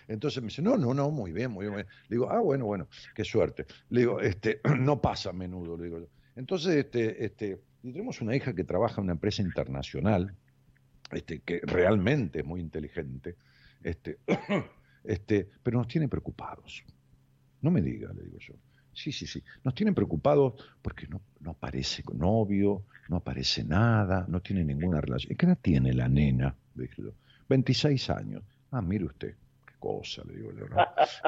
entonces me dice, no, no, no, muy bien, muy bien. Le digo, ah, bueno, bueno, qué suerte. Le digo, este, no pasa a menudo, le digo. Entonces, este, este, y tenemos una hija que trabaja en una empresa internacional, este, que realmente es muy inteligente, este, este, pero nos tiene preocupados. No me diga, le digo yo. Sí, sí, sí. Nos tienen preocupados porque no, no aparece novio, no aparece nada, no tiene ninguna relación. ¿Qué edad tiene la nena? Dije yo. 26 años. Ah, mire usted, qué cosa, le digo yo.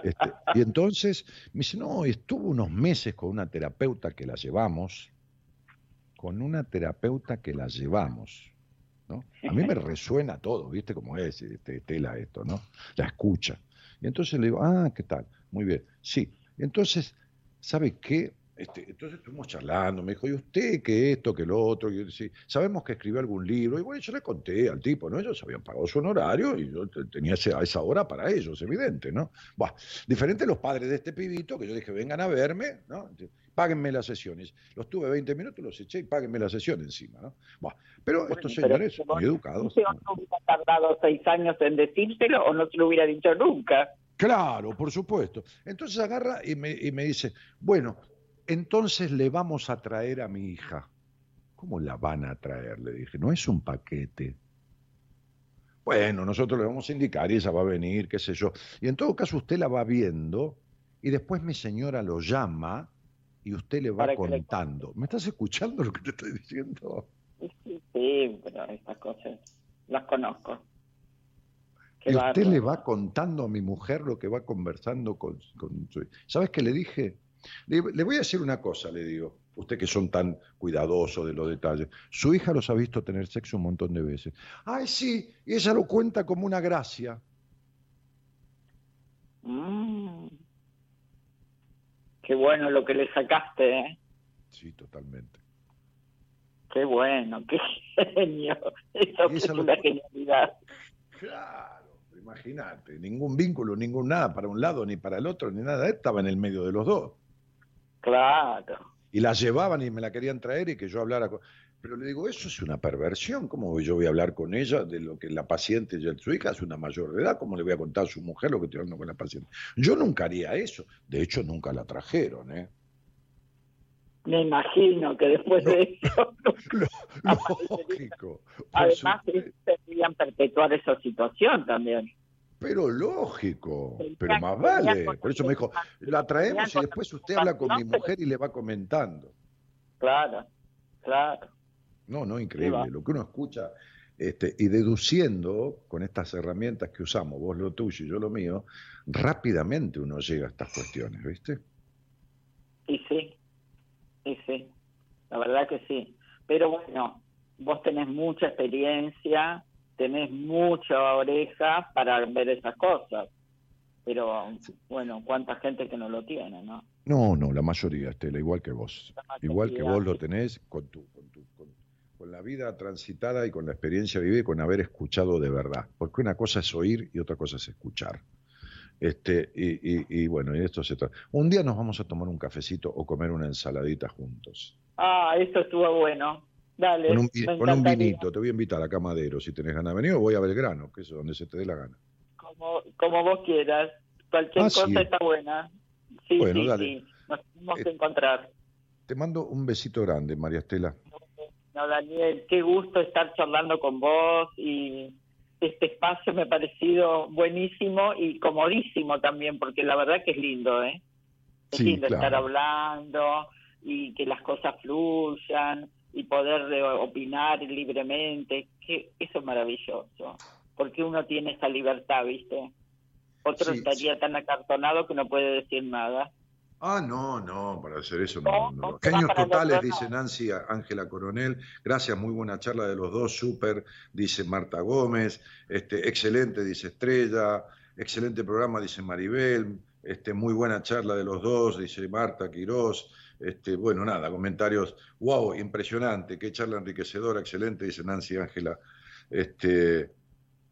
Este, y entonces me dice, no, estuvo unos meses con una terapeuta que la llevamos, con una terapeuta que la llevamos. A mí me resuena todo, ¿viste cómo es este, Tela esto, ¿no? La escucha. Y entonces le digo, ah, ¿qué tal? Muy bien. Sí. Entonces, ¿sabe qué? Este, entonces estuvimos charlando, me dijo, ¿y usted qué esto, qué lo otro? Y yo decía, sabemos que escribió algún libro. Y bueno, yo le conté al tipo, ¿no? Ellos habían pagado su honorario y yo tenía a esa hora para ellos, evidente, ¿no? Bueno, diferente los padres de este pibito, que yo dije, vengan a verme, ¿no? Páguenme las sesiones. Los tuve 20 minutos, los eché y páguenme la sesión encima, ¿no? Bueno, pero estos señores, muy educados. ¿No hubiera tardado seis años en decírselo o no se lo hubiera dicho nunca? Claro, por supuesto. Entonces agarra y me, y me dice, bueno, entonces le vamos a traer a mi hija. ¿Cómo la van a traer? Le dije, no es un paquete. Bueno, nosotros le vamos a indicar y ella va a venir, qué sé yo. Y en todo caso usted la va viendo y después mi señora lo llama y usted le va contando. ¿Me estás escuchando lo que te estoy diciendo? Sí, sí, pero estas cosas las conozco. y usted le va contando a mi mujer lo que va conversando con, con su... ¿Sabes qué le dije? Le, le, voy a decir una cosa, le digo. Usted que son tan cuidadosos de los detalles. Su hija los ha visto tener sexo un montón de veces. Ay, sí, y ella lo cuenta como una gracia. Mm. Qué bueno lo que le sacaste, ¿eh? Sí, totalmente. Qué bueno, qué genio. Eso es una genialidad. Claro, imagínate, ningún vínculo, ningún nada para un lado ni para el otro, ni nada, estaba en el medio de los dos. Claro. Y la llevaban y me la querían traer y que yo hablara con... Pero le digo, eso es una perversión. ¿Cómo yo voy a hablar con ella de lo que la paciente y su hija es una mayor de edad? ¿Cómo le voy a contar a su mujer lo que estoy hablando con la paciente? Yo nunca haría eso. De hecho, nunca la trajeron, ¿eh? Me imagino que después de eso. lógico. Además, deberían perpetuar esa situación también. Pero lógico, pero más vale. Por eso me dijo, la traemos y después usted habla con mi mujer y le va comentando. Claro, claro. No, no, increíble. Lo que uno escucha este, y deduciendo con estas herramientas que usamos, vos lo tuyo y yo lo mío, rápidamente uno llega a estas cuestiones, ¿viste? Y sí, y sí, la verdad que sí. Pero bueno, vos tenés mucha experiencia, tenés mucha oreja para ver esas cosas. Pero bueno, cuánta gente que no lo tiene, ¿no? No, no, la mayoría, Estela, igual que vos. Igual que vos lo tenés con tu, con tu, con la vida transitada y con la experiencia vivida y con haber escuchado de verdad. Porque una cosa es oír y otra cosa es escuchar. Este, y, y, bueno, y esto se trata. Un día nos vamos a tomar un cafecito o comer una ensaladita juntos. Ah, eso estuvo bueno. Dale. Con un, con un vinito, te voy a invitar a Camadero si tenés ganas de venir o voy a Belgrano, que es donde se te dé la gana. Como, como vos quieras. Cualquier ah, cosa está buena. Sí, bueno, sí, dale. sí. Nos tenemos que eh, encontrar. Te mando un besito grande, María Estela. No, Daniel, qué gusto estar charlando con vos y este espacio me ha parecido buenísimo y comodísimo también, porque la verdad que es lindo, ¿eh? Es lindo estar hablando y que las cosas fluyan y poder eh, opinar libremente, que eso es maravilloso, porque uno tiene esa libertad, ¿viste? Otro estaría tan acartonado que no puede decir nada. Ah, no, no, para hacer eso no. no. Genios totales, dice Nancy Ángela Coronel. Gracias, muy buena charla de los dos, súper, dice Marta Gómez. Este, excelente, dice Estrella. Excelente programa, dice Maribel. Este, muy buena charla de los dos, dice Marta Quirós. Este, bueno, nada, comentarios, wow, impresionante, qué charla enriquecedora, excelente, dice Nancy Ángela. Este,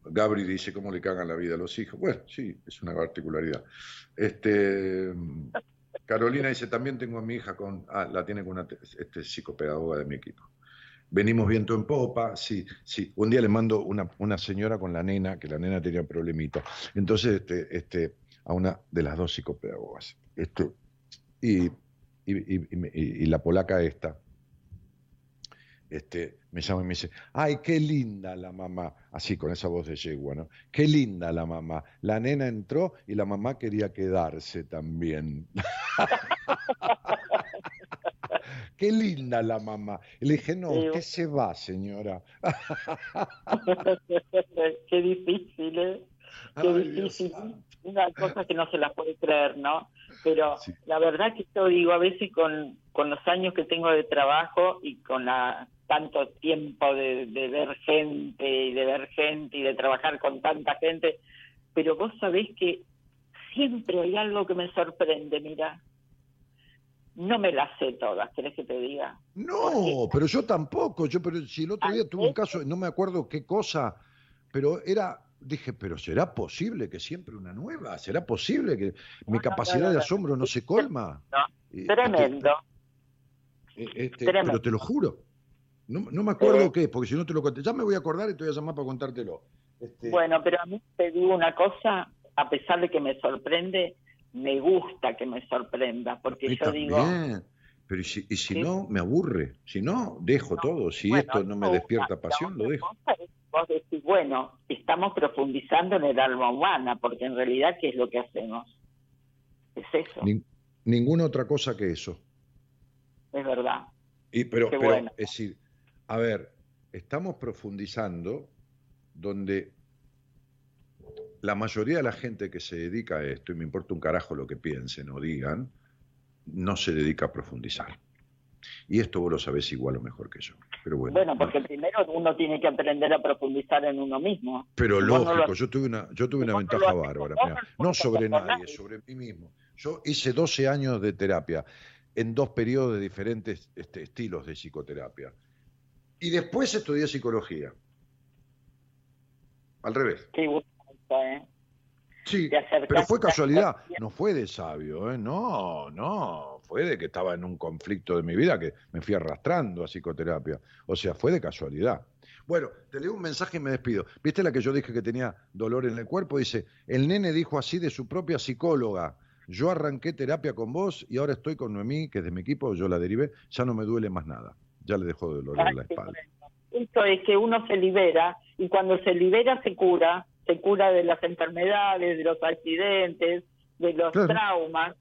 Gabri dice cómo le cagan la vida a los hijos. Bueno, sí, es una particularidad. Este, Carolina dice, también tengo a mi hija con, ah, la tiene con una este, psicopedagoga de mi equipo. Venimos viento en popa, sí, sí. Un día le mando una, una señora con la nena, que la nena tenía problemita. Entonces, este, este, a una de las dos psicopedagogas. Este, y, y, y, y la polaca esta, este, me llama y me dice, ay, qué linda la mamá, así con esa voz de yegua, ¿no? Qué linda la mamá. La nena entró y la mamá quería quedarse también. qué linda la mamá. Y le dije, no, usted se va, señora. qué difícil, ¿eh? Qué difícil. Una cosa que no se la puede creer, ¿no? Pero la verdad que yo digo, a veces con, con los años que tengo de trabajo y con la tanto tiempo de, ver gente y de ver gente y de trabajar con tanta gente, pero vos sabés que siempre hay algo que me sorprende, mira. No me las sé todas, ¿querés que te diga? No, pero yo tampoco. Yo, pero si el otro día tuve un caso, no me acuerdo qué cosa, pero era, dije, pero ¿será posible que siempre una nueva? ¿Será posible que mi capacidad de asombro no se colma? tremendo. Este, pero te lo juro. No, me acuerdo eh, qué, porque si no te lo conté. Ya me voy a acordar y te voy a llamar para contártelo. Este... Bueno, pero a mí te digo una cosa, a pesar de que me sorprende, me gusta que me sorprenda, porque yo digo... Pero y si, y si no, me aburre. Si no, dejo todo. Si esto no me despierta pasión, lo dejo. Vos decís, bueno, estamos profundizando en el alma humana, porque en realidad, ¿qué es lo que hacemos? Es eso. ninguna otra cosa que eso. es verdad. Y, pero, Qué pero, bueno. es decir, a ver, estamos profundizando donde la mayoría de la gente que se dedica a esto, y me importa un carajo lo que piensen o digan, no se dedica a profundizar. Y esto vos lo sabés igual o mejor que yo. Pero bueno. Bueno, porque primero uno tiene que aprender a profundizar en uno mismo. Pero no lógico, lo- yo tuve una, yo tuve una ventaja bárbara, no sobre nadie, sobre mí mismo. Yo hice 12 años de terapia en dos periodos de diferentes este, estilos de psicoterapia. Y después estudié psicología. Al revés. Bueno, ¿eh? Sí, pero fue casualidad, no fue de sabio, ¿eh? no, no, fue de que estaba en un conflicto de mi vida que me fui arrastrando a psicoterapia, o sea, fue de casualidad. Bueno, te leo un mensaje y me despido. ¿Viste la que yo dije que tenía dolor en el cuerpo? Dice, el nene dijo así de su propia psicóloga, yo arranqué terapia con vos y ahora estoy con Noemí, que es de mi equipo, yo la derivé, ya no me duele más nada, ya le dejó de doler Ay, la espalda. Esto es que uno se libera y cuando se libera se cura, se cura de las enfermedades, de los accidentes, de los Claro. traumas.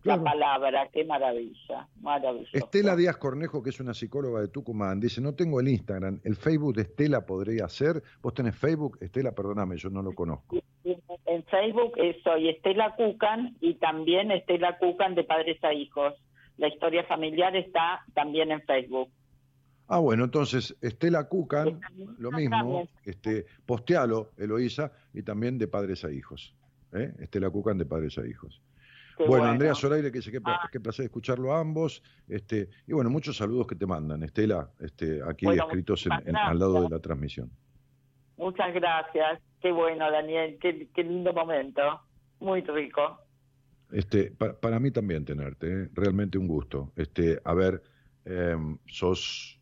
Claro. La palabra, qué maravilla, maravilloso. Estela Díaz Cornejo, que es una psicóloga de Tucumán, dice, no tengo el Instagram, el Facebook de Estela podría ser. ¿Vos tenés Facebook? Estela, perdóname, yo no lo conozco. En Facebook eh, soy Estela Cucan y también Estela Cucan de Padres a Hijos. La historia familiar está también en Facebook. Ah, bueno, entonces Estela Cucan, lo mismo, este, postealo, Eloísa, y también de padres a hijos. ¿eh? Estela Cucan de padres a hijos. Qué Bueno, Andrea Zoraire, que dice que Ah. qué placer escucharlo a ambos. Este, y bueno, muchos saludos que te mandan, Estela, este, aquí Bueno, escritos en- muchísimas en- al lado de la transmisión. Muchas gracias. Qué bueno, Daniel. Qué, qué lindo momento. Muy rico. Este, pa- para mí también tenerte, ¿eh? realmente un gusto. Este, a ver, em, sos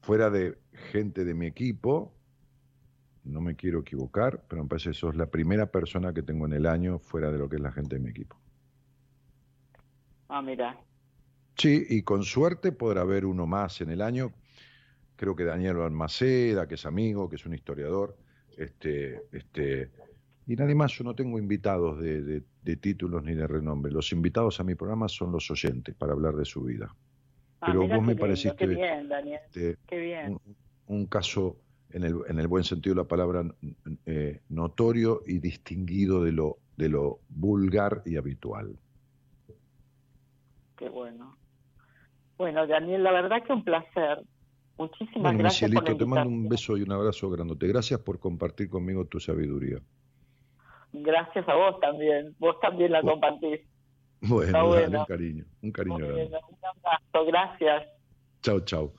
fuera de gente de mi equipo, no me quiero equivocar, pero me parece que sos la primera persona que tengo en el año fuera de lo que es la gente de mi equipo. Ah, mira. Sí, y con suerte podrá haber uno más en el año. Creo que Daniel Balmaceda, que es amigo, que es un historiador. Este, este, y nadie más, yo no tengo invitados de, de- de títulos ni de renombre. Los invitados a mi programa son los oyentes para hablar de su vida. Ah, Pero vos me lindo, pareciste bien, Daniel. este, Qué bien. un, un caso, en el, en el buen sentido de la palabra, eh, notorio y distinguido de lo, de lo vulgar y habitual. Qué bueno. Bueno, Daniel, la verdad que un placer. Muchísimas Bueno, gracias por la te mando un beso y un abrazo grandote. Gracias por compartir conmigo tu sabiduría. Gracias a vos también. Vos también la Bueno, compartís. Bueno, Está dale, un cariño, un cariño Muy grande. bien, un abrazo. Gracias. Chao, chao.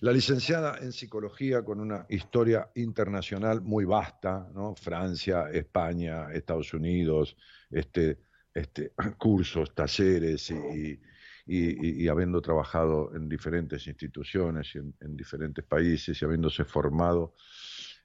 La licenciada en psicología con una historia internacional muy vasta, ¿no? Francia, España, Estados Unidos, este, este, cursos, talleres y, y- y- y habiendo trabajado en diferentes instituciones y en, en diferentes países y habiéndose formado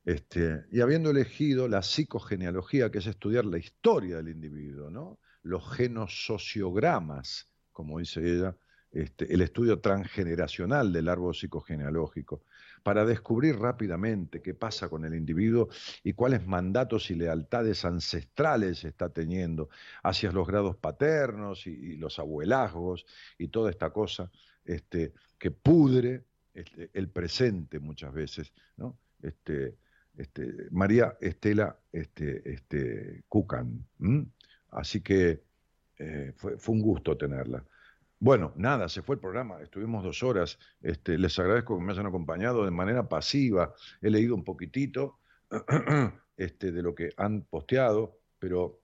este, y habiendo elegido la psicogenealogía, que es estudiar la historia del individuo, ¿no? Los genosociogramas, como dice ella, este, el estudio transgeneracional del árbol psicogenealógico, para descubrir rápidamente qué pasa con el individuo y cuáles mandatos y lealtades ancestrales está teniendo hacia los grados paternos y, los abuelazgos y toda esta cosa este, que pudre este, el presente muchas veces, María Estela este, este, Cucan. Así que eh, fue, un gusto tenerla. Bueno, nada, se fue el programa, estuvimos dos horas. Este, les agradezco que me hayan acompañado de manera pasiva. He leído un poquitito este, de lo que han posteado, pero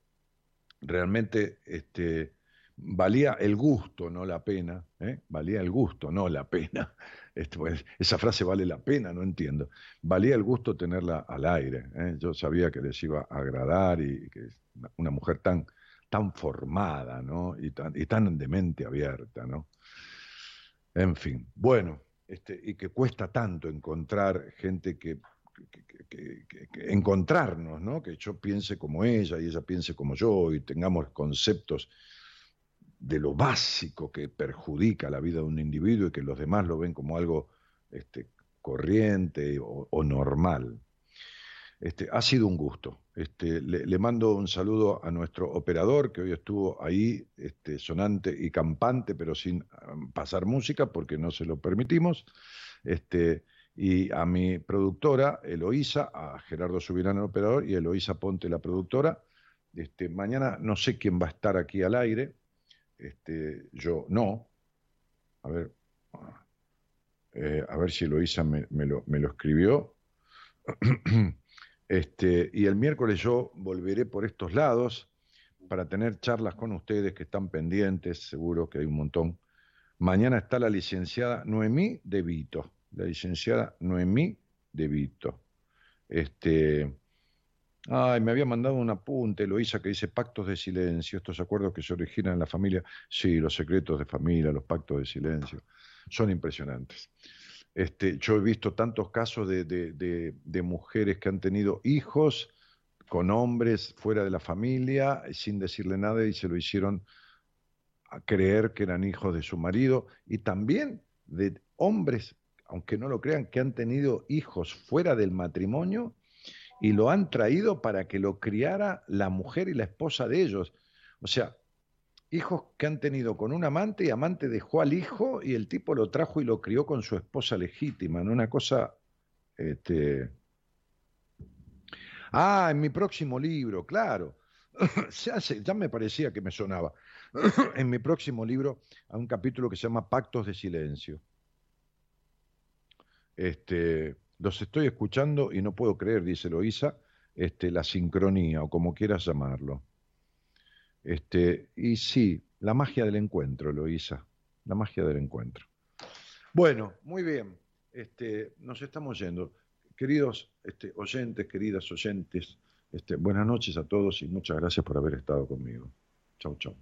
realmente este, valía el gusto, no la pena. ¿eh? Valía el gusto, no la pena. Este, pues, esa frase vale la pena, no entiendo. Valía el gusto tenerla al aire. ¿eh? Yo sabía que les iba a agradar y que una- mujer tan, tan formada, ¿no? Y tan, y tan de mente abierta, ¿no? En fin, bueno, este, y que cuesta tanto encontrar gente que- que- encontrarnos, ¿no? Que yo piense como ella y ella piense como yo y tengamos conceptos de lo básico que perjudica la vida de un individuo y que los demás lo ven como algo este, corriente o, o normal. Este, ha sido un gusto, Este, le, mando un saludo a nuestro operador que hoy estuvo ahí, este, sonante y campante, pero sin um, pasar música porque no se lo permitimos. Este, y a mi productora, Eloísa, a Gerardo Subirán, el operador, y Eloísa Ponte, la productora. Mañana no sé quién va a estar aquí al aire. Yo no. A ver, eh, a ver si Eloísa me, me, lo, me lo escribió. Este, y el miércoles yo volveré por estos lados para tener charlas con ustedes que están pendientes, seguro que hay un montón. Mañana está la licenciada Noemí De Vito, la licenciada Noemí De Vito. Este, ay, me había mandado un apunte, Loisa, que dice pactos de silencio, estos acuerdos que se originan en la familia. Sí, los secretos de familia, los pactos de silencio, son impresionantes. Este, yo he visto tantos casos de, de, mujeres que han tenido hijos con hombres fuera de la familia sin decirle nada y se lo hicieron a creer que eran hijos de su marido y también de hombres, aunque no lo crean, que han tenido hijos fuera del matrimonio y lo han traído para que lo criara la mujer y la esposa de ellos. O sea, hijos que han tenido con un amante y amante dejó al hijo y el tipo lo trajo y lo crió con su esposa legítima, ¿no? Una cosa, este... Ah, en mi próximo libro, claro. ya, ya me parecía que me sonaba. en mi próximo libro hay un capítulo que se llama Pactos de Silencio. Este, los estoy escuchando y no puedo creer, dice Loisa, este, la sincronía o como quieras llamarlo. Este, y sí, la magia del encuentro, Loisa, la magia del encuentro. Bueno, muy bien, este, nos estamos yendo. Queridos este, oyentes, queridas oyentes, este, buenas noches a todos y muchas gracias por haber estado conmigo. Chau, chau.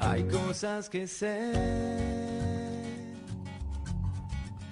Hay cosas que sé,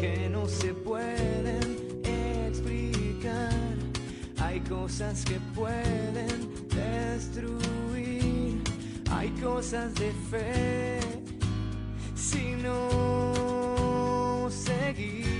que no se pueden explicar, hay cosas que pueden destruir, hay cosas de fe. Si no seguir.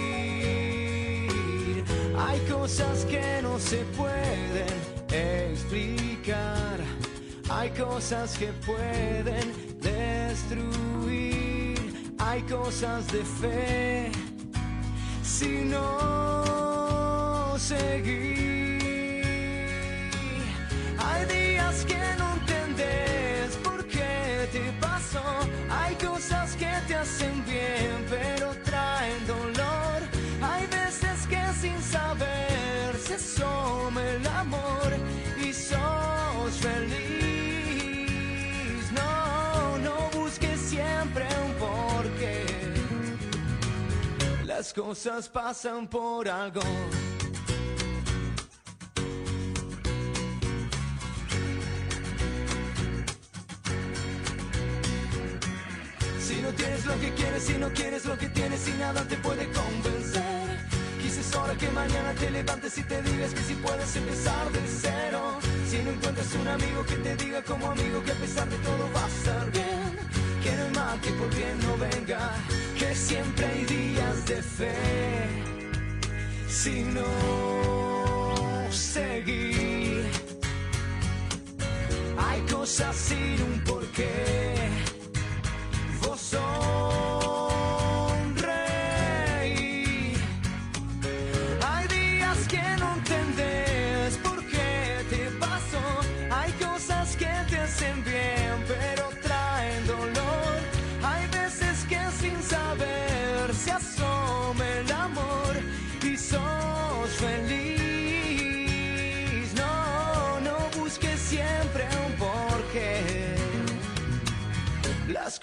Hay cosas que no se pueden explicar. Hay cosas que pueden destruir. Hay cosas de fe. Si no seguir. Hay días que no Las cosas pasan por algo. Si no tienes lo que quieres, si no quieres lo que tienes, y nada te puede convencer. Quizás es hora que mañana te levantes y te digas que si puedes empezar de cero. Si no encuentras un amigo que te diga como amigo que a pesar de todo va a estar bien que no mate porque no venga, que siempre hay días de fe. Si no seguir, hay cosas sin un porqué. Vos sos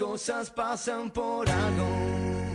cosas pasan por algo.